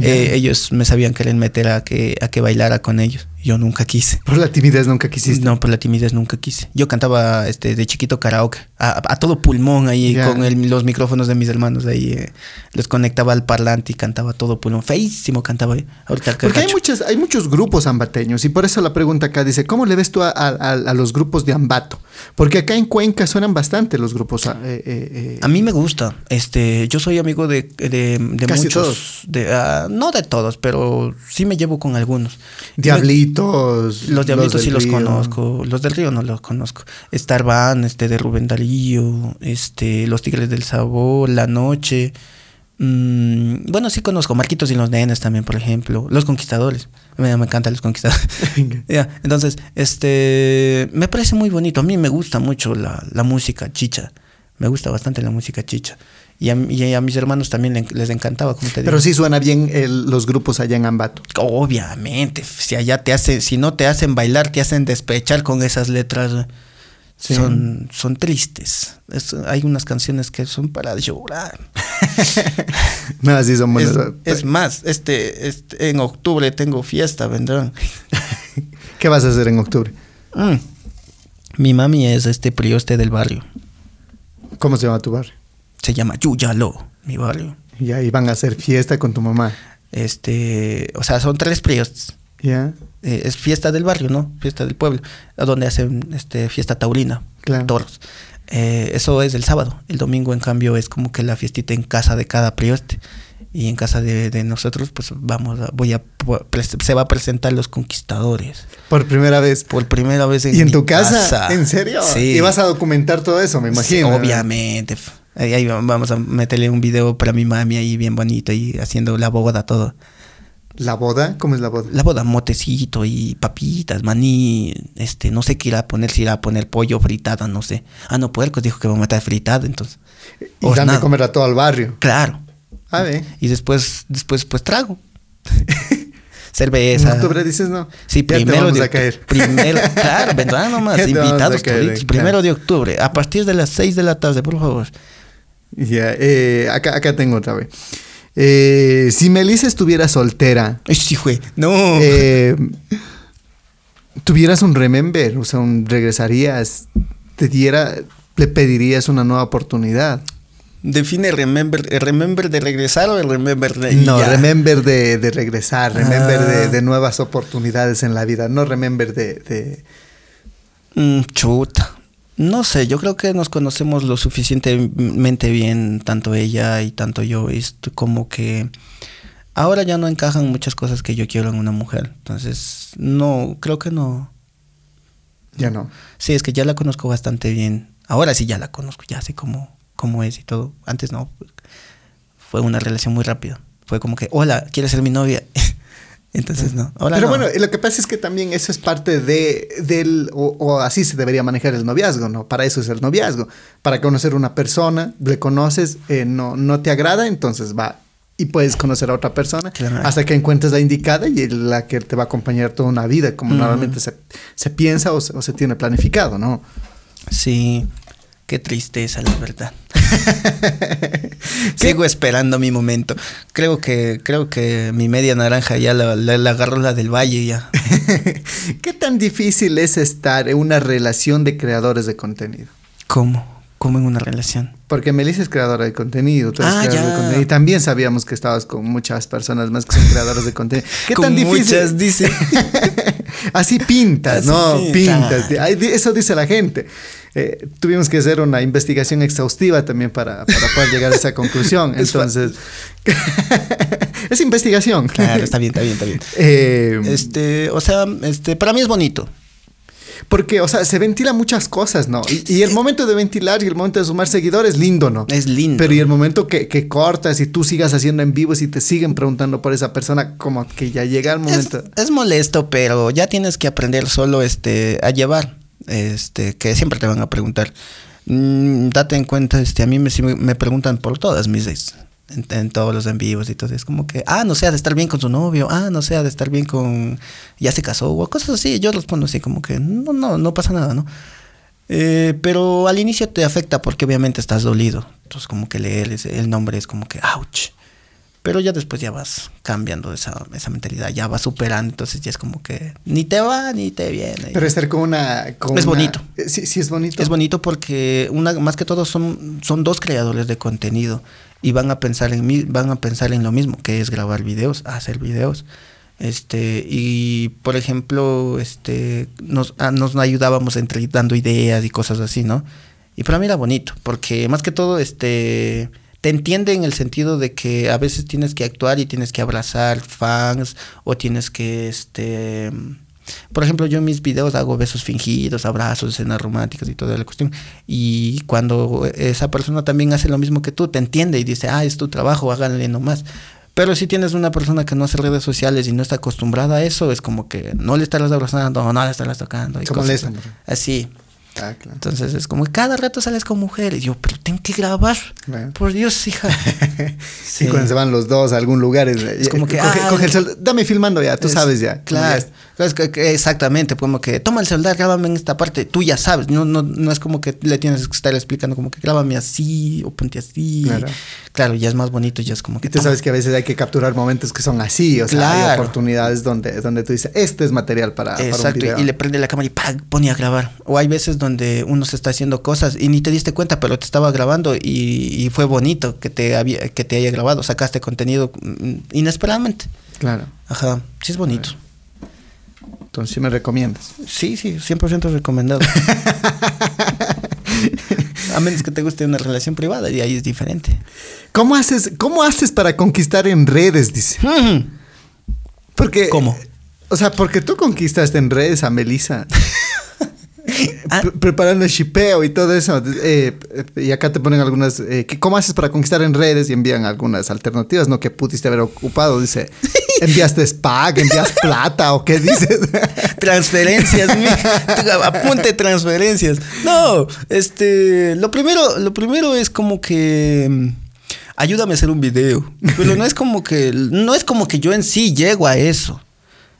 Eh, ellos me sabían querer meter a que, a que bailara con ellos. Yo nunca quise. Por la timidez nunca quisiste. No, por la timidez nunca quise. Yo cantaba este, de chiquito karaoke, a, a todo pulmón ahí, con el- los micrófonos de mis hermanos ahí. eh, los conectaba al parlante y cantaba todo pulmón. Feísimo cantaba ahí. Ahorita Porque hay, muchas, hay muchos grupos ambateños y por eso la pregunta acá dice, ¿cómo le ves tú a, a- a- a los grupos de Ambato? Porque acá en Cuenca suenan bastante los grupos. ah, eh, eh, eh, A mí me gusta. Este, yo soy amigo de, de, de Casi muchos. todos. De, ah, no de todos, pero sí me llevo con algunos. Diablitos. Los diablitos sí del los Río. conozco. Los del río no los conozco. Starban, este de Rubén Darío, este, Los Tigres del Sabor, La Noche. Mm, bueno, sí conozco. Marquitos y los Nenes también, por ejemplo. Los Conquistadores. Me, me encantan los Conquistadores. [laughs] [laughs] Entonces, este, me parece muy bonito. A mí me gusta mucho la, la música chicha. Me gusta bastante la música chicha. Y a, y a mis hermanos también le- les encantaba, como te digo. Pero sí suena bien el- los grupos allá en Ambato. Obviamente, si allá te hacen, si no te hacen bailar, te hacen despechar con esas letras. Sí. Son, son tristes. Es- hay unas canciones que son para llorar. [laughs] No, así son Es, buenas. es más, este, este, en octubre tengo fiesta, vendrán. [laughs] ¿Qué vas a hacer en octubre? Mm. Mi mami es este prioste del barrio. ¿Cómo se llama tu barrio? Se llama Yuyalo, mi barrio. Y ahí van a hacer fiesta con tu mamá. Este, o sea, son tres priostes. ¿Ya? Eh, es fiesta del barrio, ¿no? Fiesta del pueblo, donde hacen este, fiesta taurina, Claro. toros. Eh, eso es el sábado. El domingo, en cambio, es como que la fiestita en casa de cada prioste. Y en casa de, de nosotros, pues vamos a, voy a, se va a presentar los conquistadores. Por primera vez. Por primera vez en ¿Y en mi tu casa? ¿En serio? Sí. Y vas a documentar todo eso, me imagino. Sí, obviamente. Ahí, vamos a meterle un video para mi mami ahí bien bonito y haciendo la boda, todo. ¿La boda? ¿Cómo es la boda? La boda, motecito y papitas, maní, este, no sé qué irá a poner, si irá a poner pollo fritada, no sé. Ah, no, puercos dijo que va a meter fritada, entonces. Y dan de comer a todo el barrio. Claro. A ver. Y después, después, pues trago. [laughs] En Cerveza. octubre dices no. Sí, Ya te primero vamos de a caer. Primero, claro, vendrán [laughs] nomás, invitados caer, eh, Primero de octubre, a partir de las 6 de la tarde, por favor. Ya, eh, acá, acá tengo otra vez. Eh, si Melissa estuviera soltera, sí, fue. No. eh, tuvieras un remember, o sea, un regresarías, te diera, le pedirías una nueva oportunidad. Define remember, el remember de regresar o el remember de No, ya? remember de, de regresar, remember Ah. de, de nuevas oportunidades en la vida, no remember de... de- Mm, chuta. No sé, yo creo que nos conocemos lo suficientemente bien, tanto ella y tanto yo. Es como que ahora ya no encajan muchas cosas que yo quiero en una mujer. Entonces, no, creo que no. ya no. Sí, es que ya la conozco bastante bien. Ahora sí ya la conozco, ya sé cómo, cómo es y todo. Antes no. Fue una relación muy rápida. Fue como que, hola, ¿quieres ser mi novia? [laughs] Entonces no. Ahora Pero no. bueno, lo que pasa es que también eso es parte de del o, o así se debería manejar el noviazgo, ¿no? Para eso es el noviazgo, para conocer una persona, le conoces, eh, no no te agrada, entonces va y puedes conocer a otra persona Claro. hasta que encuentres la indicada y la que te va a acompañar toda una vida, como normalmente se, se piensa o se, o se tiene planificado, ¿no? Sí. Qué tristeza, la verdad. [laughs] Sigo esperando mi momento. Creo que, creo que mi media naranja ya la, la, la agarró la del valle ya. [laughs] ¿Qué tan difícil es estar en una relación de creadores de contenido? ¿Cómo? ¿Cómo en una relación? Porque Melissa es creadora de contenido, tú eres Ah, creador ya. de contenido. Y también sabíamos que estabas con muchas personas más que son creadores de contenido. [laughs] ¿Qué Con tan difícil? muchas, dice. Así pintas, Así ¿no? pinta. Pintas. Eso dice la gente. Eh, tuvimos que hacer una investigación exhaustiva también para, para poder llegar a esa [laughs] conclusión. Es Entonces, [laughs] es investigación. Claro, está bien, está bien, está bien. Eh, Este, o sea, este, para mí es bonito. porque, o sea, se ventilan muchas cosas, ¿no? Y, y el momento de ventilar y el momento de sumar seguidores, lindo, ¿no? Es lindo. Pero y el momento que, que cortas y tú sigas haciendo en vivo y te siguen preguntando por esa persona, como que ya llega el Es, momento. es molesto, pero ya tienes que aprender solo este, a llevar. Este, que siempre te van a preguntar. Mm, date en cuenta, este, a mí me, me- preguntan por todas mis ex. En, en todos los en vivos y todo. Es como que, ah, no sé, ha de estar bien con su novio. Ah, no sé, ha de estar bien con. Ya se casó o cosas así. Yo respondo así, como que, no, no, no pasa nada, ¿no? Eh, pero al inicio te afecta porque obviamente estás dolido. Entonces, como que leer el nombre es como que, ouch. Pero ya después ya vas cambiando esa, esa mentalidad, ya vas superando, entonces ya es como que ni te va ni te viene. Pero estar con una... con Es una- bonito. Sí, sí, es bonito. Es bonito porque una, más que todo son, son dos creadores de contenido y van a pensar en van a pensar en lo mismo, que es grabar videos, hacer videos. Este, y por ejemplo, este, nos, ah, nos ayudábamos entre dando ideas y cosas así, ¿no? Y para mí era bonito, porque más que todo, este, te entiende en el sentido de que a veces tienes que actuar y tienes que abrazar fans o tienes que, este, por ejemplo, yo en mis videos hago besos fingidos, abrazos, escenas románticas y toda la cuestión. Y cuando esa persona también hace lo mismo que tú, te entiende y dice, ah, es tu trabajo, háganle nomás. Pero si tienes una persona que no hace redes sociales y no está acostumbrada a eso, es como que no le estarás abrazando, no le estarás tocando. Y cosas así. Ah, claro. Entonces es como cada rato sales con mujeres. Y yo, pero tengo que grabar. Claro. Por Dios, hija. [laughs] Sí, cuando se van los dos a algún lugar. Es, Es como que, Coge, ah, coge el cel- Dame filmando ya, tú Es- sabes ya. Claro. Como Es exactamente, como que toma el celular, grábame en esta parte, tú ya sabes, no, no, no es como que le tienes que estar explicando como que grábame así o ponte así. Claro. Claro, ya es más bonito, ya es como que Y tú toma. sabes que a veces hay que capturar momentos que son así, o sea, hay Claro. oportunidades donde, donde tú dices, este es material para, para un Exacto, video. y le prende la cámara y ¡pam! pone a grabar. O hay veces donde uno se está haciendo cosas y ni te diste cuenta, pero te estaba grabando y, y fue bonito que te, había, que te haya grabado, sacaste contenido mm, inesperadamente. Claro. Ajá, sí es bonito. Entonces sí me recomiendas. Sí, sí, 100% recomendado. [laughs] A menos que te guste una relación privada y ahí es diferente. ¿Cómo haces, cómo haces para conquistar en redes? Dice. Porque. ¿Cómo? O sea, porque tú conquistaste en redes a Melissa. [laughs] Ah. Pre- preparando el shipeo y todo eso. Eh, y acá te ponen algunas. eh, ¿Cómo haces para conquistar en redes? Y envían algunas alternativas, ¿no? Que pudiste haber ocupado. Dice, [laughs] ¿enviaste SPAC? ¿Envías plata? ¿O qué dices? [laughs] Transferencias, apunte transferencias. No, este, lo primero, lo primero es como que mm, ayúdame a hacer un video, pero no es como que no es como que yo en sí llego a eso.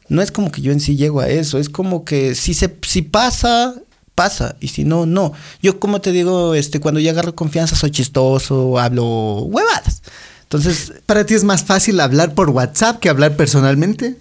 No es como que yo en sí llego a eso, es como que si se si pasa pasa y si no no. Yo como te digo, este cuando ya agarro confianza soy chistoso, hablo huevadas. Entonces, ¿Para ti es más fácil hablar por WhatsApp que hablar personalmente?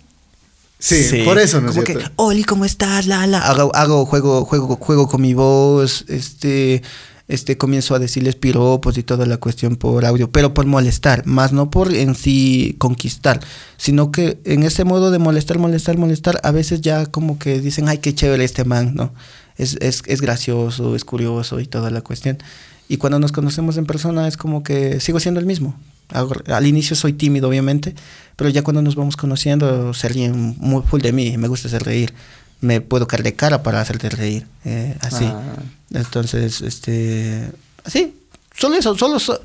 Sí, por eso, ¿no es como cierto? que, Oli, ¿cómo estás? La, la. Hago, hago juego, juego, juego con mi voz, este, este, comienzo a decirles piropos y toda la cuestión por audio, pero por molestar, más no por en sí conquistar, sino que en ese modo de molestar, molestar, molestar, a veces ya como que dicen, ay, qué chévere este man, ¿no? Es, es, es gracioso, es curioso y toda la cuestión. Y cuando nos conocemos en persona es como que sigo siendo el mismo. Al inicio soy tímido, obviamente, pero ya cuando nos vamos conociendo se ríen muy full de mí, me gusta hacer reír. Me puedo caer de cara para hacerte reír, eh, así. Ah. Entonces, este, así, solo eso, solo so-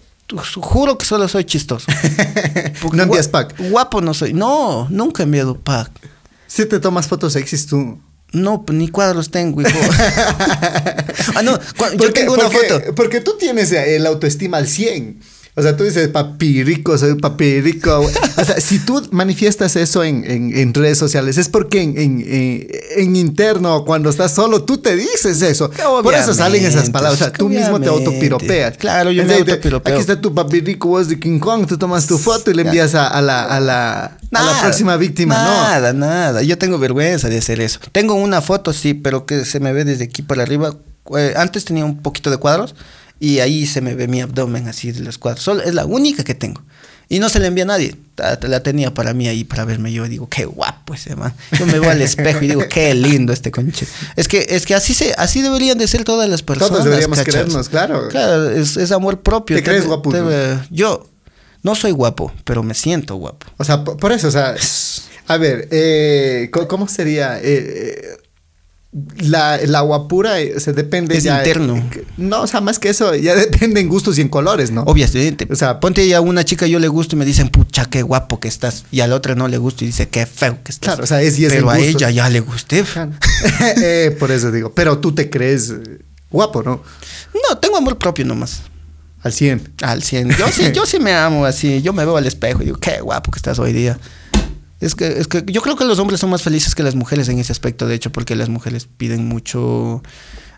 juro que solo soy chistoso. [laughs] No envías pack. Guapo no soy. No, nunca he enviado pack. Si te tomas fotos sexys tú. No, ni cuadros tengo, hijo. [laughs] ah, no, yo tengo una porque- foto. Porque tú tienes eh, el autoestima al 100. O sea, tú dices papi rico, soy papi rico. O sea, si tú manifiestas eso en, en- en redes sociales, es porque en, en- en- interno, cuando estás solo, tú te dices eso. Por eso salen esas palabras. O sea, tú mismo te autopiropeas. Claro, yo me Entonces, autopiropeo. Aquí está tu papi rico, vos de King Kong, tú tomas tu foto y le envías a, a la, a, la, a la próxima víctima. No. Nada, nada. Yo tengo vergüenza de hacer eso. Tengo una foto, sí, pero que se me ve desde aquí para arriba. Eh, antes tenía un poquito de cuadros y ahí se me ve mi abdomen así de los cuadros. Solo, es la única que tengo. Y no se la envía a nadie. La tenía para mí ahí para verme. Yo digo, qué guapo ese man. Yo me veo al espejo y digo, qué lindo este conche. Es que, es que así se, así deberían de ser todas las personas. Todos deberíamos ¿cachas? querernos, claro. Claro, es, es amor propio. ¿Te crees guapo? yo no soy guapo, pero me siento guapo. O sea, por, por eso, o sea, [laughs] a ver, eh, ¿cómo sería? Eh, la, la guapura eh, se depende Es ya. interno. eh, no, o sea, más que eso, ya [laughs] depende en gustos y en colores, ¿no? Obviamente. O sea, ponte a una chica yo le gusto y me dicen, pucha, qué guapo que estás. Y al otro no le gusto y dice, qué feo que estás. Claro, o sea, es- y es Pero el a ella ya le gusté. [laughs] Eh, por eso digo, pero tú te crees eh, guapo, ¿no? No, tengo amor propio nomás. Al 100. Al 100. Yo sí, yo sí me amo así. Yo me veo al espejo y digo, qué guapo que estás hoy día. Es que, es que yo creo que los hombres son más felices que las mujeres en ese aspecto, de hecho, porque las mujeres piden mucho.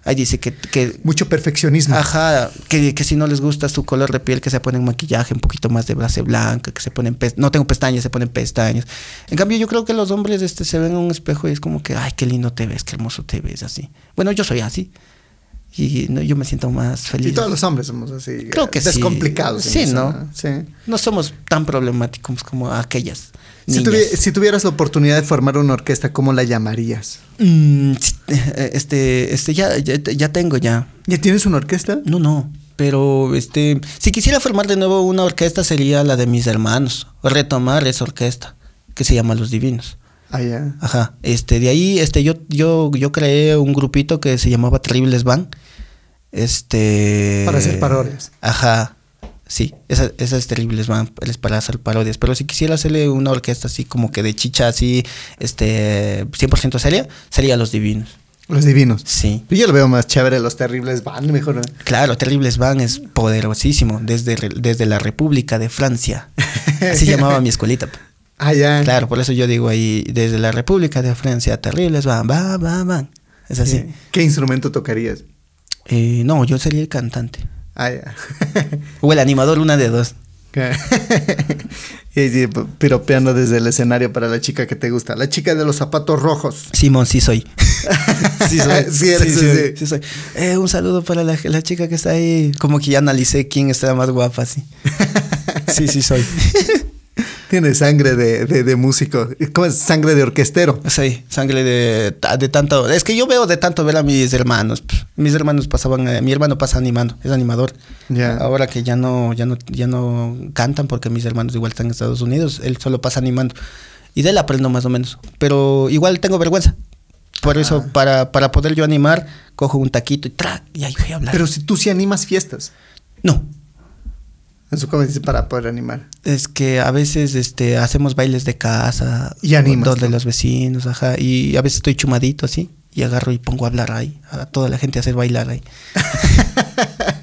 Ahí dice que, que Mucho perfeccionismo. Ajá, que, que si no les gusta su color de piel, que se ponen maquillaje, un poquito más de base blanca, que se ponen no tengo pestañas, se ponen pestañas. En cambio, yo creo que los hombres este, se ven en un espejo y es como que, ay, qué lindo te ves, qué hermoso te ves, así. Bueno, yo soy así. Y no, yo me siento más feliz. Y todos los hombres somos así. Creo que sí. Descomplicados. Sí, eso, ¿no? Sí. No somos tan problemáticos como aquellas. Si, niñas. tuvi- si tuvieras la oportunidad de formar una orquesta, ¿cómo la llamarías? Mm, sí, eh, este, este, ya, ya, ya tengo ya. ¿Ya tienes una orquesta? No, no. Pero este, si quisiera formar de nuevo una orquesta sería la de mis hermanos. Retomar esa orquesta que se llama Los Divinos. Ah, ya. Ajá. Este, de ahí, este, yo, yo, yo creé un grupito que se llamaba Terribles Van. Este. Para hacer parodias. Ajá. Sí, esa- esas terribles van es para hacer parodias. Pero si quisiera hacerle una orquesta así como que de chicha así, este, 100% seria, sería Los Divinos. Los divinos. Sí. Yo lo veo más chévere, los terribles van mejor. ¿no? Claro, Terribles Van es poderosísimo desde, desde la República de Francia. Así llamaba mi escuelita. [laughs] Ah, ya. Claro, por eso yo digo ahí, desde la República de Francia, Terribles Van, van, van, van. Es así. Sí. ¿Qué instrumento tocarías? Eh, no, yo sería el cantante. Ah, ya. [laughs] O el animador, una de dos. [laughs] y ahí, piropeando desde el escenario para la chica que te gusta. La chica de los zapatos rojos. Simón, sí soy. [laughs] Sí eres, sí. sí soy. Eh, un saludo para la, la chica que está ahí. Como que ya analicé quién está más guapa, sí. Sí, sí soy. Tiene sangre de, de, de músico. ¿Cómo es? Sangre de orquestero. Sí, sangre de, de tanto. Es que yo veo de tanto ver a mis hermanos. Mis hermanos pasaban, eh, mi hermano pasa animando, es animador. Ya. Ahora que ya no, ya no, ya no cantan porque mis hermanos igual están en Estados Unidos, él solo pasa animando. Y de él aprendo más o menos. Pero igual tengo vergüenza. Por eso, para, para poder yo animar, cojo un taquito y track, y ahí voy a hablar. Pero si tú sí animas fiestas. no, En su para poder animar. es que a veces este, hacemos bailes de casa. Y animas, Donde ¿no? los vecinos, ajá. Y a veces estoy chumadito así. Y agarro y pongo a hablar ahí. A toda la gente a hacer bailar ahí. [laughs]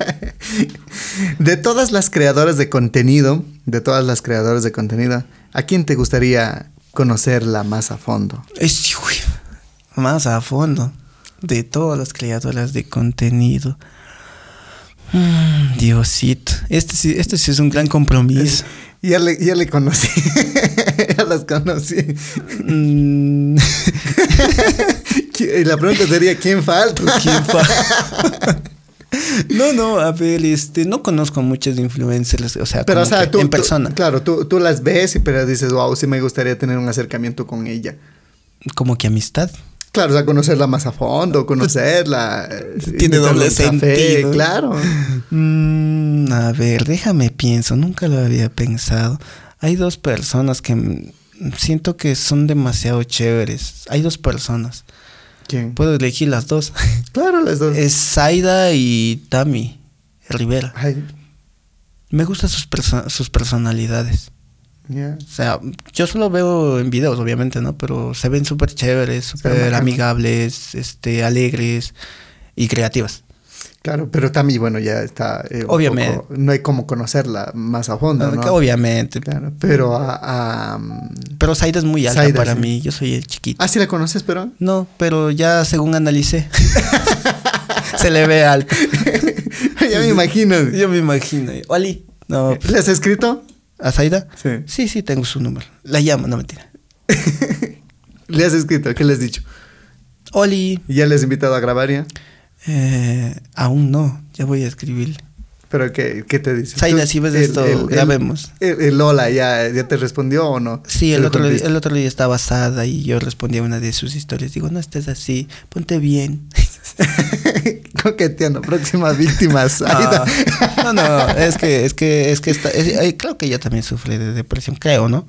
De todas las creadoras de contenido, de todas las creadoras de contenido, ¿a quién te gustaría conocerla más a fondo? Es, uy, más a fondo. De todas las creadoras de contenido. Mm, Diosito. Este sí, este sí es un gran compromiso. Ya le, ya le conocí. [laughs] ya las conocí. Mm, [laughs] Y la pregunta sería, ¿quién falta? ¿Quién fa- No, no, a ver, este, no conozco muchos influencers, o sea, Pero, o sea, tú, en tú- persona. claro, tú, tú las ves y pero dices, wow, sí me gustaría tener un acercamiento con ella. Como que amistad. Claro, o sea, conocerla más a fondo, conocerla. [laughs] eh, Tiene doble café, sentido. Claro. Mm, a ver, déjame pienso, nunca lo había pensado. Hay dos personas que siento que son demasiado chéveres. Hay dos personas. ¿Quién? Puedo elegir las dos. [laughs] Claro, las dos. Es Zaida y Tami Rivera. Ay, Me gustan sus, perso- sus personalidades. Ya. O sea, yo solo veo en videos, obviamente, ¿no? Pero se ven súper chéveres, súper amigables, este, alegres y creativas. Claro, pero también, bueno, ya está. eh, Obviamente. poco- no hay como conocerla más a fondo, ¿no? Obviamente. Claro, pero a. a, mm, Pero Zaida es muy alta para sí. mí. Yo soy el chiquito. ah, sí la conoces, pero. No, pero ya según analicé. [laughs] se le ve alto. [laughs] ya me imagino. [laughs] Yo me imagino. Oli. No, pues, ¿Le has escrito? ¿A Zaida? Sí. Sí, sí, tengo su número. La llamo, no mentira. [laughs] ¿Le has escrito? ¿Qué le has dicho? Oli. ¿Ya le has invitado a grabar ya? Eh, aún no, ya voy a escribirle. ¿Pero qué, qué te dice? Zaida, si ves esto, grabemos. El, el Lola ya, ya te respondió o no? Sí, el ¿Te lo otro, día, el otro día estaba asada y yo respondí a una de sus historias. Digo, no estés así, ponte bien. [laughs] Coqueteando, próxima víctima, [laughs] Zaida. No, no, no, es que, es que, es que está, es- creo que ella también sufre de depresión, creo, ¿no?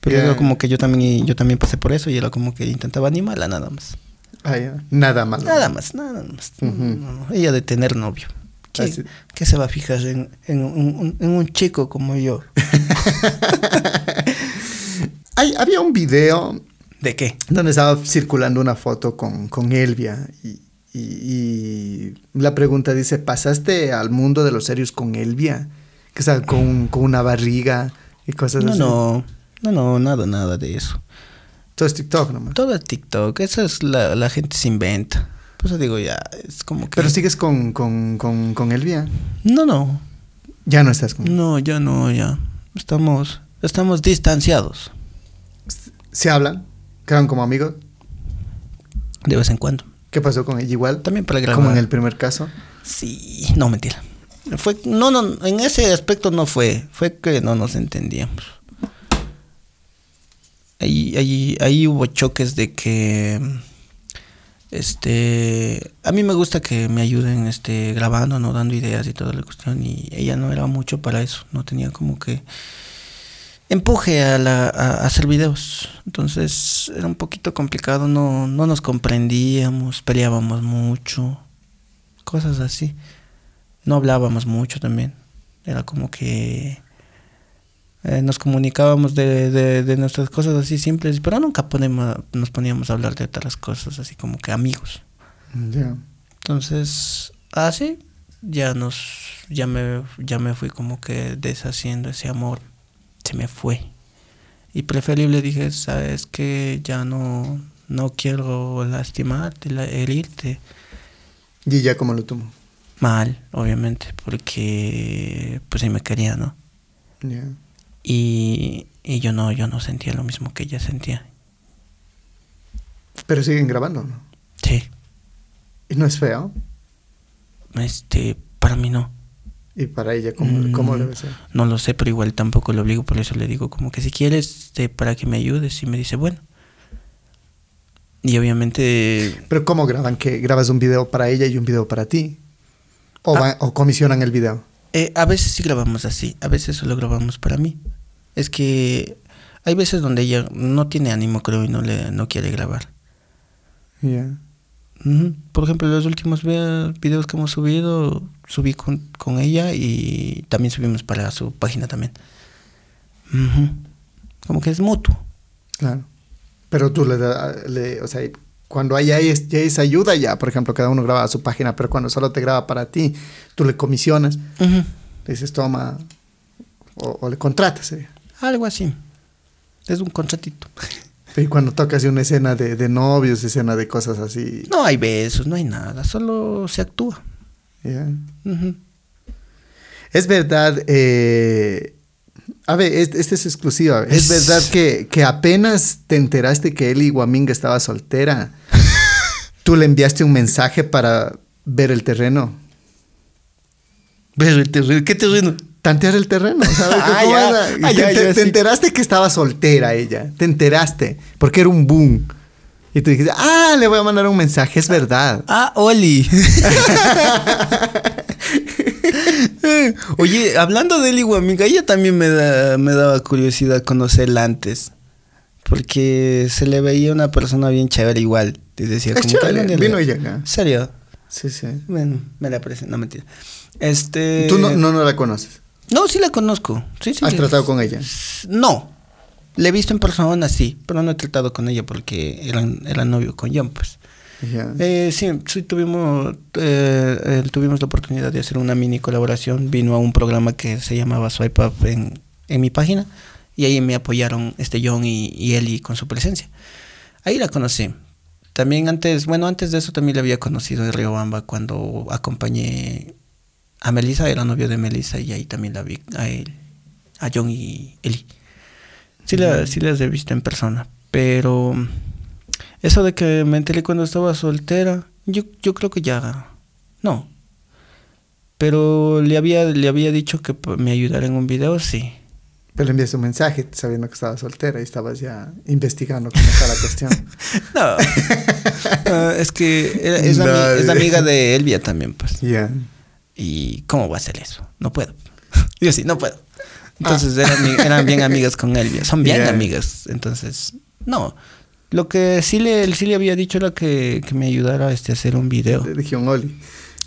Pero Ya. era como que yo también, yo también pasé por eso y era como que intentaba animarla nada más. Ah. Nada más. Nada más, nada más. Ujú. No, no, Ella de tener novio. ¿Qué, qué se va a fijar en, en un, un- en un chico como yo? [laughs] Hay- había un video ¿De qué? donde estaba circulando una foto con, con Elvia y, y- y la pregunta dice, ¿pasaste al mundo de los serios con Elvia? Que está con, con una barriga y cosas No, así. no, no, no, nada, nada de eso. Todo es TikTok nomás. Todo es TikTok, eso es la, la gente se inventa. Por eso digo ya, es como que... Pero sigues con, con, con, con Elvia. No, no, Ya no estás con no, ya no, ya. Estamos, estamos distanciados ¿Se hablan? ¿Quedan como amigos? de vez en cuando. ¿Qué pasó con ella igual? También para grabar. Como en el primer caso. Sí, no, mentira. Fue, no, no, en ese aspecto no fue, fue que no nos entendíamos. Ahí, ahí, ahí hubo choques de que, este, a mí me gusta que me ayuden, este, grabando, no dando ideas y toda la cuestión, y ella no era mucho para eso, no tenía como que empuje a, la, a, hacer videos. Entonces era un poquito complicado, no, no nos comprendíamos, peleábamos mucho, cosas así. No hablábamos mucho también. Era como que eh, nos comunicábamos de, de, de nuestras cosas así simples, pero nunca ponemos, nos poníamos a hablar de otras cosas así como que amigos. Entonces, así ya nos, ya me, ya me fui como que deshaciendo ese amor, se me fue. Y preferible dije, sabes que ya no, no quiero lastimarte, la- herirte. ¿Y ella cómo lo tomó? Mal, obviamente, porque pues sí me quería, ¿no? Ya. Y, y yo no, yo no sentía lo mismo que ella sentía. Pero siguen grabando, ¿no? Sí, Y no es feo. este, para mí no. Y para ella, ¿cómo, Mm, cómo debe ser? No lo sé, pero igual tampoco lo obligo, por eso le digo como que si quieres, este, para que me ayudes, y me dice, bueno. Y obviamente, Pero ¿cómo graban? ¿Que grabas un video para ella y un video para ti? ¿O, Ah. va- o comisionan el video? eh, a veces sí grabamos así, a veces solo grabamos para mí. Es que hay veces donde ella no tiene ánimo, creo, y no, le, no quiere grabar. Ya. Ujú. Por ejemplo, los últimos videos que hemos subido, subí con, con ella y también subimos para su página también. Como que es mutuo. Claro. Pero tú le le- o sea, cuando hay, esa ayuda, ya, por ejemplo, cada uno graba su página, pero cuando solo te graba para ti, tú le comisionas, le dices, toma, o, o le contratas. eh. Algo así. Es un contratito. [laughs] Y cuando tocas una escena de, de novios, escena de cosas así, No hay besos, no hay nada, solo se actúa. Es verdad, eh, a ver, es- este es exclusiva. Es, Es- verdad que, que apenas te enteraste que Eli Guaminga estaba soltera, [laughs] tú le enviaste un mensaje para ver el terreno. Ver el terreno, ¿Qué terreno? Tantear el terreno, ¿sabes? [laughs] Ah, Ah, te, ya, te- ya, te sí. enteraste que estaba soltera ella. Te enteraste. Porque era un boom. Y tú dijiste, ah, le voy a mandar un mensaje, es verdad. Ah, Oli. [laughs] Oye, hablando de Eli Guamiga, ella también me, da, me daba curiosidad conocerla antes. Porque se le veía una persona bien chévere igual. Y decía, Es como chévere, vino ella acá. ¿Serio? Sí, sí. Bueno, me la presento, no mentira. Este. Tú no, no, no la conoces. No, sí la conozco. Sí, sí. ¿Has tratado con ella? No. Le he visto en persona, sí, pero no he tratado con ella porque eran, era novio con John, pues. Ya. Eh, sí, sí tuvimos, eh, tuvimos la oportunidad de hacer una mini colaboración. Vino a un programa que se llamaba Swipe Up en, en mi página y ahí me apoyaron este John y, y Eli con su presencia. Ahí la conocí. También antes, bueno, antes de eso también la había conocido en Riobamba cuando acompañé a Melissa, era novio de Melissa y ahí también la vi a él, a John y Eli. Sí, la, sí las he visto en persona, pero eso de que me enteré cuando estaba soltera, yo, yo creo que ya no. Pero le había, le había dicho que me ayudara en un video, sí. Pero le enviaste un mensaje sabiendo que estaba soltera y estabas ya investigando cómo está la cuestión. [laughs] No, No, es que es, la, No, ami- es amiga de Elvia también, pues. Ya. ¿Y cómo va a hacer eso? No puedo. [laughs] Yo sí, no puedo. Entonces eran, bien amigas con Elvia. Son bien Yeah. amigas. Entonces, no. Lo que sí le, sí le había dicho era que, que me ayudara este, a hacer un video. Le dije un Oli.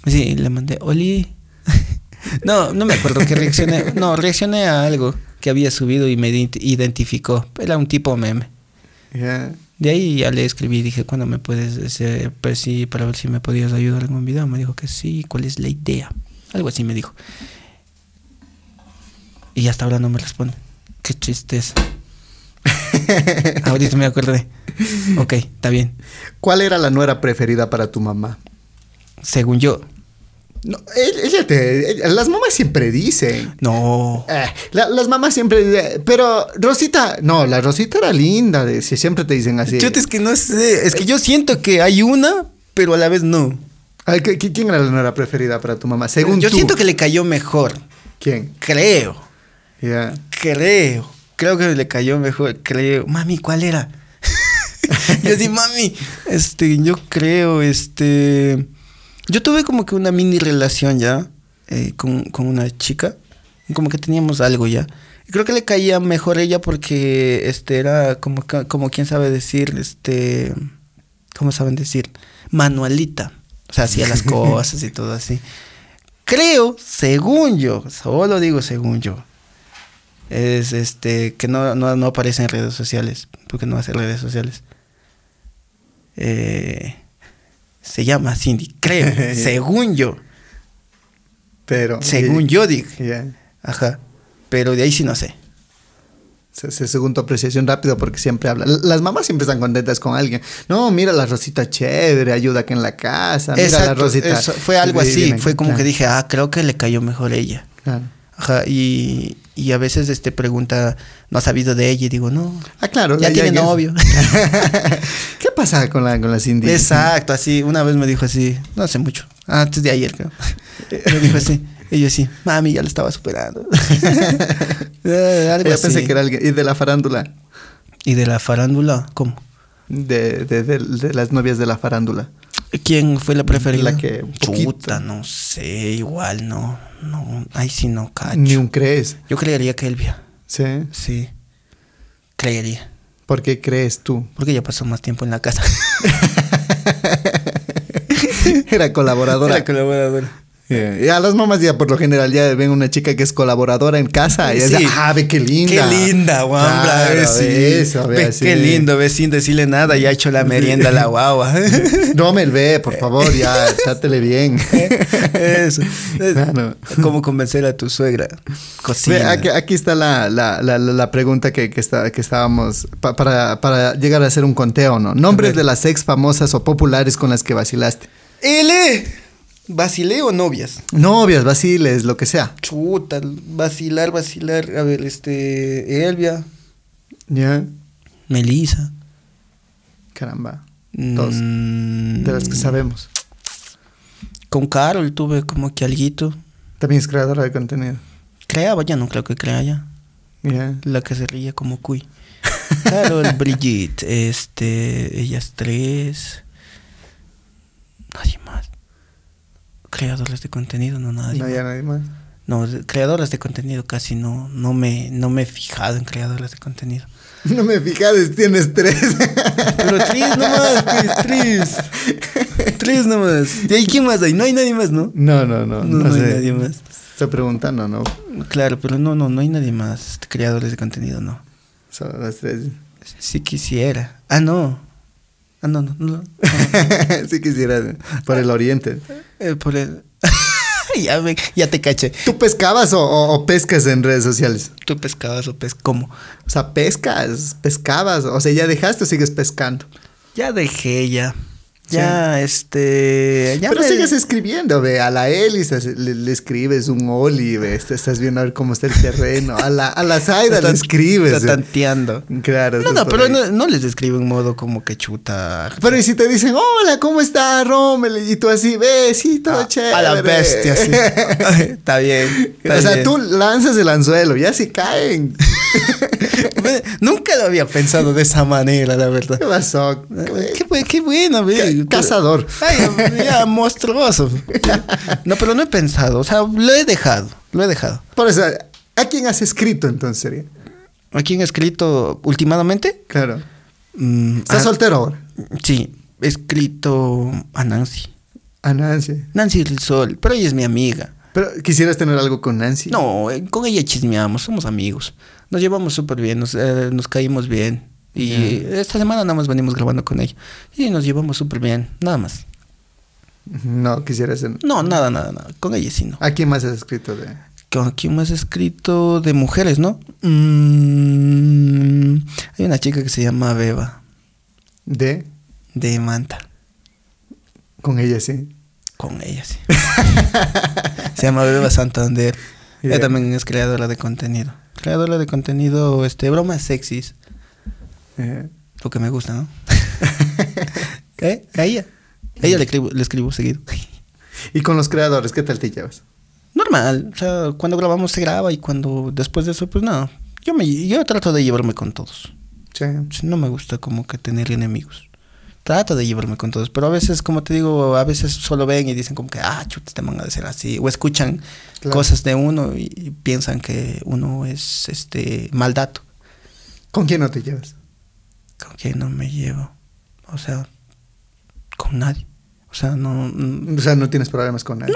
Sí, le mandé, Oli. [laughs] no, no me acuerdo que reaccioné. No, reaccioné a algo que había subido y me ident- identificó. Era un tipo meme. Ya. De ahí ya le escribí, dije, ¿cuándo me puedes hacer, pues sí, para ver si me podías ayudar en un video? Me dijo que sí, ¿cuál es la idea? Algo así me dijo. Y hasta ahora no me responde. Qué tristeza. [laughs] Ahorita me acordé. Ok, está bien. ¿Cuál era la nuera preferida para tu mamá? Según yo. No, ella te, ella- las mamás siempre dicen. No. Eh, la- las mamás siempre dicen, pero Rosita, no, la Rosita era linda, de, si siempre te dicen así. Yo es que no sé. Es que yo siento que hay una, pero a la vez no. Ay, ¿qué- qué- ¿Quién era la nuera preferida para tu mamá? Según yo tú. siento que le cayó mejor. ¿Quién? Creo. Ya. Creo. Creo que le cayó mejor. Creo. Mami, ¿cuál era? [laughs] yo sí, mami. Este, yo creo, este. Yo tuve como que una mini relación ya eh, con, con una chica. Como que teníamos algo ya. Y creo que le caía mejor ella porque este era como, como quien sabe decir, este. ¿Cómo saben decir? Manualita. O sea, hacía las [laughs] cosas y todo así. Creo, según yo, solo digo según yo, es este que no, no, no aparece en redes sociales, porque no hace redes sociales. Eh, se llama Cindy, creo, [laughs] según yo, Pero. según yo digo, Ya. ajá, pero de ahí sí no sé. Se, se- según tu apreciación rápido, porque siempre habla. Las mamás siempre están contentas con alguien. No, mira la Rosita chévere, ayuda aquí en la casa. Mira la Rosita. eso fue algo así, fue como claro, que dije, ah, creo que le cayó mejor ella. claro. Ajá, y, y a veces este pregunta, ¿no ha sabido de ella? Y digo, no, Ah, claro. ya tiene novio. [laughs] ¿Qué pasa con la, con la Cindy? Exacto, así, una vez me dijo así, no hace mucho, antes de ayer creo. Me dijo así, y yo así, mami, ya lo estaba superando. [laughs] [laughs] Algo Yo así. pensé que era alguien. Y de la farándula. ¿Y de la farándula? ¿Cómo? De, de, de- de las novias de la farándula. ¿Quién fue la preferida? La que. Chuta, no sé, igual no, no, ahí sí no cacho. Ni un crees. Yo creería que Elvia, Sí. sí, creería, ¿Por qué crees tú? porque ya pasó más tiempo en la casa. [laughs] Era colaboradora. Era colaboradora. Yeah. Y a las mamás ya por lo general ya ven una chica que es colaboradora en casa y es Sí. ah, ve qué linda. Qué linda, guambra. Claro, ve, sí. eso, ve Ve, así. Qué lindo, ve sin decirle nada, ya ha hecho la merienda la guagua. [laughs] No me ve, por favor, ya, trátele bien. [laughs] Eso. Claro. ¿Cómo convencer a tu suegra? Cocina. Ve, aquí, aquí está la, la, la, pregunta que, que, está, que estábamos pa- para, para llegar a hacer un conteo, ¿no? Nombres de las ex famosas o populares con las que vacilaste. L. ¿Vacilé o novias? Novias, vaciles, lo que sea. Chuta, vacilar, vacilar. A ver, este. Elvia, Ya, Melissa. caramba. Dos. Mm, De las que sabemos. Con Carol tuve como que alguito. También es creadora de contenido. Creaba, ya no creo que crea ya. Ya. La que se ría como cuy. [laughs] Carol, Brigitte, este, ellas tres. Nadie más. Creadores de contenido, no nadie. No, más. ya nadie más. No, creadoras de contenido casi no, no me, no me he fijado en creadoras de contenido. [laughs] No me fijas, tienes tres. Pero tres nomás, tres. Tres nomás. ¿Y ahí quién más hay? No hay nadie más, ¿no? No, no, no. No, No, no hay nadie más. Estoy preguntando, ¿no? Claro, pero no, no, no hay nadie más. Creadores de contenido, no. Son las tres. Si quisiera. Ah, no. Ah, no, no, no. [laughs] si quisiera, por el oriente. Eh, por el... [laughs] ya, me- ya te caché. ¿Tú pescabas o, o- o pescas en redes sociales? ¿Tú pescabas o pes cómo? O sea, pescas, pescabas. O sea, ¿ya dejaste o sigues pescando? Ya dejé ya. Ya, este... Ya Pero me- sigues escribiendo, ve. A la hélice le, le escribes un oli, ve. Te estás viendo a ver cómo está el terreno. A la, a la [laughs] Zaida le escribes. Está tanteando. Claro. No, no, pero no, no les escribo en modo como que chuta. Pero y si te dicen, hola, ¿cómo está Rommel? Y tú así, ve, sí, todo a, chévere. a la bestia, sí. [laughs] [laughs] está bien. está o sea, bien. tú lanzas el anzuelo, ya si caen. Nunca lo había pensado de esa manera, la verdad. ¿Qué pasó? Qué, bu- qué bueno, cazador. Ay, ya, monstruoso. No, pero no he pensado. O sea, lo he dejado. Lo he dejado. Por eso, ¿a quién has escrito entonces? ¿A quién he escrito últimamente? Claro. Mm, ¿Estás a- soltero ahora? Sí, he escrito a Nancy. A Nancy. Nancy Rizol, pero ella es mi amiga. Pero quisieras tener algo con Nancy. No, eh, con ella chismeamos, somos amigos. Nos llevamos súper bien, nos, eh, nos caímos bien. Y esta semana nada más venimos grabando con ella. Y nos llevamos súper bien, nada más. No, quisieras tener. No, nada, nada, nada. Con ella sí no. ¿A quién más has escrito de.? ¿Con quién más he escrito de mujeres, no? Mm, hay una chica que se llama Beba, de? de Manta. Con ella sí. Con ella, sí. [laughs] se llama Beba Santander. Ella también es creadora de contenido. Creadora de contenido, este, bromas sexys. Eh, Lo que me gusta, ¿no? [laughs] ¿Eh? A ella. A ella le escribo, le escribo seguido. Y con los creadores, ¿qué tal te llevas? Normal. O sea, cuando grabamos se graba y cuando después de eso, pues no. Yo, me, yo trato de llevarme con todos. Sí. No me gusta como que tener enemigos. Trato de llevarme con todos, pero a veces, como te digo, a veces solo ven y dicen como que, ah, chuta, este man ha de ser así. O escuchan Claro. cosas de uno y, y piensan que uno es este maldato. ¿Con quién no te llevas? ¿Con quién no me llevo? O sea, con nadie. O sea, no... no- O sea, no tienes problemas con nadie.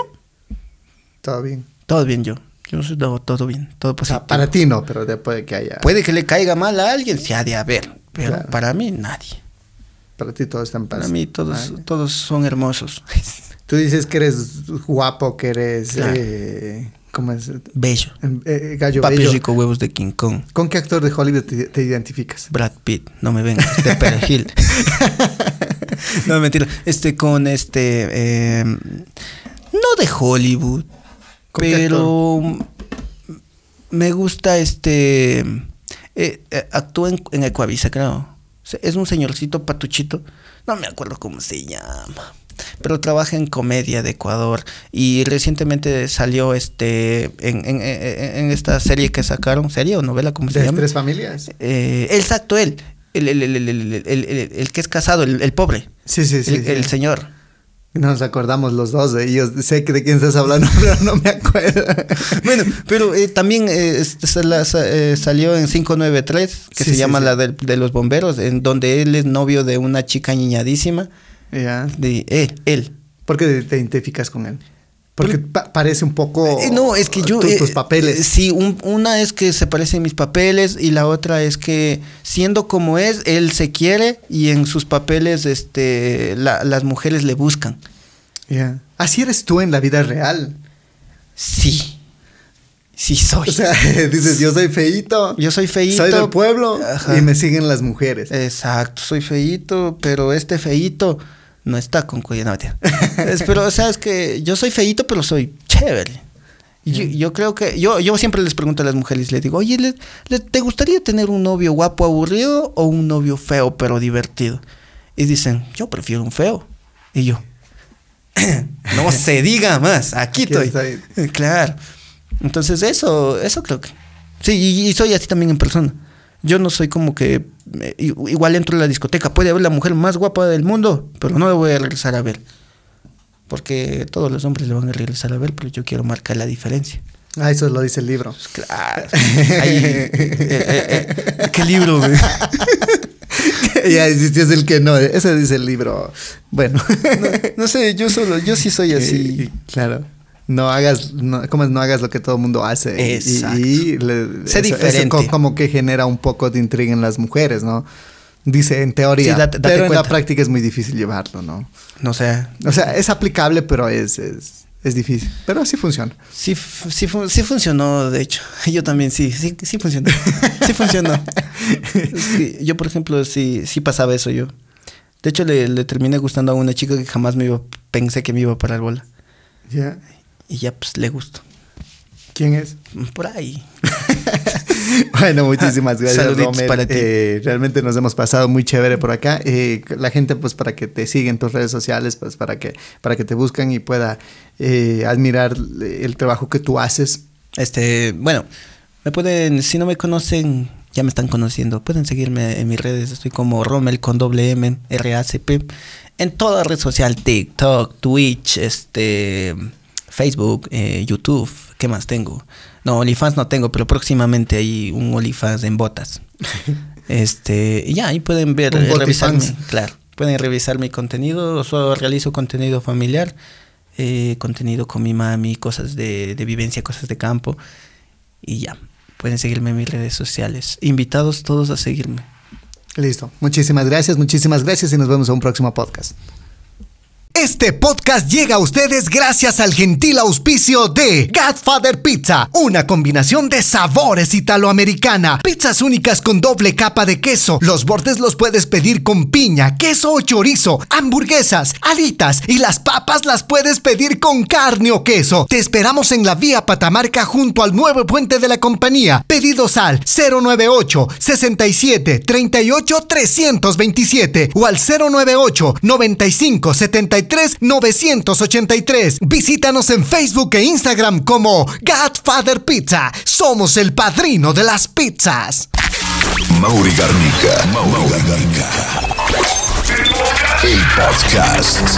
Todo bien. todo bien yo. Yo soy todo, todo bien, todo O positivo. sea, para ti no, pero después de que haya. Puede que le caiga mal a alguien, se ha de haber, pero Claro. para mí nadie. Para ti todo está en paz. Para mí todos, todos son hermosos. Tú dices que eres guapo, que eres. Claro. eh, ¿Cómo es? Bello. Eh, gallo Papi bello. rico huevos de King Kong. ¿Con qué actor de Hollywood te, te identificas? Brad Pitt, no me vengas, de perejil. [laughs] no, mentira. Este con este. eh, no de Hollywood, ¿Con qué pero me gusta este. eh, eh, actúa en, en Ecuavisa, creo. Es un señorcito patuchito. No me acuerdo cómo se llama. Pero trabaja en comedia de Ecuador. Y recientemente salió este en, en- en- esta serie que sacaron. ¿Serie o novela? ¿Cómo se ¿De llama? tres familias? Eh, exacto, él. El, el, el, el, el, el- el- el- el que es casado, el, el pobre. Sí, sí, sí. el, sí. el señor. Nos acordamos los dos de ellos. Sé que de quién estás hablando, [laughs] pero no me acuerdo. Bueno, pero eh, también eh, es la- eh, salió en 593, que Sí, se sí, llama sí. la de, los bomberos, en donde él es novio de una chica niñadísima. ya. De él, él. ¿Por qué te identificas con él? Porque pa- parece un poco. Eh, no, es que yo... tu- eh, tus papeles. eh, sí, un- una es que se parecen mis papeles y la otra es que siendo como es, él se quiere y en sus papeles este, la- las mujeres le buscan. Ya. Así eres tú en la vida real. Sí, sí soy. O sea, [laughs] dices, yo soy feíto. Yo soy feíto. Soy del pueblo Ajá. y me siguen las mujeres. Exacto, soy feíto, pero este feíto no está con cuidado. No, [laughs] pero, o sea, es que yo soy feíto, pero soy chévere. Yo, yo creo que, yo, yo siempre les pregunto a las mujeres, les digo, oye, ¿le- le- ¿te gustaría tener un novio guapo, aburrido o un novio feo, pero divertido? Y dicen, yo prefiero un feo. Y yo, [clears throat] no se diga más, aquí, Aquí estoy. [laughs] Claro. Entonces eso, eso creo que. Sí, y, y soy así también en persona. Yo no soy como que eh, igual entro a la discoteca, puede haber la mujer más guapa del mundo, pero no la voy a regresar a ver. Porque todos los hombres le van a regresar a ver, pero yo quiero marcar la diferencia. Ah, eso lo dice el libro. Claro. Ahí, eh, eh, ¿Qué libro, [laughs] ya, si es el que no, ese dice el libro. Bueno. No sé, yo solo, yo sí soy [laughs] así. Claro. No hagas, no, ¿cómo es? No hagas lo que todo el mundo hace. Exacto. Y, le- Sé eso- eso diferente. co- como que genera un poco de intriga en las mujeres, ¿no? Dice en teoría, Sí, date- date pero en la práctica es muy difícil llevarlo, ¿no? No sé. O sea, es aplicable, pero es, es, es difícil. Pero sí funciona. Sí, sí, sí funcionó, de hecho. [laughs] Yo también sí, sí, sí funcionó. Sí funcionó. [laughs] Sí, yo, por ejemplo, sí, sí pasaba eso yo. De hecho, le, le terminé gustando a una chica que jamás me iba, pensé que me iba a parar bola. Ya. Y ya, pues, le gustó. ¿Quién es? Por ahí. [laughs] Bueno, muchísimas gracias, Saluditos Romer. para ti. Eh, realmente nos hemos pasado muy chévere por acá. Eh, la gente, pues, para que te siga en tus redes sociales, pues, para que, para que te buscan y pueda eh, admirar el trabajo que tú haces. Este, bueno, me pueden, si no me conocen, ya me están conociendo. Pueden seguirme en mis redes. Estoy como Rommel con doble M, R-A-C-P. En toda red social, TikTok, Twitch, este, Facebook, eh, YouTube. ¿Qué más tengo? No, OnlyFans no tengo, pero próximamente hay un OnlyFans en botas. [laughs] Este, y ya, ahí pueden ver, eh, revisar mi, Botifans. claro, pueden revisar mi contenido. Solo realizo contenido familiar, eh, contenido con mi mami, cosas de, de vivencia, cosas de campo. Y ya, pueden seguirme en mis redes sociales. Invitados todos a seguirme. Listo. Muchísimas gracias, muchísimas gracias y nos vemos en un próximo podcast. Este podcast llega a ustedes gracias al gentil auspicio de Godfather Pizza, una combinación de sabores italoamericana, pizzas únicas con doble capa de queso. Los bordes los puedes pedir con piña, queso o chorizo, hamburguesas, alitas y las papas las puedes pedir con carne o queso. Te esperamos en la vía Patamarca junto al nuevo puente de la compañía. Pedidos al 098 67 38 327 o al 098 95 73 983. Visítanos en Facebook e Instagram como Godfather Pizza. Somos el padrino de las pizzas. Mauri Garnica. Mauri Garnica. El podcast.